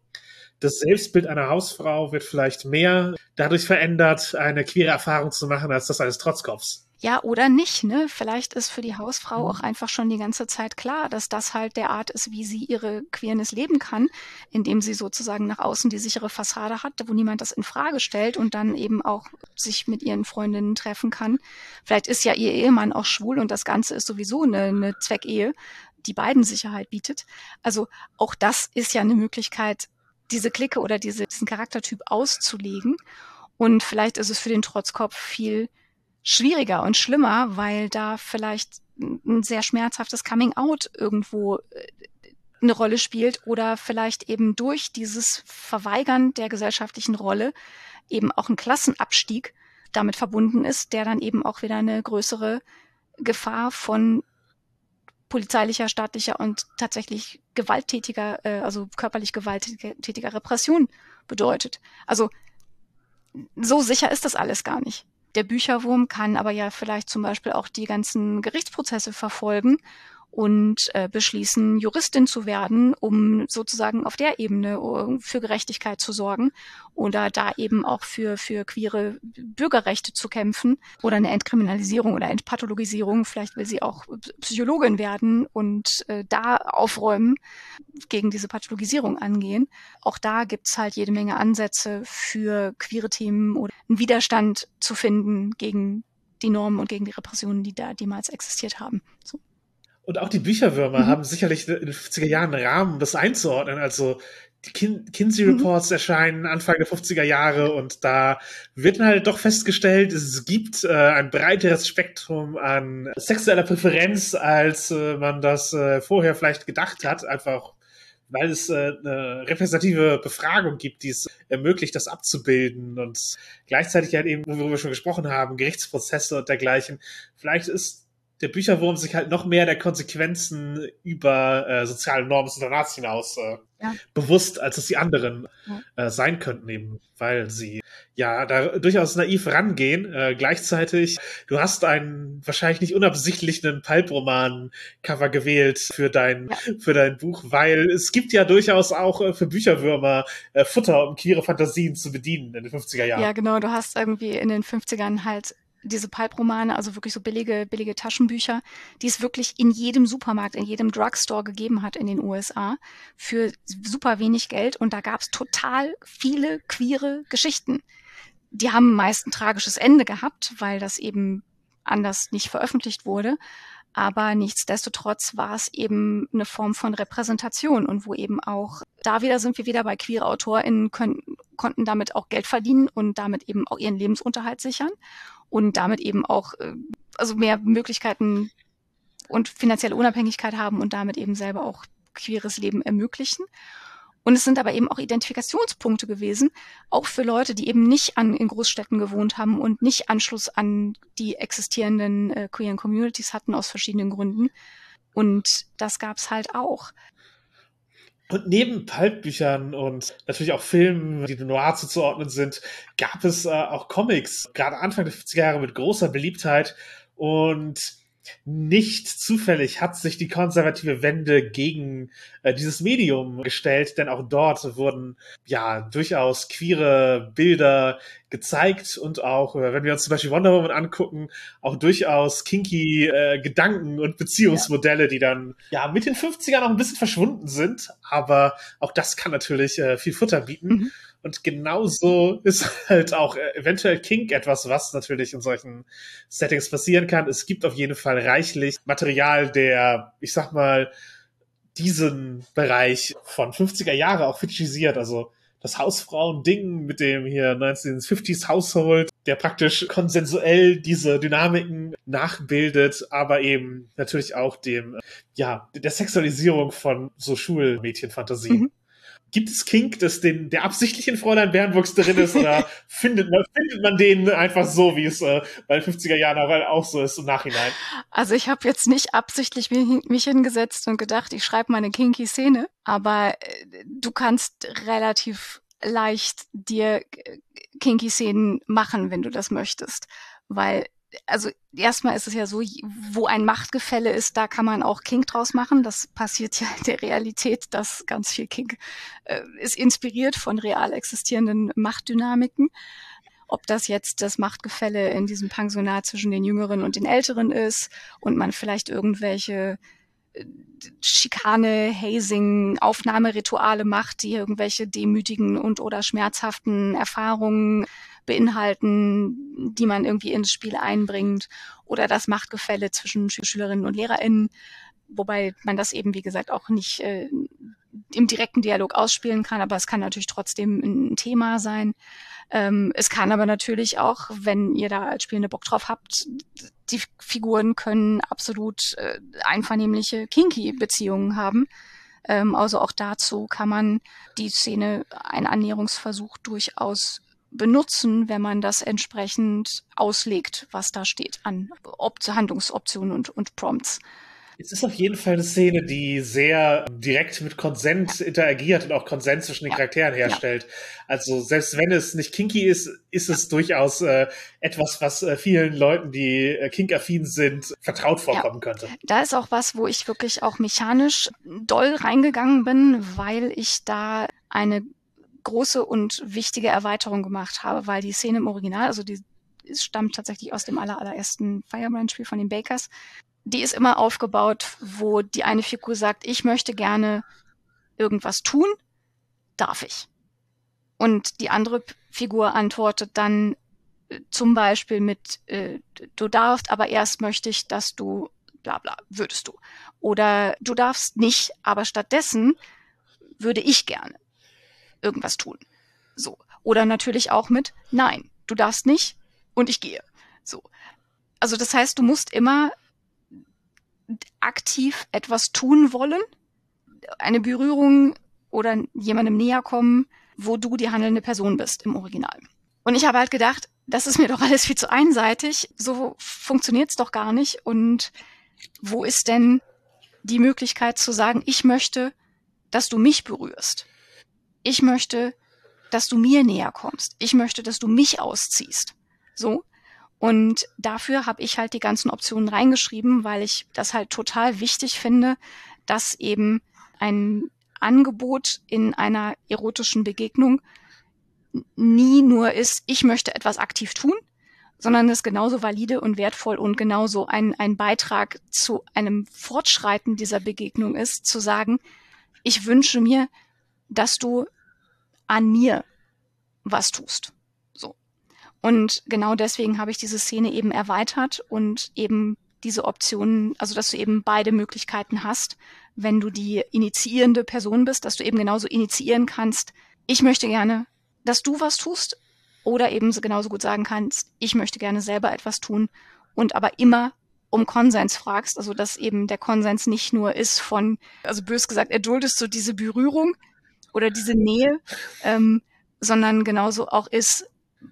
das Selbstbild einer Hausfrau wird vielleicht mehr dadurch verändert, eine queere Erfahrung zu machen, als das eines Trotzkopfs. Ja, oder nicht, ne? Vielleicht ist für die Hausfrau Mhm. auch einfach schon die ganze Zeit klar, dass das halt der Art ist, wie sie ihre Queerness leben kann, indem sie sozusagen nach außen die sichere Fassade hat, wo niemand das in Frage stellt und dann eben auch sich mit ihren Freundinnen treffen kann. Vielleicht ist ja ihr Ehemann auch schwul und das Ganze ist sowieso eine, eine Zweckehe, die beiden Sicherheit bietet. Also auch das ist ja eine Möglichkeit, diese Clique oder diese, diesen Charaktertyp auszulegen. Und vielleicht ist es für den Trotzkopf viel schwieriger und schlimmer, weil da vielleicht ein sehr schmerzhaftes Coming Out irgendwo äh, eine Rolle spielt oder vielleicht eben durch dieses Verweigern der gesellschaftlichen Rolle eben auch ein Klassenabstieg damit verbunden ist, der dann eben auch wieder eine größere Gefahr von polizeilicher, staatlicher und tatsächlich gewalttätiger, äh, also körperlich gewalttätiger Repression bedeutet. Also so sicher ist das alles gar nicht. Der Bücherwurm kann aber ja vielleicht zum Beispiel auch die ganzen Gerichtsprozesse verfolgen und äh, beschließen, Juristin zu werden, um sozusagen auf der Ebene äh, für Gerechtigkeit zu sorgen oder da eben auch für, für queere Bürgerrechte zu kämpfen oder eine Entkriminalisierung oder Entpathologisierung. Vielleicht will sie auch Psychologin werden und äh, da aufräumen, gegen diese Pathologisierung angehen. Auch da gibt's halt jede Menge Ansätze für queere Themen oder einen Widerstand zu finden gegen die Normen und gegen die Repressionen, die da damals existiert haben. So. Und auch die Bücherwürmer Mhm. haben sicherlich in den 50er Jahren einen Rahmen, um das einzuordnen. Also die Kin Kinsey Mhm. Reports erscheinen Anfang der 50er Jahre und da wird dann halt doch festgestellt, es gibt äh, ein breiteres Spektrum an sexueller Präferenz, als äh, man das äh, vorher vielleicht gedacht hat. Einfach weil es äh, eine repräsentative Befragung gibt, die es ermöglicht, das abzubilden und gleichzeitig halt eben, worüber wir schon gesprochen haben, Gerichtsprozesse und dergleichen. Vielleicht ist der Bücherwurm sich halt noch mehr der Konsequenzen über äh, soziale Normen des Internats hinaus äh, Ja. bewusst, als es die anderen Ja. äh, sein könnten, eben, weil sie ja da durchaus naiv rangehen. Äh, gleichzeitig, du hast einen wahrscheinlich nicht unabsichtlichen Pulp-Roman-Cover gewählt für dein, Ja. für dein Buch, weil es gibt ja durchaus auch äh, für Bücherwürmer äh, Futter, um queere Fantasien zu bedienen in den 50er Jahren. Ja, genau. Du hast irgendwie in den 50ern halt diese Pulp-Romane, also wirklich so billige, billige Taschenbücher, die es wirklich in jedem Supermarkt, in jedem Drugstore gegeben hat in den USA für super wenig Geld. Und da gab es total viele queere Geschichten. Die haben meist ein tragisches Ende gehabt, weil das eben anders nicht veröffentlicht wurde. Aber nichtsdestotrotz war es eben eine Form von Repräsentation und wo eben auch, da wieder sind wir wieder bei queere AutorInnen, können, konnten damit auch Geld verdienen und damit eben auch ihren Lebensunterhalt sichern und damit eben auch, äh, also mehr Möglichkeiten und finanzielle Unabhängigkeit haben und damit eben selber auch queeres Leben ermöglichen. Und es sind aber eben auch Identifikationspunkte gewesen, auch für Leute, die eben nicht an, in Großstädten gewohnt haben und nicht Anschluss an die existierenden äh, queeren Communities hatten aus verschiedenen Gründen. Und das gab's halt auch. Und neben Pulp-Büchern und natürlich auch Filmen, die dem Noir zuzuordnen sind, gab es äh, auch Comics, gerade Anfang der 50er Jahre mit großer Beliebtheit. Und nicht zufällig hat sich die konservative Wende gegen äh, dieses Medium gestellt, denn auch dort wurden ja durchaus queere Bilder gezeigt und auch, äh, wenn wir uns zum Beispiel Wonder Woman angucken, auch durchaus kinky äh, Gedanken und Beziehungsmodelle, die dann ja mit den 50ern noch ein bisschen verschwunden sind, aber auch das kann natürlich äh, viel Futter bieten. Mhm. Und genauso ist halt auch äh, eventuell Kink etwas, was natürlich in solchen Settings passieren kann. Es gibt auf jeden Fall reichlich Material, der, ich sag mal, diesen Bereich von 50er Jahre auch fetischisiert. Also das Hausfrauen-Ding mit dem hier 1950s Household, der praktisch konsensuell diese Dynamiken nachbildet, aber eben natürlich auch dem, ja, der Sexualisierung von so Schulmädchenfantasien. Mhm. Gibt es Kink, dass den, der absichtlich in Fräulein Bernburgs drin ist, oder findet man, findet man den einfach so, wie es äh, bei den 50er Jahren aber auch so ist im Nachhinein? Also ich habe jetzt nicht absichtlich mich, hingesetzt und gedacht, ich schreibe mal eine kinky Szene, aber äh, du kannst relativ leicht dir äh, kinky Szenen machen, wenn du das möchtest, weil also erstmal ist es ja so, wo ein Machtgefälle ist, da kann man auch Kink draus machen. Das passiert ja in der Realität, dass ganz viel Kink äh, ist inspiriert von real existierenden Machtdynamiken. ob das jetzt das Machtgefälle in diesem Pensionat zwischen den Jüngeren und den Älteren ist und man vielleicht irgendwelche äh, Schikane, Hazing, Aufnahmerituale macht, die irgendwelche demütigen und oder schmerzhaften Erfahrungen beinhalten, die man irgendwie ins Spiel einbringt oder das Machtgefälle zwischen Schülerinnen und LehrerInnen, wobei man das eben, wie gesagt, auch nicht äh, im direkten Dialog ausspielen kann, aber es kann natürlich trotzdem ein Thema sein. Ähm, es kann aber natürlich auch, wenn ihr da als Spielende Bock drauf habt, die Figuren können absolut äh, einvernehmliche Kinky-Beziehungen haben. Ähm, also auch dazu kann man die Szene, ein Annäherungsversuch durchaus benutzen, wenn man das entsprechend auslegt, was da steht an Op Handlungsoptionen und, und Prompts. Es ist auf jeden Fall eine Szene, die sehr direkt mit Konsent interagiert und auch Konsent zwischen den Charakteren herstellt. Also selbst wenn es nicht kinky ist, ist es durchaus äh, etwas, was äh, vielen Leuten, die äh, kinkaffin sind, vertraut vorkommen könnte. Da ist auch was, wo ich wirklich auch mechanisch doll reingegangen bin, weil ich da eine große und wichtige Erweiterung gemacht habe, weil die Szene im Original, also die stammt tatsächlich aus dem allerersten Firebrand-Spiel von den Bakers, die ist immer aufgebaut, wo die eine Figur sagt, ich möchte gerne irgendwas tun, darf ich. Und die andere Figur antwortet dann äh, zum Beispiel mit, äh, du darfst, aber erst möchte ich, dass du bla bla, würdest du. Oder du darfst nicht, aber stattdessen würde ich gerne irgendwas tun. So. Oder natürlich auch mit Nein, du darfst nicht und ich gehe. So. Also das heißt, du musst immer aktiv etwas tun wollen, eine Berührung oder jemandem näher kommen, wo du die handelnde Person bist im Original. Und ich habe halt gedacht, das ist mir doch alles viel zu einseitig, so funktioniert's doch gar nicht. Und wo ist denn die Möglichkeit zu sagen, ich möchte, dass du mich berührst? Ich möchte, dass du mir näher kommst. Ich möchte, dass du mich ausziehst. So. Und dafür habe ich halt die ganzen Optionen reingeschrieben, weil ich das halt total wichtig finde, dass eben ein Angebot in einer erotischen Begegnung nie nur ist, ich möchte etwas aktiv tun, sondern es genauso valide und wertvoll und genauso ein, ein Beitrag zu einem Fortschreiten dieser Begegnung ist, zu sagen, ich wünsche mir, dass du an mir was tust. So. Und genau deswegen habe ich diese Szene eben erweitert und eben diese Optionen, also dass du eben beide Möglichkeiten hast, wenn du die initiierende Person bist, dass du eben genauso initiieren kannst, ich möchte gerne, dass du was tust, oder eben genauso gut sagen kannst, ich möchte gerne selber etwas tun und aber immer um Konsens fragst, also dass eben der Konsens nicht nur ist von, also bös gesagt, erduldest du diese Berührung, oder diese Nähe, ähm, sondern genauso auch ist,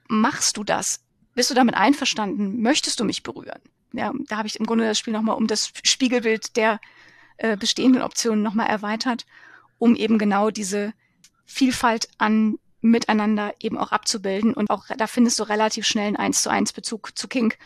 machst du das? Bist du damit einverstanden? Möchtest du mich berühren? Ja, da habe ich im Grunde das Spiel nochmal um das Spiegelbild der äh, bestehenden Optionen nochmal erweitert, um eben genau diese Vielfalt an Miteinander eben auch abzubilden. Und auch da findest du relativ schnell einen eins zu eins Bezug zu Kink,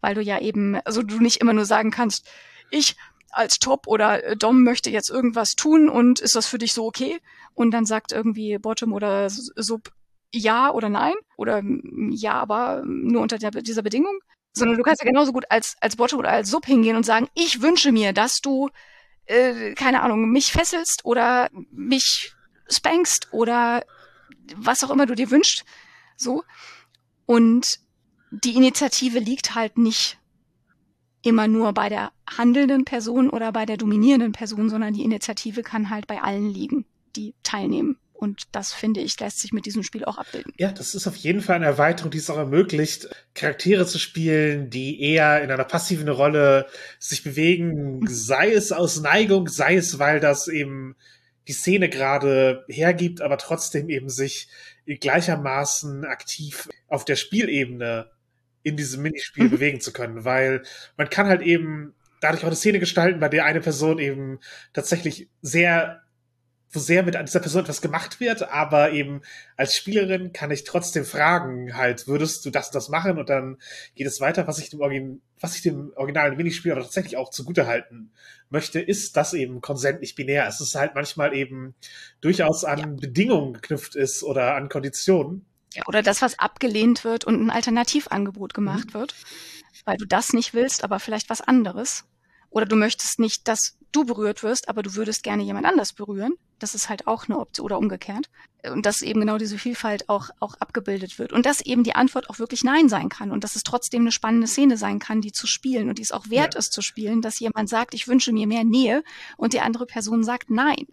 weil du ja eben, also du nicht immer nur sagen kannst, ich als Top oder äh, Dom möchte jetzt irgendwas tun und ist das für dich so okay? Und dann sagt irgendwie Bottom oder Sub ja oder nein oder ja, aber nur unter der, dieser Bedingung. Sondern du kannst ja genauso gut als, als Bottom oder als Sub hingehen und sagen, ich wünsche mir, dass du, äh, keine Ahnung, mich fesselst oder mich spankst oder was auch immer du dir wünschst. So. Und die Initiative liegt halt nicht immer nur bei der handelnden Person oder bei der dominierenden Person, sondern die Initiative kann halt bei allen liegen, die teilnehmen. Und das finde ich, lässt sich mit diesem Spiel auch abbilden. Ja, das ist auf jeden Fall eine Erweiterung, die es auch ermöglicht, Charaktere zu spielen, die eher in einer passiven Rolle sich bewegen, sei es aus Neigung, sei es, weil das eben die Szene gerade hergibt, aber trotzdem eben sich gleichermaßen aktiv auf der Spielebene in diesem Minispiel mhm. bewegen zu können, weil man kann halt eben dadurch auch eine Szene gestalten, bei der eine Person eben tatsächlich sehr wo sehr mit dieser Person etwas gemacht wird, aber eben als Spielerin kann ich trotzdem fragen, halt, würdest du das und das machen? Und dann geht es weiter, was ich dem, Origin was ich dem originalen Minispiel aber tatsächlich auch zugute halten möchte, ist, dass eben Konsent nicht binär ist. Es ist halt manchmal eben durchaus an ja. Bedingungen geknüpft ist oder an Konditionen. Ja, oder das, was abgelehnt wird und ein Alternativangebot gemacht mhm. wird, weil du das nicht willst, aber vielleicht was anderes. Oder du möchtest nicht, dass du berührt wirst, aber du würdest gerne jemand anders berühren. Das ist halt auch eine Option oder umgekehrt. Und dass eben genau diese Vielfalt auch, auch abgebildet wird. Und dass eben die Antwort auch wirklich Nein sein kann und dass es trotzdem eine spannende Szene sein kann, die zu spielen und die es auch wert ja. ist zu spielen, dass jemand sagt, ich wünsche mir mehr Nähe und die andere Person sagt Nein.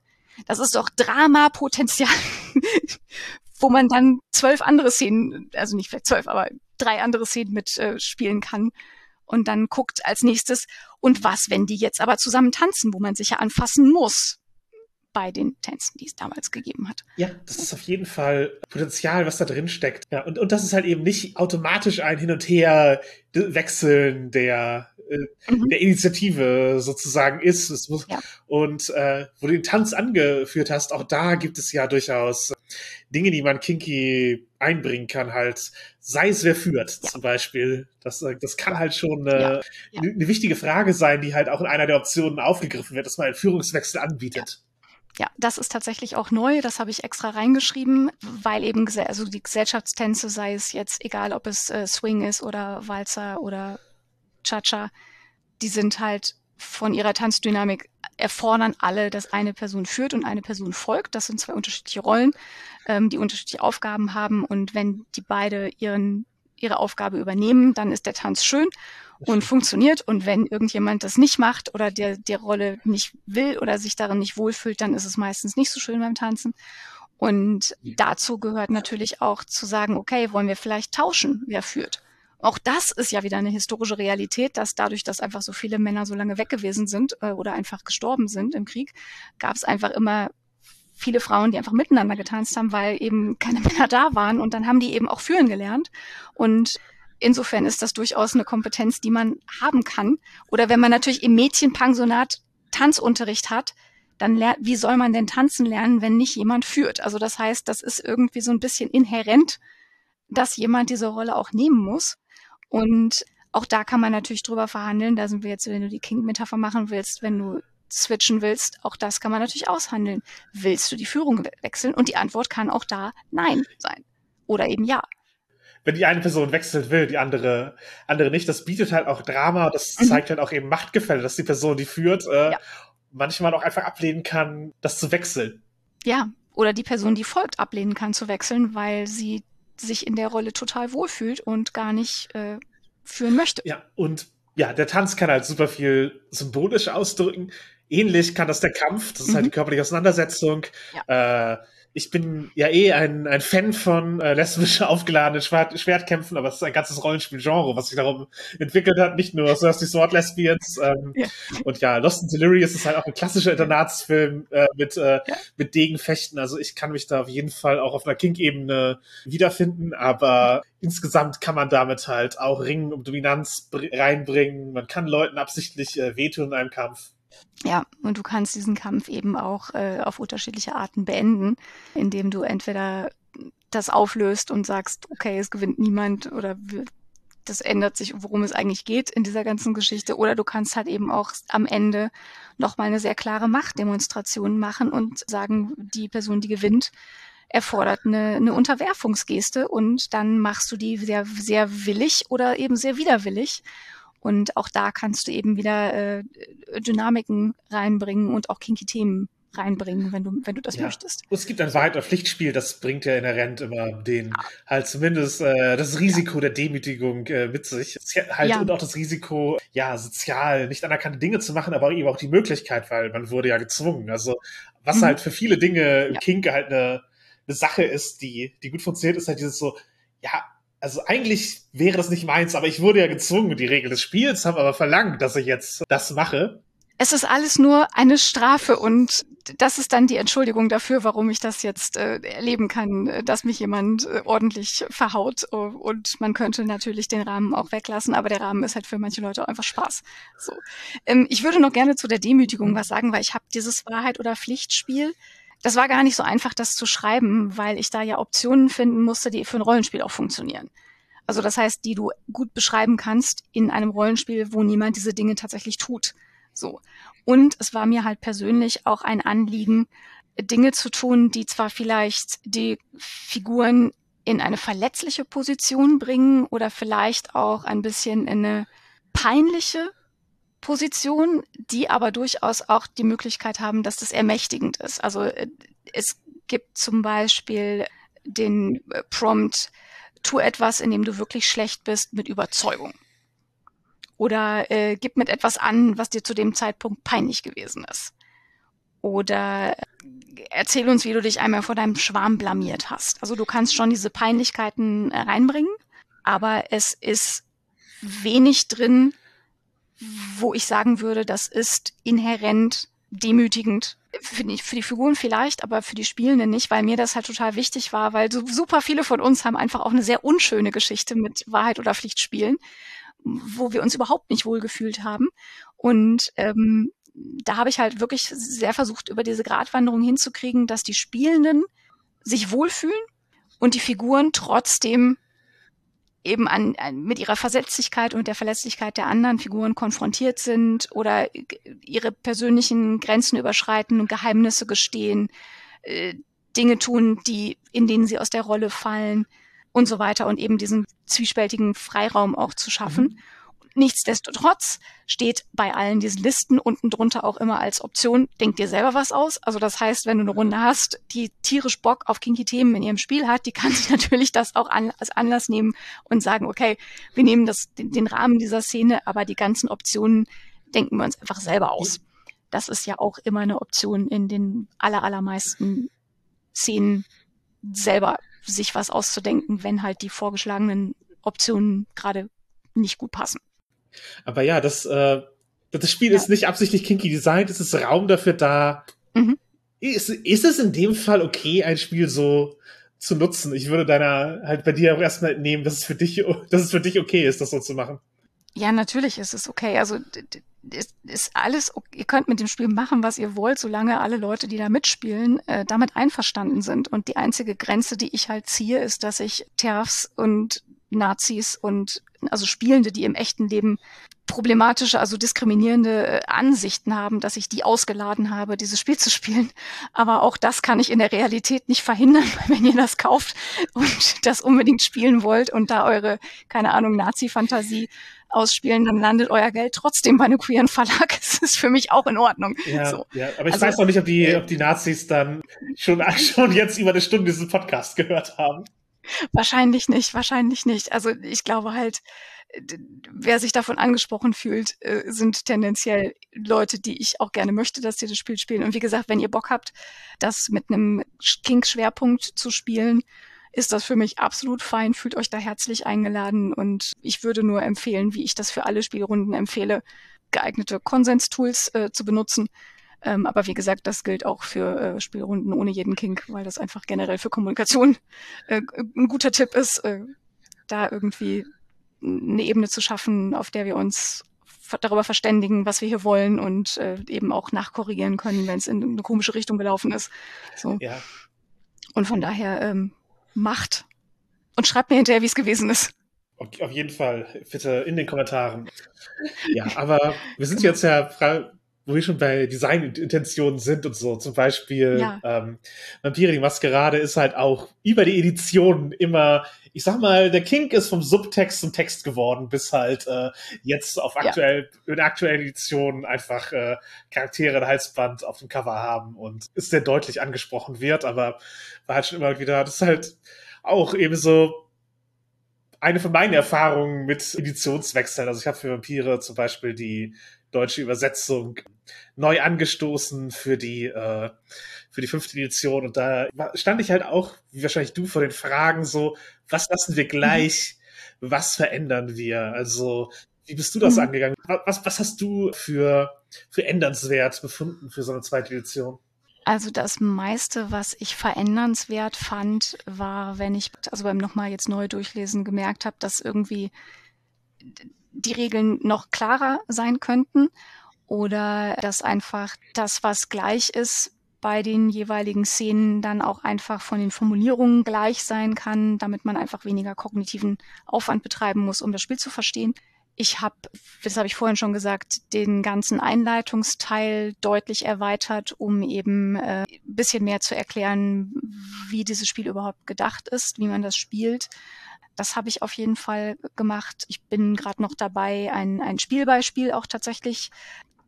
Das ist doch Dramapotenzial, wo man dann zwölf andere Szenen, also nicht vielleicht zwölf, aber drei andere Szenen mitspielen äh, kann und dann guckt als nächstes, und was, wenn die jetzt aber zusammen tanzen, wo man sich ja anfassen muss bei den Tänzen, die es damals gegeben hat. Ja, das ist auf jeden Fall Potenzial, was da drin steckt. Ja, und, und das ist halt eben nicht automatisch ein Hin und Her wechseln der äh, mhm. der Initiative sozusagen ist. Es muss, ja. Und äh, wo du den Tanz angeführt hast, auch da gibt es ja durchaus Dinge, die man kinky einbringen kann, halt, sei es wer führt, ja. zum Beispiel. Das, äh, das kann halt schon äh, ja. eine wichtige Frage sein, die halt auch in einer der Optionen aufgegriffen wird, dass man einen Führungswechsel anbietet. Ja, das ist tatsächlich auch neu. Das habe ich extra reingeschrieben, weil eben also die Gesellschaftstänze, sei es jetzt egal, ob es äh, Swing ist oder Walzer oder Cha-Cha, die sind halt von ihrer Tanzdynamik erfordern alle, dass eine Person führt und eine Person folgt. Das sind zwei unterschiedliche Rollen, ähm, die unterschiedliche Aufgaben haben. Und wenn die beide ihren, ihre Aufgabe übernehmen, dann ist der Tanz schön und funktioniert. Und wenn irgendjemand das nicht macht oder der, der Rolle nicht will oder sich darin nicht wohlfühlt, dann ist es meistens nicht so schön beim Tanzen. Und dazu gehört natürlich auch zu sagen, okay, wollen wir vielleicht tauschen, wer führt. Auch das ist ja wieder eine historische Realität, dass dadurch, dass einfach so viele Männer so lange weg gewesen sind äh, oder einfach gestorben sind im Krieg, gab es einfach immer viele Frauen, die einfach miteinander getanzt haben, weil eben keine Männer da waren und dann haben die eben auch führen gelernt und insofern ist das durchaus eine Kompetenz, die man haben kann. Oder wenn man natürlich im Mädchenpensionat Tanzunterricht hat, dann lernt, wie soll man denn tanzen lernen, wenn nicht jemand führt? Also das heißt, das ist irgendwie so ein bisschen inhärent, dass jemand diese Rolle auch nehmen muss. Und auch da kann man natürlich drüber verhandeln. Da sind wir jetzt, wenn du die King-Metapher machen willst, wenn du switchen willst, auch das kann man natürlich aushandeln. Willst du die Führung wechseln? Und die Antwort kann auch da Nein sein. Oder eben Ja. Wenn die eine Person wechselt will, die andere, andere nicht, das bietet halt auch Drama, das mhm. zeigt halt auch eben Machtgefälle, dass die Person, die führt, äh, ja. manchmal auch einfach ablehnen kann, das zu wechseln. Ja, oder die Person, die folgt, ablehnen kann zu wechseln, weil sie sich in der Rolle total wohlfühlt und gar nicht äh, führen möchte. Ja, und ja, der Tanz kann halt super viel symbolisch ausdrücken. Ähnlich kann das der Kampf, das ist mhm. halt die körperliche Auseinandersetzung. Ja. Äh, ich bin ja eh ein, ein Fan von äh, lesbisch aufgeladenen Schwert, Schwertkämpfen, aber es ist ein ganzes Rollenspielgenre, was sich darum entwickelt hat, nicht nur Thirsty Sword Lesbians. Ähm, ja. Und ja, Lost in Delirious ist halt auch ein klassischer Internatsfilm äh, mit, äh, ja. mit Degenfechten. Also ich kann mich da auf jeden Fall auch auf einer Kink-Ebene wiederfinden, aber insgesamt kann man damit halt auch Ringen um Dominanz reinbringen. Man kann Leuten absichtlich äh, wehtun in einem Kampf. Ja, und du kannst diesen Kampf eben auch äh, auf unterschiedliche Arten beenden, indem du entweder das auflöst und sagst, okay, es gewinnt niemand oder das ändert sich, worum es eigentlich geht in dieser ganzen Geschichte. Oder du kannst halt eben auch am Ende nochmal eine sehr klare Machtdemonstration machen und sagen, die Person, die gewinnt, erfordert eine, eine Unterwerfungsgeste und dann machst du die sehr, sehr willig oder eben sehr widerwillig. Und auch da kannst du eben wieder äh, Dynamiken reinbringen und auch kinky Themen reinbringen, wenn du, wenn du das ja. möchtest. Und es gibt ein Wahrheit- oder Pflichtspiel, das bringt ja inhärent immer den, ja. halt zumindest äh, das Risiko ja. der Demütigung äh, mit sich. Halt und auch das Risiko, ja, sozial nicht anerkannte Dinge zu machen, aber eben auch die Möglichkeit, weil man wurde ja gezwungen. Also was mhm. halt für viele Dinge im Kink halt eine, eine Sache ist, die, die gut funktioniert, ist halt dieses so, ja, also eigentlich wäre das nicht meins, aber ich wurde ja gezwungen. Die Regeln des Spiels haben aber verlangt, dass ich jetzt das mache. Es ist alles nur eine Strafe und das ist dann die Entschuldigung dafür, warum ich das jetzt äh, erleben kann, äh, dass mich jemand äh, ordentlich verhaut. Und man könnte natürlich den Rahmen auch weglassen, aber der Rahmen ist halt für manche Leute auch einfach Spaß. So. Ähm, ich würde noch gerne zu der Demütigung was sagen, weil ich habe dieses Wahrheit- oder Pflichtspiel das war gar nicht so einfach, das zu schreiben, weil ich da ja Optionen finden musste, die für ein Rollenspiel auch funktionieren. Also das heißt, die du gut beschreiben kannst in einem Rollenspiel, wo niemand diese Dinge tatsächlich tut. So. Und es war mir halt persönlich auch ein Anliegen, Dinge zu tun, die zwar vielleicht die Figuren in eine verletzliche Position bringen oder vielleicht auch ein bisschen in eine peinliche Position, die aber durchaus auch die Möglichkeit haben, dass das ermächtigend ist. Also äh, es gibt zum Beispiel den äh, Prompt, tu etwas, in dem du wirklich schlecht bist, mit Überzeugung. Oder äh, gib mit etwas an, was dir zu dem Zeitpunkt peinlich gewesen ist. Oder äh, erzähl uns, wie du dich einmal vor deinem Schwarm blamiert hast. Also du kannst schon diese Peinlichkeiten reinbringen, aber es ist wenig drin, wo ich sagen würde, das ist inhärent demütigend. Für die, für die Figuren vielleicht, aber für die Spielenden nicht, weil mir das halt total wichtig war, weil so super viele von uns haben einfach auch eine sehr unschöne Geschichte mit Wahrheit oder Pflicht spielen, wo wir uns überhaupt nicht wohlgefühlt haben. Und ähm, da habe ich halt wirklich sehr versucht, über diese Gratwanderung hinzukriegen, dass die Spielenden sich wohlfühlen und die Figuren trotzdem eben an, an, mit ihrer Versetzlichkeit und der Verletzlichkeit der anderen Figuren konfrontiert sind oder ihre persönlichen Grenzen überschreiten und Geheimnisse gestehen, äh, Dinge tun, die, in denen sie aus der Rolle fallen und so weiter und eben diesen zwiespältigen Freiraum auch zu schaffen. Mhm. Nichtsdestotrotz steht bei allen diesen Listen unten drunter auch immer als Option, denk dir selber was aus. Also das heißt, wenn du eine Runde hast, die tierisch Bock auf kinky Themen in ihrem Spiel hat, die kann sich natürlich das auch an, als Anlass nehmen und sagen, okay, wir nehmen das, den, den Rahmen dieser Szene, aber die ganzen Optionen denken wir uns einfach selber aus. Das ist ja auch immer eine Option in den aller, allermeisten Szenen selber sich was auszudenken, wenn halt die vorgeschlagenen Optionen gerade nicht gut passen. Aber ja, das, äh, das Spiel ja. ist nicht absichtlich kinky designt, es ist Raum dafür da. Mhm. Ist, ist es in dem Fall okay, ein Spiel so zu nutzen? Ich würde deiner halt bei dir auch erstmal entnehmen, dass es für dich, dass es für dich okay ist, das so zu machen. Ja, natürlich ist es okay. Also ist, ist alles, ihr könnt mit dem Spiel machen, was ihr wollt, solange alle Leute, die da mitspielen, äh, damit einverstanden sind. Und die einzige Grenze, die ich halt ziehe, ist, dass ich TERFs und Nazis und also Spielende, die im echten Leben problematische, also diskriminierende äh, Ansichten haben, dass ich die ausgeladen habe, dieses Spiel zu spielen. Aber auch das kann ich in der Realität nicht verhindern, wenn ihr das kauft und das unbedingt spielen wollt und da eure, keine Ahnung, Nazi-Fantasie ausspielen, dann landet euer Geld trotzdem bei einem queeren Verlag. Das ist für mich auch in Ordnung. Ja, so. ja aber ich also, weiß noch nicht, ob die, ob die Nazis dann schon, schon jetzt über eine Stunde diesen Podcast gehört haben. Wahrscheinlich nicht, wahrscheinlich nicht. Also ich glaube halt, wer sich davon angesprochen fühlt, äh, sind tendenziell Leute, die ich auch gerne möchte, dass sie das Spiel spielen. Und wie gesagt, wenn ihr Bock habt, das mit einem Kink-Schwerpunkt zu spielen, ist das für mich absolut fein. Fühlt euch da herzlich eingeladen und ich würde nur empfehlen, wie ich das für alle Spielrunden empfehle, geeignete Konsens-Tools äh, zu benutzen ähm, aber wie gesagt, das gilt auch für äh, Spielrunden ohne jeden Kink, weil das einfach generell für Kommunikation äh, ein guter Tipp ist, äh, da irgendwie eine Ebene zu schaffen, auf der wir uns darüber verständigen, was wir hier wollen und äh, eben auch nachkorrigieren können, wenn es in eine komische Richtung gelaufen ist. So. Ja. Und von daher ähm, macht und schreibt mir hinterher, wie es gewesen ist. Auf jeden Fall, bitte in den Kommentaren. Ja, aber wir sind jetzt ja wo wir schon bei Designintentionen sind und so. Zum Beispiel ja. ähm, Vampire die Maskerade ist halt auch über die Editionen immer, ich sag mal, der Kink ist vom Subtext zum Text geworden, bis halt äh, jetzt auf aktuell, ja. in der aktuellen Edition einfach äh, Charaktere ein Halsband auf dem Cover haben und ist sehr deutlich angesprochen wird, aber war halt schon immer wieder, das ist halt auch eben so eine von meinen Erfahrungen mit Editionswechseln. Also ich habe für Vampire zum Beispiel die deutsche Übersetzung neu angestoßen für die, äh, für die fünfte Edition. Und da stand ich halt auch, wie wahrscheinlich du, vor den Fragen so, was lassen wir gleich, mhm. was verändern wir? Also, wie bist du das mhm. angegangen? Was, was hast du für, für ändernswert befunden für so eine zweite Edition? Also das meiste, was ich verändernswert fand, war, wenn ich also beim nochmal jetzt neu durchlesen gemerkt habe, dass irgendwie die Regeln noch klarer sein könnten oder dass einfach das, was gleich ist, bei den jeweiligen Szenen dann auch einfach von den Formulierungen gleich sein kann, damit man einfach weniger kognitiven Aufwand betreiben muss, um das Spiel zu verstehen. Ich habe, das habe ich vorhin schon gesagt, den ganzen Einleitungsteil deutlich erweitert, um eben äh, ein bisschen mehr zu erklären, wie dieses Spiel überhaupt gedacht ist, wie man das spielt. Das habe ich auf jeden Fall gemacht. Ich bin gerade noch dabei, ein, ein Spielbeispiel auch tatsächlich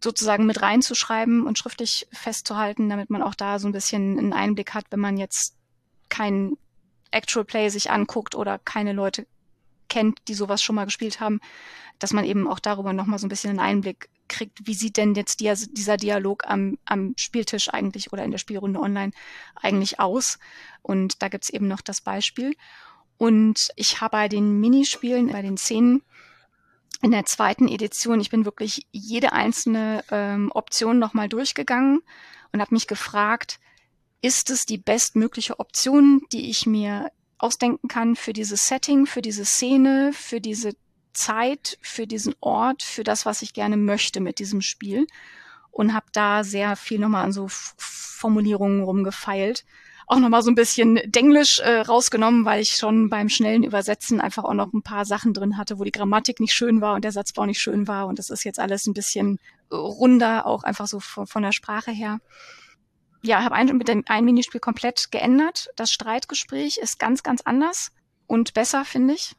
sozusagen mit reinzuschreiben und schriftlich festzuhalten, damit man auch da so ein bisschen einen Einblick hat, wenn man jetzt kein Actual Play sich anguckt oder keine Leute kennt, die sowas schon mal gespielt haben, dass man eben auch darüber nochmal so ein bisschen einen Einblick kriegt, wie sieht denn jetzt die, dieser Dialog am, am Spieltisch eigentlich oder in der Spielrunde online eigentlich aus. Und da gibt's eben noch das Beispiel. Und ich habe bei den Minispielen, bei den Szenen in der zweiten Edition, ich bin wirklich jede einzelne ähm, Option nochmal durchgegangen und habe mich gefragt, ist es die bestmögliche Option, die ich mir ausdenken kann für dieses Setting, für diese Szene, für diese Zeit, für diesen Ort, für das, was ich gerne möchte mit diesem Spiel. Und habe da sehr viel nochmal an so Formulierungen rumgefeilt. Auch nochmal so ein bisschen Denglisch äh, rausgenommen, weil ich schon beim schnellen Übersetzen einfach auch noch ein paar Sachen drin hatte, wo die Grammatik nicht schön war und der Satzbau nicht schön war. Und das ist jetzt alles ein bisschen runder, auch einfach so von, von der Sprache her ja, habe ein, mit dem ein Minispiel komplett geändert. Das Streitgespräch ist ganz, ganz anders und besser, finde ich.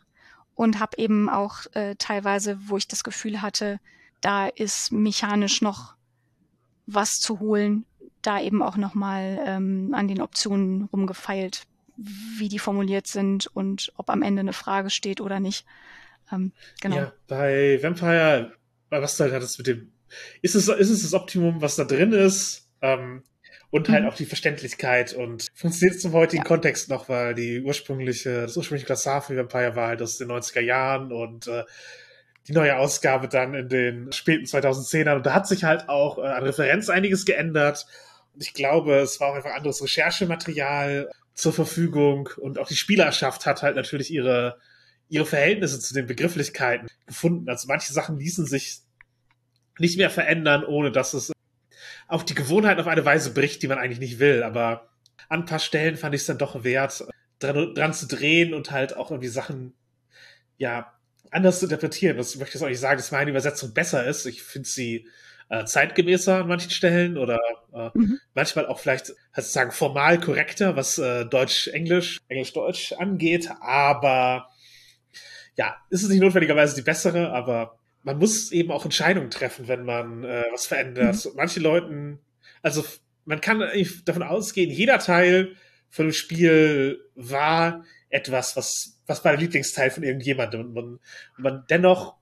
Und habe eben auch äh, teilweise, wo ich das Gefühl hatte, da ist mechanisch noch was zu holen, da eben auch nochmal ähm, an den Optionen rumgefeilt, wie die formuliert sind und ob am Ende eine Frage steht oder nicht. Ähm, genau. Ja, bei Vampire, was du halt hattest mit dem, ist es, ist es das Optimum, was da drin ist? Ähm, und halt mhm. auch die Verständlichkeit und funktioniert zum heutigen ja. Kontext noch, weil die ursprüngliche, das ursprüngliche Klassar für Vampire war halt aus den 90er Jahren und äh, die neue Ausgabe dann in den späten 2010ern und da hat sich halt auch äh, an Referenz einiges geändert ich glaube, es war auch einfach anderes Recherchematerial zur Verfügung und auch die Spielerschaft hat halt natürlich ihre ihre Verhältnisse zu den Begrifflichkeiten gefunden. Also manche Sachen ließen sich nicht mehr verändern, ohne dass es auf die Gewohnheit auf eine Weise bricht, die man eigentlich nicht will. Aber an ein paar Stellen fand ich es dann doch wert, dran, dran, zu drehen und halt auch irgendwie Sachen, ja, anders zu interpretieren. Das möchte ich auch nicht sagen, dass meine Übersetzung besser ist. Ich finde sie äh, zeitgemäßer an manchen Stellen oder äh, mhm. manchmal auch vielleicht sozusagen formal korrekter, was äh, Deutsch-Englisch, Englisch-Deutsch angeht. Aber ja, ist es nicht notwendigerweise die bessere, aber man muss eben auch Entscheidungen treffen, wenn man äh, was verändert. Mhm. Manche Leuten, also man kann davon ausgehen, jeder Teil von dem Spiel war etwas, was, was war der Lieblingsteil von irgendjemandem. Und man, und man dennoch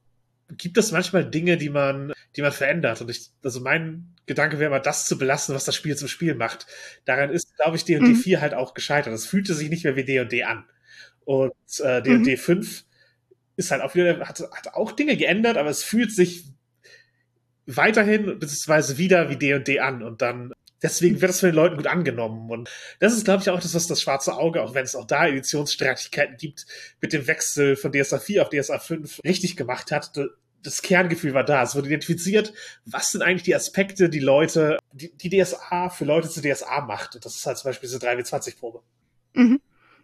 gibt es manchmal Dinge, die man, die man verändert. Und ich, also mein Gedanke wäre immer, das zu belassen, was das Spiel zum Spiel macht. Daran ist, glaube ich, D&D mhm. 4 halt auch gescheitert. Es fühlte sich nicht mehr wie D&D an. Und äh, D&D mhm. 5 ist halt auch wieder, hat, hat auch Dinge geändert, aber es fühlt sich weiterhin beziehungsweise wieder wie D&D an und dann deswegen wird es von den Leuten gut angenommen. Und das ist glaube ich auch das was das schwarze Auge auch wenn es auch da Editionsstreitigkeiten gibt mit dem Wechsel von DSA 4 auf DSA 5 richtig gemacht hat. Das Kerngefühl war da. Es wurde identifiziert was sind eigentlich die Aspekte die Leute die, die DSA für Leute zu DSA macht. Und das ist halt zum Beispiel diese 3W20 Probe. Mhm.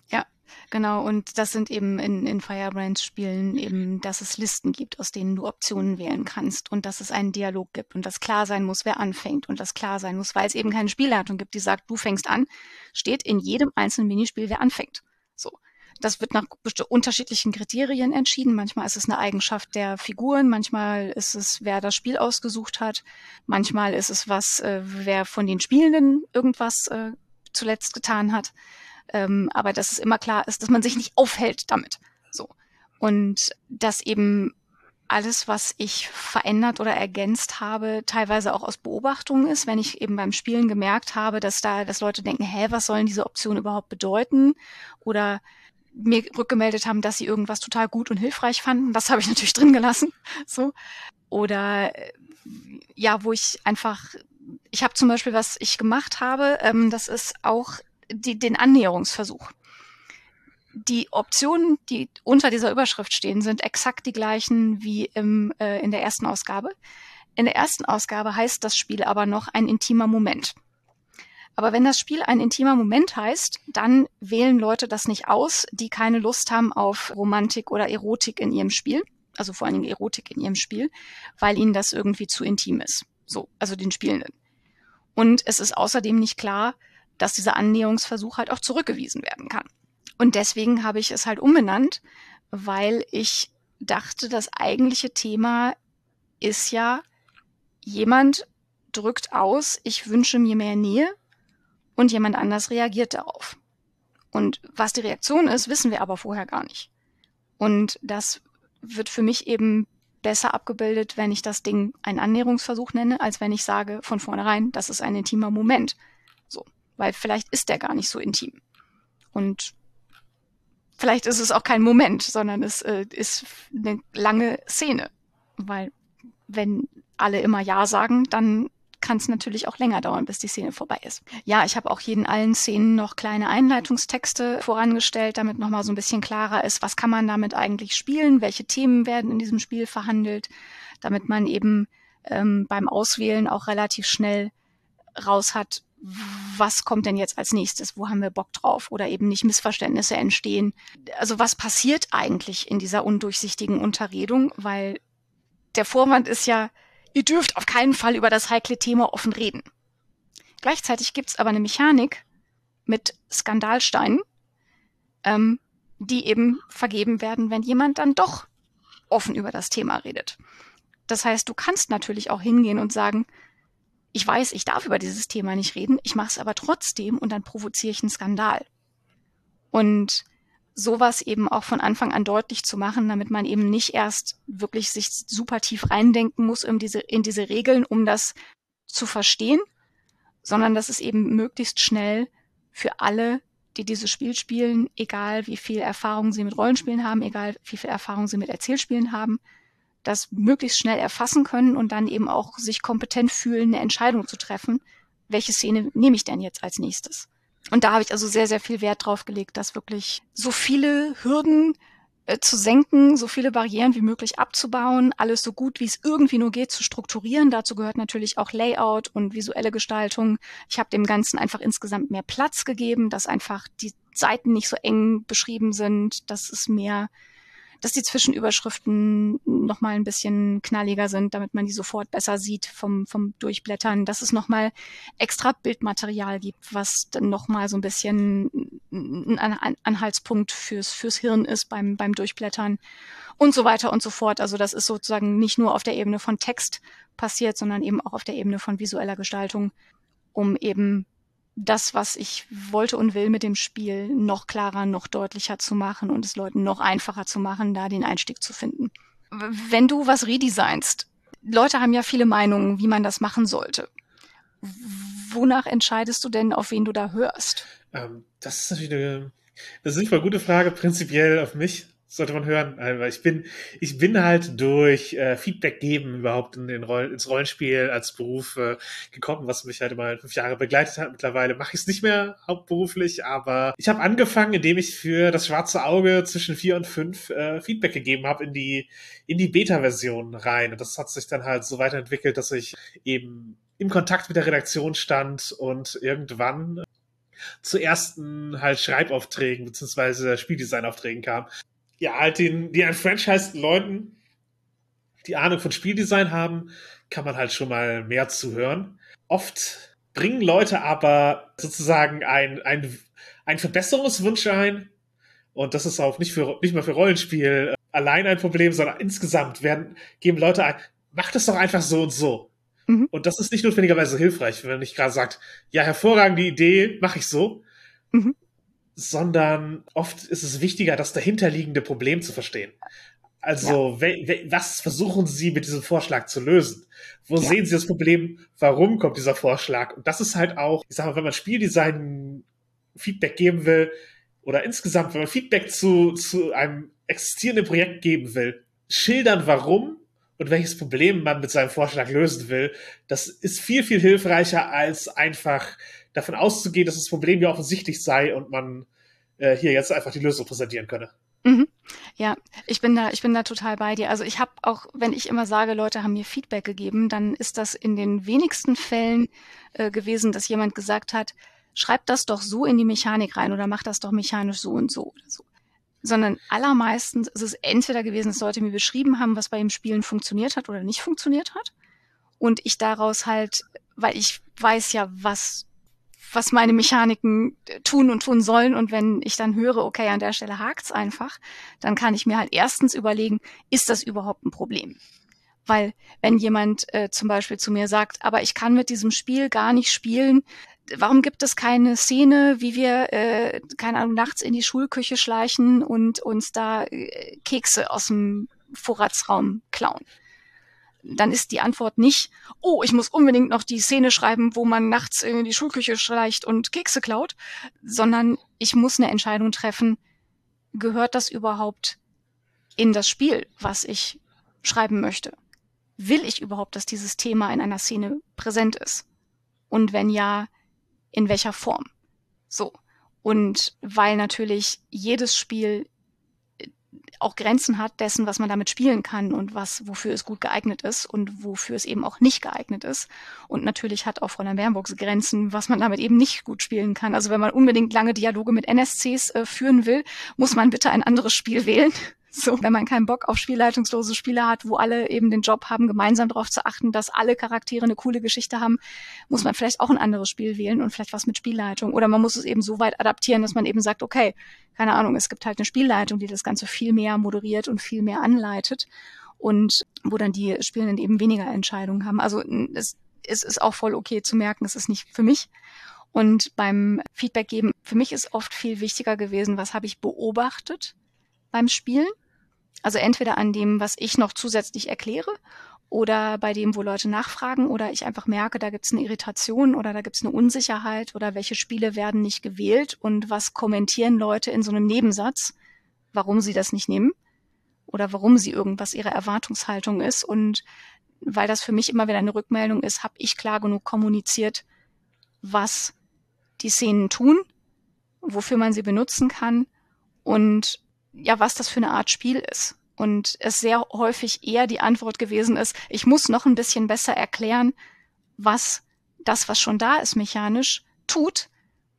Ja, genau. Und das sind eben in, in Firebrand-Spielen eben, dass es Listen gibt, aus denen du Optionen wählen kannst und dass es einen Dialog gibt und dass klar sein muss, wer anfängt und das klar sein muss, weil es eben keine Spielleitung gibt, die sagt, du fängst an, steht in jedem einzelnen Minispiel, wer anfängt. So. Das wird nach unterschiedlichen Kriterien entschieden. Manchmal ist es eine Eigenschaft der Figuren, manchmal ist es, wer das Spiel ausgesucht hat, manchmal ist es was, äh, wer von den Spielenden irgendwas äh, zuletzt getan hat ähm, aber dass es immer klar ist, dass man sich nicht aufhält damit. So. Und dass eben alles, was ich verändert oder ergänzt habe, teilweise auch aus Beobachtungen ist, wenn ich eben beim Spielen gemerkt habe, dass da, dass Leute denken, hä, was sollen diese Optionen überhaupt bedeuten? Oder mir rückgemeldet haben, dass sie irgendwas total gut und hilfreich fanden. Das habe ich natürlich drin gelassen. So. Oder ja, wo ich einfach, ich habe zum Beispiel, was ich gemacht habe, ähm, das ist auch die, den Annäherungsversuch. Die Optionen, die unter dieser Überschrift stehen, sind exakt die gleichen wie im, äh, in der ersten Ausgabe. In der ersten Ausgabe heißt das Spiel aber noch ein intimer Moment. Aber wenn das Spiel ein intimer Moment heißt, dann wählen Leute das nicht aus, die keine Lust haben auf Romantik oder Erotik in ihrem Spiel, also vor allen Dingen Erotik in ihrem Spiel, weil ihnen das irgendwie zu intim ist. So, also den Spielenden. Und es ist außerdem nicht klar, dass dieser Annäherungsversuch halt auch zurückgewiesen werden kann. Und deswegen habe ich es halt umbenannt, weil ich dachte, das eigentliche Thema ist ja, jemand drückt aus, ich wünsche mir mehr Nähe und jemand anders reagiert darauf. Und was die Reaktion ist, wissen wir aber vorher gar nicht. Und das wird für mich eben besser abgebildet, wenn ich das Ding einen Annäherungsversuch nenne, als wenn ich sage von vornherein, das ist ein intimer Moment. So. Weil vielleicht ist der gar nicht so intim. Und vielleicht ist es auch kein Moment, sondern es äh, ist eine lange Szene. Weil wenn alle immer Ja sagen, dann kann es natürlich auch länger dauern, bis die Szene vorbei ist. Ja, ich habe auch in allen Szenen noch kleine Einleitungstexte vorangestellt, damit nochmal so ein bisschen klarer ist, was kann man damit eigentlich spielen, welche Themen werden in diesem Spiel verhandelt, damit man eben ähm, beim Auswählen auch relativ schnell raus hat, was kommt denn jetzt als nächstes? Wo haben wir Bock drauf? Oder eben nicht Missverständnisse entstehen. Also was passiert eigentlich in dieser undurchsichtigen Unterredung? Weil der Vorwand ist ja, ihr dürft auf keinen Fall über das heikle Thema offen reden. Gleichzeitig gibt's aber eine Mechanik mit Skandalsteinen, ähm, die eben vergeben werden, wenn jemand dann doch offen über das Thema redet. Das heißt, du kannst natürlich auch hingehen und sagen, ich weiß, ich darf über dieses Thema nicht reden, ich mache es aber trotzdem und dann provoziere ich einen Skandal. Und sowas eben auch von Anfang an deutlich zu machen, damit man eben nicht erst wirklich sich super tief reindenken muss in diese, in diese Regeln, um das zu verstehen, sondern dass es eben möglichst schnell für alle, die dieses Spiel spielen, egal wie viel Erfahrung sie mit Rollenspielen haben, egal wie viel Erfahrung sie mit Erzählspielen haben, das möglichst schnell erfassen können und dann eben auch sich kompetent fühlen, eine Entscheidung zu treffen, welche Szene nehme ich denn jetzt als nächstes. Und da habe ich also sehr, sehr viel Wert drauf gelegt, dass wirklich so viele Hürden äh, zu senken, so viele Barrieren wie möglich abzubauen, alles so gut wie es irgendwie nur geht zu strukturieren. Dazu gehört natürlich auch Layout und visuelle Gestaltung. Ich habe dem Ganzen einfach insgesamt mehr Platz gegeben, dass einfach die Seiten nicht so eng beschrieben sind, dass es mehr dass die Zwischenüberschriften nochmal ein bisschen knalliger sind, damit man die sofort besser sieht vom, vom Durchblättern, dass es nochmal extra Bildmaterial gibt, was dann nochmal so ein bisschen ein Anhaltspunkt fürs, fürs Hirn ist beim, beim Durchblättern und so weiter und so fort. Also das ist sozusagen nicht nur auf der Ebene von Text passiert, sondern eben auch auf der Ebene von visueller Gestaltung, um eben das, was ich wollte und will mit dem Spiel, noch klarer, noch deutlicher zu machen und es Leuten noch einfacher zu machen, da den Einstieg zu finden. Wenn du was redesignst, Leute haben ja viele Meinungen, wie man das machen sollte. Wonach entscheidest du denn, auf wen du da hörst? Ähm, das ist natürlich eine, das ist nicht mal eine gute Frage, prinzipiell auf mich sollte man hören, weil ich bin, ich bin halt durch äh, Feedback geben überhaupt in den Roll ins Rollenspiel als Beruf äh, gekommen, was mich halt immer fünf Jahre begleitet hat. Mittlerweile mache ich es nicht mehr hauptberuflich, aber ich habe angefangen, indem ich für das schwarze Auge zwischen vier und fünf äh, Feedback gegeben habe in die in die Beta-Version rein. Und das hat sich dann halt so weiterentwickelt, dass ich eben im Kontakt mit der Redaktion stand und irgendwann zu ersten halt Schreibaufträgen beziehungsweise Spieldesign-Aufträgen kam ja, halt den, die enfranchised Leuten, die Ahnung von Spieldesign haben, kann man halt schon mal mehr zuhören. Oft bringen Leute aber sozusagen ein, ein, ein Verbesserungswunsch ein. Und das ist auch nicht, für, nicht mal für Rollenspiel äh, allein ein Problem, sondern insgesamt werden, geben Leute ein, mach das doch einfach so und so. Mhm. Und das ist nicht notwendigerweise hilfreich, wenn man nicht gerade sagt, ja, hervorragende Idee, mache ich so. Mhm sondern oft ist es wichtiger, das dahinterliegende Problem zu verstehen. Also, ja. was versuchen Sie mit diesem Vorschlag zu lösen? Wo ja. sehen Sie das Problem? Warum kommt dieser Vorschlag? Und das ist halt auch, ich sag mal, wenn man Spieldesign Feedback geben will oder insgesamt, wenn man Feedback zu, zu einem existierenden Projekt geben will, schildern, warum und welches Problem man mit seinem Vorschlag lösen will, das ist viel, viel hilfreicher als einfach davon auszugehen, dass das Problem ja offensichtlich sei und man äh, hier jetzt einfach die Lösung präsentieren könne. Mhm. Ja, ich bin da, ich bin da total bei dir. Also ich habe auch, wenn ich immer sage, Leute haben mir Feedback gegeben, dann ist das in den wenigsten Fällen äh, gewesen, dass jemand gesagt hat, schreib das doch so in die Mechanik rein oder mach das doch mechanisch so und so oder so. sondern allermeistens ist es entweder gewesen, dass Leute mir beschrieben haben, was bei dem Spielen funktioniert hat oder nicht funktioniert hat. Und ich daraus halt, weil ich weiß ja, was, was meine Mechaniken tun und tun sollen. Und wenn ich dann höre, okay, an der Stelle hakt's einfach, dann kann ich mir halt erstens überlegen, ist das überhaupt ein Problem? Weil wenn jemand äh, zum Beispiel zu mir sagt, aber ich kann mit diesem Spiel gar nicht spielen, warum gibt es keine Szene, wie wir, äh, keine Ahnung, nachts in die Schulküche schleichen und uns da äh, Kekse aus dem Vorratsraum klauen? Dann ist die Antwort nicht, oh, ich muss unbedingt noch die Szene schreiben, wo man nachts in die Schulküche schleicht und Kekse klaut, sondern ich muss eine Entscheidung treffen, gehört das überhaupt in das Spiel, was ich schreiben möchte? Will ich überhaupt, dass dieses Thema in einer Szene präsent ist? Und wenn ja, in welcher Form. So. Und weil natürlich jedes Spiel auch Grenzen hat dessen, was man damit spielen kann und was, wofür es gut geeignet ist und wofür es eben auch nicht geeignet ist. Und natürlich hat auch Fräulein Bernburgs Grenzen, was man damit eben nicht gut spielen kann. Also wenn man unbedingt lange Dialoge mit NSCs äh, führen will, muss man bitte ein anderes Spiel wählen. So, wenn man keinen Bock auf spielleitungslose Spiele hat, wo alle eben den Job haben, gemeinsam darauf zu achten, dass alle Charaktere eine coole Geschichte haben, muss man vielleicht auch ein anderes Spiel wählen und vielleicht was mit Spielleitung. Oder man muss es eben so weit adaptieren, dass man eben sagt, okay, keine Ahnung, es gibt halt eine Spielleitung, die das Ganze viel mehr moderiert und viel mehr anleitet und wo dann die Spielenden eben weniger Entscheidungen haben. Also es, es ist auch voll okay zu merken, es ist nicht für mich. Und beim Feedback geben, für mich ist oft viel wichtiger gewesen, was habe ich beobachtet beim Spielen also entweder an dem, was ich noch zusätzlich erkläre oder bei dem, wo Leute nachfragen oder ich einfach merke, da gibt es eine Irritation oder da gibt es eine Unsicherheit oder welche Spiele werden nicht gewählt und was kommentieren Leute in so einem Nebensatz, warum sie das nicht nehmen oder warum sie irgendwas ihre Erwartungshaltung ist. Und weil das für mich immer wieder eine Rückmeldung ist, habe ich klar genug kommuniziert, was die Szenen tun, wofür man sie benutzen kann und ja, was das für eine Art Spiel ist. Und es sehr häufig eher die Antwort gewesen ist, ich muss noch ein bisschen besser erklären, was das, was schon da ist, mechanisch tut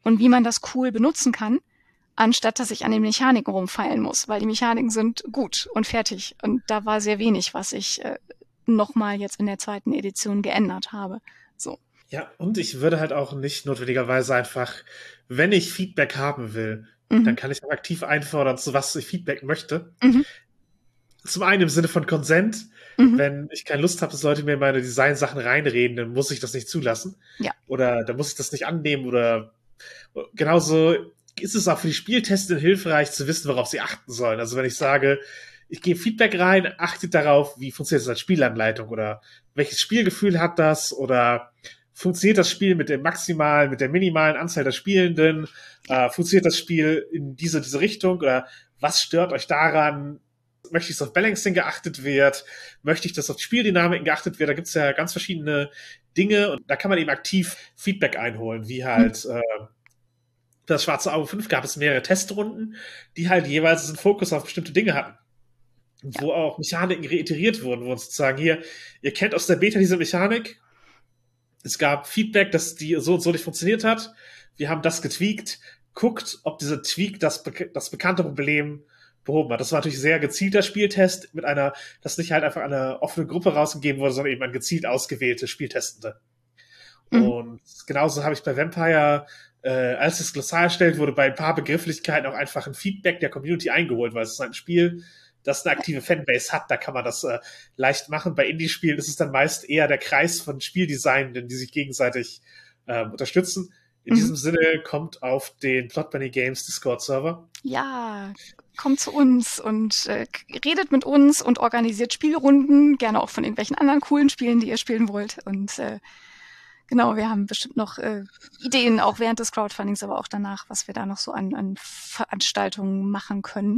und wie man das cool benutzen kann, anstatt dass ich an den Mechaniken rumfeilen muss, weil die Mechaniken sind gut und fertig. Und da war sehr wenig, was ich äh, nochmal jetzt in der zweiten Edition geändert habe. So. Ja, und ich würde halt auch nicht notwendigerweise einfach, wenn ich Feedback haben will, Mhm. Dann kann ich auch aktiv einfordern, zu was ich Feedback möchte. Mhm. Zum einen im Sinne von Consent. Mhm. Wenn ich keine Lust habe, dass Leute mir meine Designsachen reinreden, dann muss ich das nicht zulassen. Ja. Oder dann muss ich das nicht annehmen oder genauso ist es auch für die Spieltester hilfreich zu wissen, worauf sie achten sollen. Also wenn ich sage, ich gebe Feedback rein, achtet darauf, wie funktioniert das als Spielanleitung oder welches Spielgefühl hat das oder funktioniert das Spiel mit dem maximalen, mit der minimalen Anzahl der Spielenden? Äh, funktioniert das Spiel in diese, diese Richtung? Oder was stört euch daran? Möchte ich, dass auf Balancing geachtet wird? Möchte ich, dass auf Spieldynamiken geachtet wird? Da gibt's ja ganz verschiedene Dinge und da kann man eben aktiv Feedback einholen, wie halt mhm. äh, das Schwarze Auge 5 gab es mehrere Testrunden, die halt jeweils einen Fokus auf bestimmte Dinge hatten. Ja. Wo auch Mechaniken reiteriert wurden, wo uns sozusagen hier, ihr kennt aus der Beta diese Mechanik, es gab Feedback, dass die so und so nicht funktioniert hat. Wir haben das getweakt. Guckt, ob dieser Tweak das, das bekannte Problem behoben hat. Das war natürlich sehr gezielter Spieltest mit einer, das nicht halt einfach eine offene Gruppe rausgegeben wurde, sondern eben ein gezielt ausgewählte Spieltestende. Mhm. Und genauso habe ich bei Vampire, äh, als das Glossar erstellt wurde, bei ein paar Begrifflichkeiten auch einfach ein Feedback der Community eingeholt, weil es ist ein Spiel, das eine aktive Fanbase hat, da kann man das äh, leicht machen. Bei Indie-Spielen ist es dann meist eher der Kreis von Spieldesignenden, die sich gegenseitig äh, unterstützen. In mhm. diesem Sinne kommt auf den Plot Bunny Games Discord-Server. Ja, kommt zu uns und äh, redet mit uns und organisiert Spielrunden, gerne auch von irgendwelchen anderen coolen Spielen, die ihr spielen wollt. Und äh, genau, wir haben bestimmt noch äh, Ideen, auch während des Crowdfundings, aber auch danach, was wir da noch so an, an Veranstaltungen machen können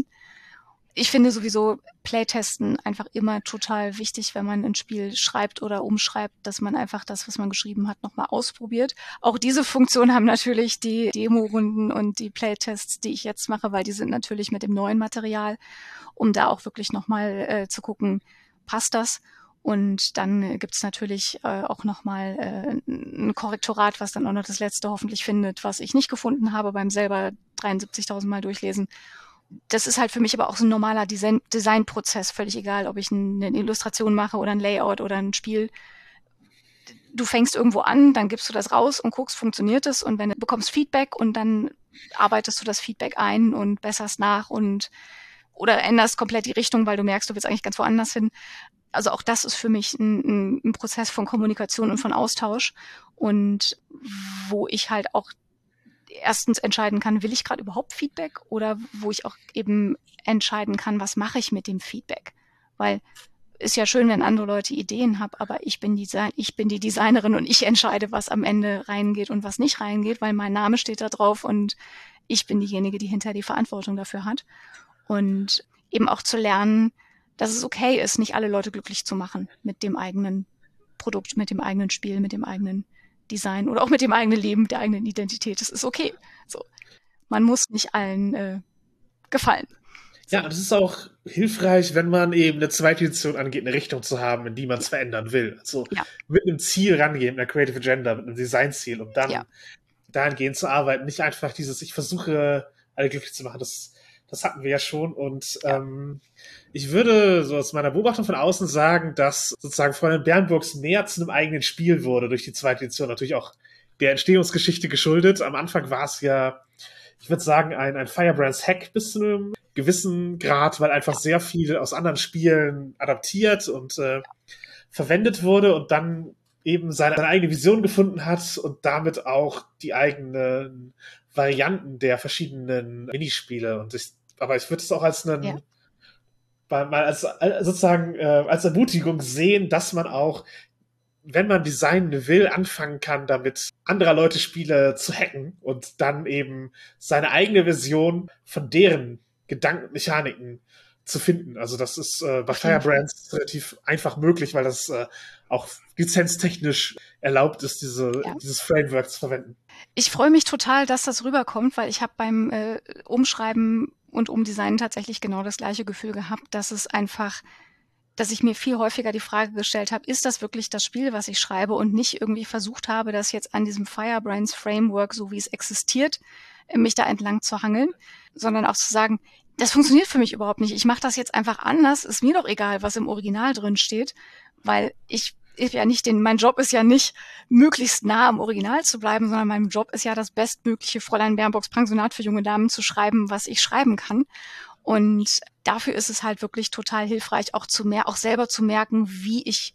ich finde sowieso Playtesten einfach immer total wichtig, wenn man ein Spiel schreibt oder umschreibt, dass man einfach das, was man geschrieben hat, nochmal ausprobiert. Auch diese Funktion haben natürlich die Demo-Runden und die Playtests, die ich jetzt mache, weil die sind natürlich mit dem neuen Material, um da auch wirklich nochmal äh, zu gucken, passt das? Und dann gibt's natürlich äh, auch nochmal äh, ein Korrektorat, was dann auch noch das letzte hoffentlich findet, was ich nicht gefunden habe beim selber 73.000 Mal durchlesen das ist halt für mich aber auch so ein normaler Design Designprozess, völlig egal, ob ich eine Illustration mache oder ein Layout oder ein Spiel. Du fängst irgendwo an, dann gibst du das raus und guckst, funktioniert es und wenn du bekommst Feedback und dann arbeitest du das Feedback ein und besserst nach und oder änderst komplett die Richtung, weil du merkst, du willst eigentlich ganz woanders hin. Also auch das ist für mich ein, ein Prozess von Kommunikation und von Austausch und wo ich halt auch erstens entscheiden kann, will ich gerade überhaupt Feedback oder wo ich auch eben entscheiden kann, was mache ich mit dem Feedback. Weil ist ja schön, wenn andere Leute Ideen haben, aber ich bin, Design, ich bin die Designerin und ich entscheide, was am Ende reingeht und was nicht reingeht, weil mein Name steht da drauf und ich bin diejenige, die hinter die Verantwortung dafür hat. Und eben auch zu lernen, dass es okay ist, nicht alle Leute glücklich zu machen mit dem eigenen Produkt, mit dem eigenen Spiel, mit dem eigenen Design oder auch mit dem eigenen Leben, mit der eigenen Identität. Das ist okay. So. Man muss nicht allen äh, gefallen. Ja, und es ist auch hilfreich, wenn man eben eine zweite Edition angeht, eine Richtung zu haben, in die man es verändern will. Also ja. mit einem Ziel rangehen, mit einer Creative Agenda, mit einem Designziel, um dann ja. dahingehend zu arbeiten. Nicht einfach dieses, ich versuche, alle glücklich zu machen. Das, das hatten wir ja schon. Und. Ähm, ich würde so aus meiner Beobachtung von außen sagen, dass sozusagen Fräulein Bernburgs mehr zu einem eigenen Spiel wurde durch die zweite Edition. Natürlich auch der Entstehungsgeschichte geschuldet. Am Anfang war es ja, ich würde sagen, ein, ein Firebrands Hack bis zu einem gewissen Grad, weil einfach sehr viel aus anderen Spielen adaptiert und äh, verwendet wurde und dann eben seine, seine eigene Vision gefunden hat und damit auch die eigenen Varianten der verschiedenen Minispiele. Und ich, aber ich würde es auch als einen ja. mal als, als sozusagen äh, als Ermutigung sehen, dass man auch wenn man designen will, anfangen kann, damit anderer Leute Spiele zu hacken und dann eben seine eigene Version von deren Gedankenmechaniken zu finden. Also das ist äh, bei Firebrands relativ einfach möglich, weil das äh, auch lizenztechnisch erlaubt ist, diese, ja. dieses Framework zu verwenden. Ich freue mich total, dass das rüberkommt, weil ich habe beim äh, Umschreiben und Umdesignen tatsächlich genau das gleiche Gefühl gehabt, dass es einfach dass ich mir viel häufiger die Frage gestellt habe, ist das wirklich das Spiel, was ich schreibe und nicht irgendwie versucht habe, das jetzt an diesem Firebrands Framework, so wie es existiert, mich da entlang zu hangeln, sondern auch zu sagen, das funktioniert für mich überhaupt nicht. Ich mache das jetzt einfach anders. Ist mir doch egal, was im Original drin steht, weil ich ich ja nicht den, mein Job ist ja nicht möglichst nah am Original zu bleiben, sondern mein Job ist ja das bestmögliche Fräulein Bernburgs Pensionat für junge Damen zu schreiben, was ich schreiben kann. Und dafür ist es halt wirklich total hilfreich, auch zu mehr, auch selber zu merken, wie ich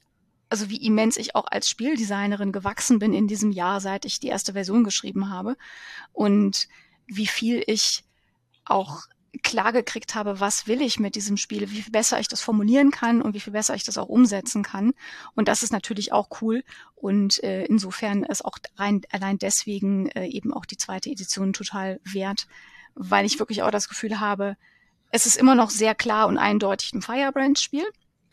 also wie immens ich auch als Spieldesignerin gewachsen bin in diesem Jahr, seit ich die erste Version geschrieben habe und wie viel ich auch klar gekriegt habe, was will ich mit diesem Spiel, wie viel besser ich das formulieren kann und wie viel besser ich das auch umsetzen kann. Und das ist natürlich auch cool. Und äh, insofern ist auch rein allein deswegen äh, eben auch die zweite Edition total wert, weil ich wirklich auch das Gefühl habe, es ist immer noch sehr klar und eindeutig ein Firebrand-Spiel.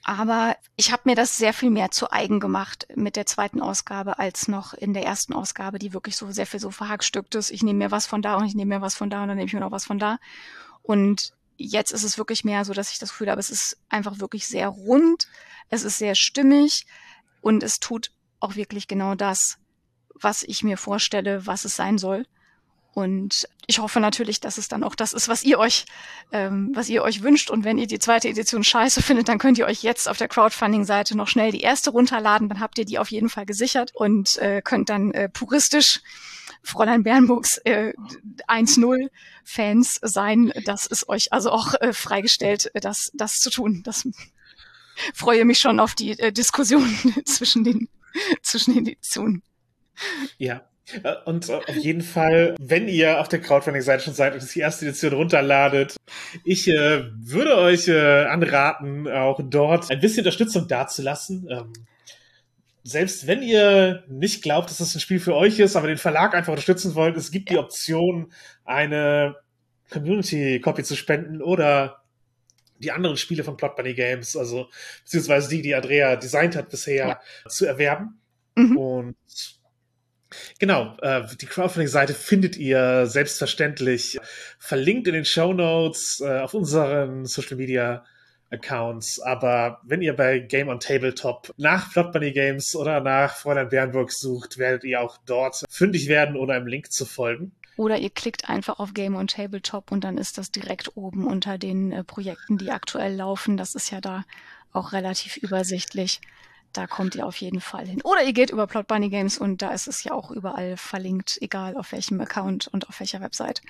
Aber ich habe mir das sehr viel mehr zu eigen gemacht mit der zweiten Ausgabe als noch in der ersten Ausgabe, die wirklich so sehr viel so verhackstückt ist. Ich nehme mir was von da und ich nehme mir was von da und dann nehme ich mir noch was von da. Und jetzt ist es wirklich mehr so, dass ich das Gefühl habe, es ist einfach wirklich sehr rund, es ist sehr stimmig und es tut auch wirklich genau das, was ich mir vorstelle, was es sein soll. Und ich hoffe natürlich, dass es dann auch das ist, was ihr euch, ähm, was ihr euch wünscht. Und wenn ihr die zweite Edition scheiße findet, dann könnt ihr euch jetzt auf der Crowdfunding-Seite noch schnell die erste runterladen. Dann habt ihr die auf jeden Fall gesichert und äh, könnt dann äh, puristisch Fräulein Bernburgs äh, 1-0 Fans sein. Das ist euch also auch äh, freigestellt, das, das zu tun. Das freue mich schon auf die äh, Diskussion zwischen den, zwischen den Editionen. Ja, und auf jeden Fall, wenn ihr auf der Crowdfunding-Seite schon seid und die erste Edition runterladet, ich äh, würde euch äh, anraten, auch dort ein bisschen Unterstützung dazulassen. Ähm, selbst wenn ihr nicht glaubt, dass das ein Spiel für euch ist, aber den Verlag einfach unterstützen wollt, es gibt die Option, eine Community-Copy zu spenden oder die anderen Spiele von Plot Bunny Games, also beziehungsweise die, die Andrea designt hat bisher, ja. zu erwerben. Mhm. Und Genau, äh, die Crowdfunding-Seite findet ihr selbstverständlich verlinkt in den Show Notes äh, auf unseren Social Media Accounts. Aber wenn ihr bei Game on Tabletop nach Plot Bunny Games oder nach Fräulein Bernburg sucht, werdet ihr auch dort fündig werden oder einem Link zu folgen. Oder ihr klickt einfach auf Game on Tabletop und dann ist das direkt oben unter den äh, Projekten, die aktuell laufen. Das ist ja da auch relativ übersichtlich. Da kommt ihr auf jeden Fall hin. Oder ihr geht über Plot Bunny Games und da ist es ja auch überall verlinkt, egal auf welchem Account und auf welcher Website.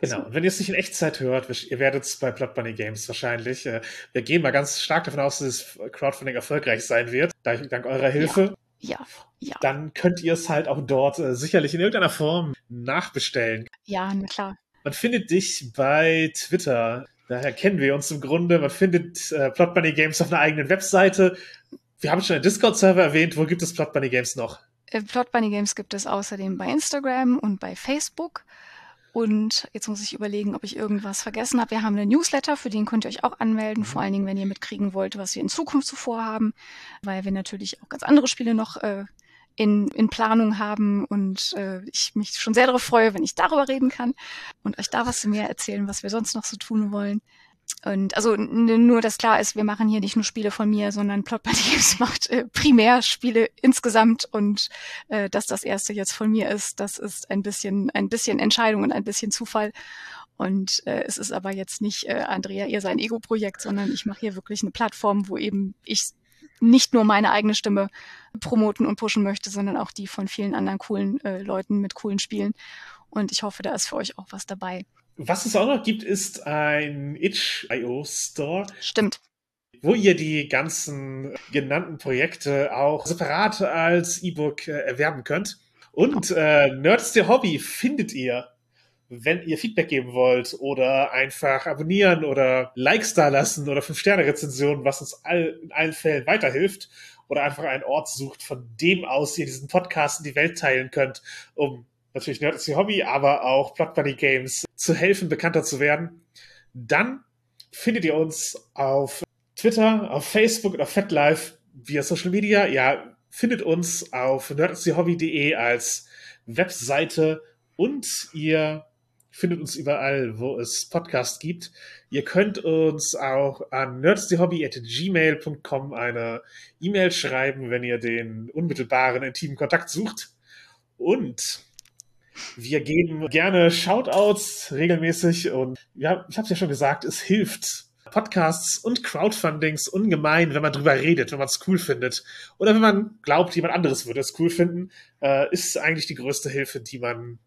Genau, und wenn ihr es nicht in Echtzeit hört, ihr werdet es bei Plot Bunny Games wahrscheinlich. Äh, wir gehen mal ganz stark davon aus, dass das Crowdfunding erfolgreich sein wird, dank eurer Hilfe. Ja, ja. Dann könnt ihr es halt auch dort äh, sicherlich in irgendeiner Form nachbestellen. Ja, na klar. Man findet dich bei Twitter. Daher kennen wir uns im Grunde. Man findet äh, Plot Bunny Games auf einer eigenen Webseite. Wir haben schon einen Discord-Server erwähnt. Wo gibt es Plot Bunny Games noch? Äh, Plot Bunny Games gibt es außerdem bei Instagram und bei Facebook. Und jetzt muss ich überlegen, ob ich irgendwas vergessen habe. Wir haben einen Newsletter, für den könnt ihr euch auch anmelden, vor allen Dingen, wenn ihr mitkriegen wollt, was wir in Zukunft so vorhaben, weil wir natürlich auch ganz andere Spiele noch äh, in, in Planung haben und äh, ich mich schon sehr darauf freue, wenn ich darüber reden kann und euch da was mehr erzählen, was wir sonst noch so tun wollen. Und also nur, dass klar ist, wir machen hier nicht nur Spiele von mir, sondern Plot Party Games macht äh, primär Spiele insgesamt und äh, dass das erste jetzt von mir ist, das ist ein bisschen ein bisschen Entscheidung und ein bisschen Zufall. Und äh, es ist aber jetzt nicht äh, Andrea ihr sein Ego-Projekt, sondern ich mache hier wirklich eine Plattform, wo eben ich nicht nur meine eigene Stimme promoten und pushen möchte, sondern auch die von vielen anderen coolen äh, Leuten mit coolen Spielen. Und ich hoffe, da ist für euch auch was dabei. Was es auch noch gibt, ist ein itch.io Store. Stimmt. Wo ihr die ganzen genannten Projekte auch separat als E-Book äh, erwerben könnt. Und äh, Nerds der Hobby findet ihr, wenn ihr Feedback geben wollt oder einfach abonnieren oder Likes da lassen oder 5-Sterne-Rezensionen, was uns all, in allen Fällen weiterhilft. Oder einfach einen Ort sucht, von dem aus ihr diesen Podcast in die Welt teilen könnt, um natürlich Nerd ist ihr Hobby, aber auch Plot Bunny Games zu helfen, bekannter zu werden, dann findet ihr uns auf Twitter, auf Facebook und auf FetLife via Social Media. Ja, findet uns auf nerdistierhobby.de als Webseite und ihr findet uns überall, wo es Podcasts gibt. Ihr könnt uns auch an nerdistierhobby.gmail.com eine E-Mail schreiben, wenn ihr den unmittelbaren, intimen Kontakt sucht. Und wir geben gerne Shoutouts regelmäßig und ja, ich habe es ja schon gesagt, es hilft. Podcasts und Crowdfundings ungemein, wenn man drüber redet, wenn man es cool findet. Oder wenn man glaubt, jemand anderes würde es cool finden, äh, ist eigentlich die größte Hilfe, die man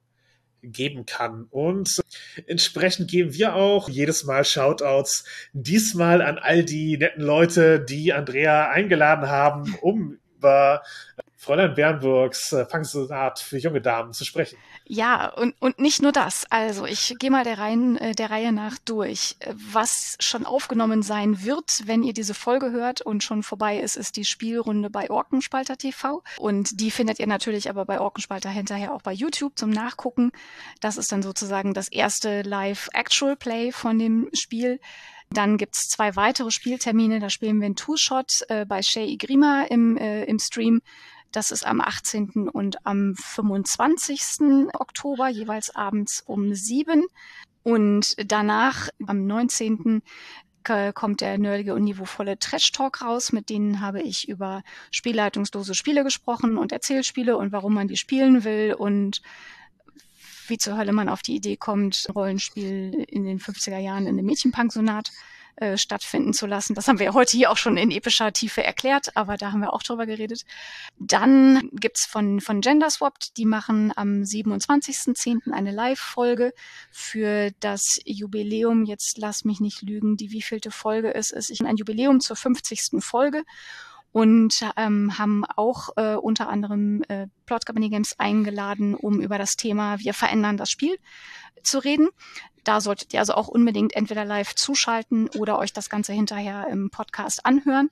geben kann. Und entsprechend geben wir auch jedes Mal Shoutouts, diesmal an all die netten Leute, die Andrea eingeladen haben, um über Fräulein Bernburgs äh, Pensionat für junge Damen zu sprechen. Ja, und, und nicht nur das. Also ich gehe mal der, Reihen, äh, der Reihe nach durch. Was schon aufgenommen sein wird, wenn ihr diese Folge hört und schon vorbei ist, ist die Spielrunde bei Orkenspalter TV. Und die findet ihr natürlich aber bei Orkenspalter hinterher auch bei YouTube zum Nachgucken. Das ist dann sozusagen das erste Live-Actual-Play von dem Spiel. Dann gibt's zwei weitere Spieltermine. Da spielen wir in Two-Shot äh, bei Shay Igrima im, äh, im Stream. Das ist am 18. und am 25. Oktober, jeweils abends um sieben. Und danach, am 19 kommt der nerdige und niveauvolle Trash Talk raus. Mit denen habe ich über spielleitungslose Spiele gesprochen und Erzählspiele und warum man die spielen will und wie zur Hölle man auf die Idee kommt, Rollenspiel in den 50er Jahren in einem Mädchenpensionat äh, stattfinden zu lassen. Das haben wir heute hier auch schon in epischer Tiefe erklärt, aber da haben wir auch drüber geredet. Dann gibt's von, von Gender Swapped, die machen am 27.10. eine Live-Folge für das Jubiläum. Jetzt lass mich nicht lügen, die wievielte Folge es ist. Ich ein Jubiläum zur 50. Folge und ähm, haben auch äh, unter anderem äh, Plot Company Games eingeladen, um über das Thema Wir verändern das Spiel zu reden. Da solltet ihr also auch unbedingt entweder live zuschalten oder euch das Ganze hinterher im Podcast anhören.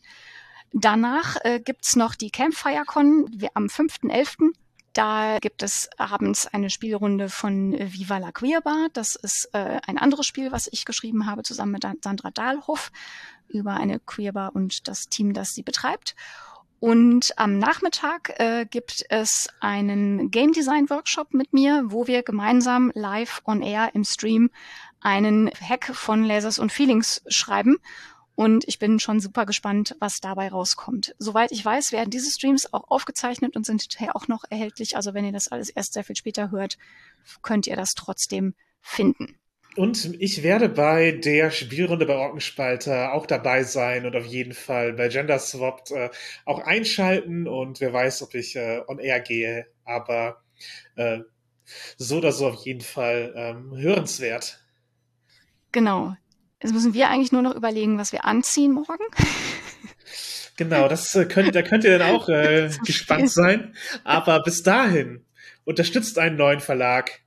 Danach äh, gibt's noch die Campfire Con am 5.11. Da gibt es abends eine Spielrunde von Viva la Queerbar. Das ist äh, ein anderes Spiel, was ich geschrieben habe, zusammen mit Sandra Dahlhoff über eine Queerbar und das Team, das sie betreibt. Und am Nachmittag äh, gibt es einen Game Design Workshop mit mir, wo wir gemeinsam live on air im Stream einen Hack von Lasers und Feelings schreiben. Und ich bin schon super gespannt, was dabei rauskommt. Soweit ich weiß, werden diese Streams auch aufgezeichnet und sind hinterher auch noch erhältlich. Also wenn ihr das alles erst sehr viel später hört, könnt ihr das trotzdem finden. Und ich werde bei der Spielrunde bei Orkenspalter auch dabei sein und auf jeden Fall bei Gender Swapped äh, auch einschalten und wer weiß, ob ich äh, on air gehe, aber äh, so oder so auf jeden Fall ähm, hörenswert. Genau. Jetzt müssen wir eigentlich nur noch überlegen, was wir anziehen morgen. Genau, das äh, könnt, da könnt ihr dann auch äh, gespannt sein. Aber bis dahin unterstützt einen neuen Verlag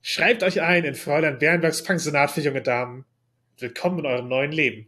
Schreibt euch ein in Fräulein Bernbergs Pensionat für junge Damen. Willkommen in eurem neuen Leben.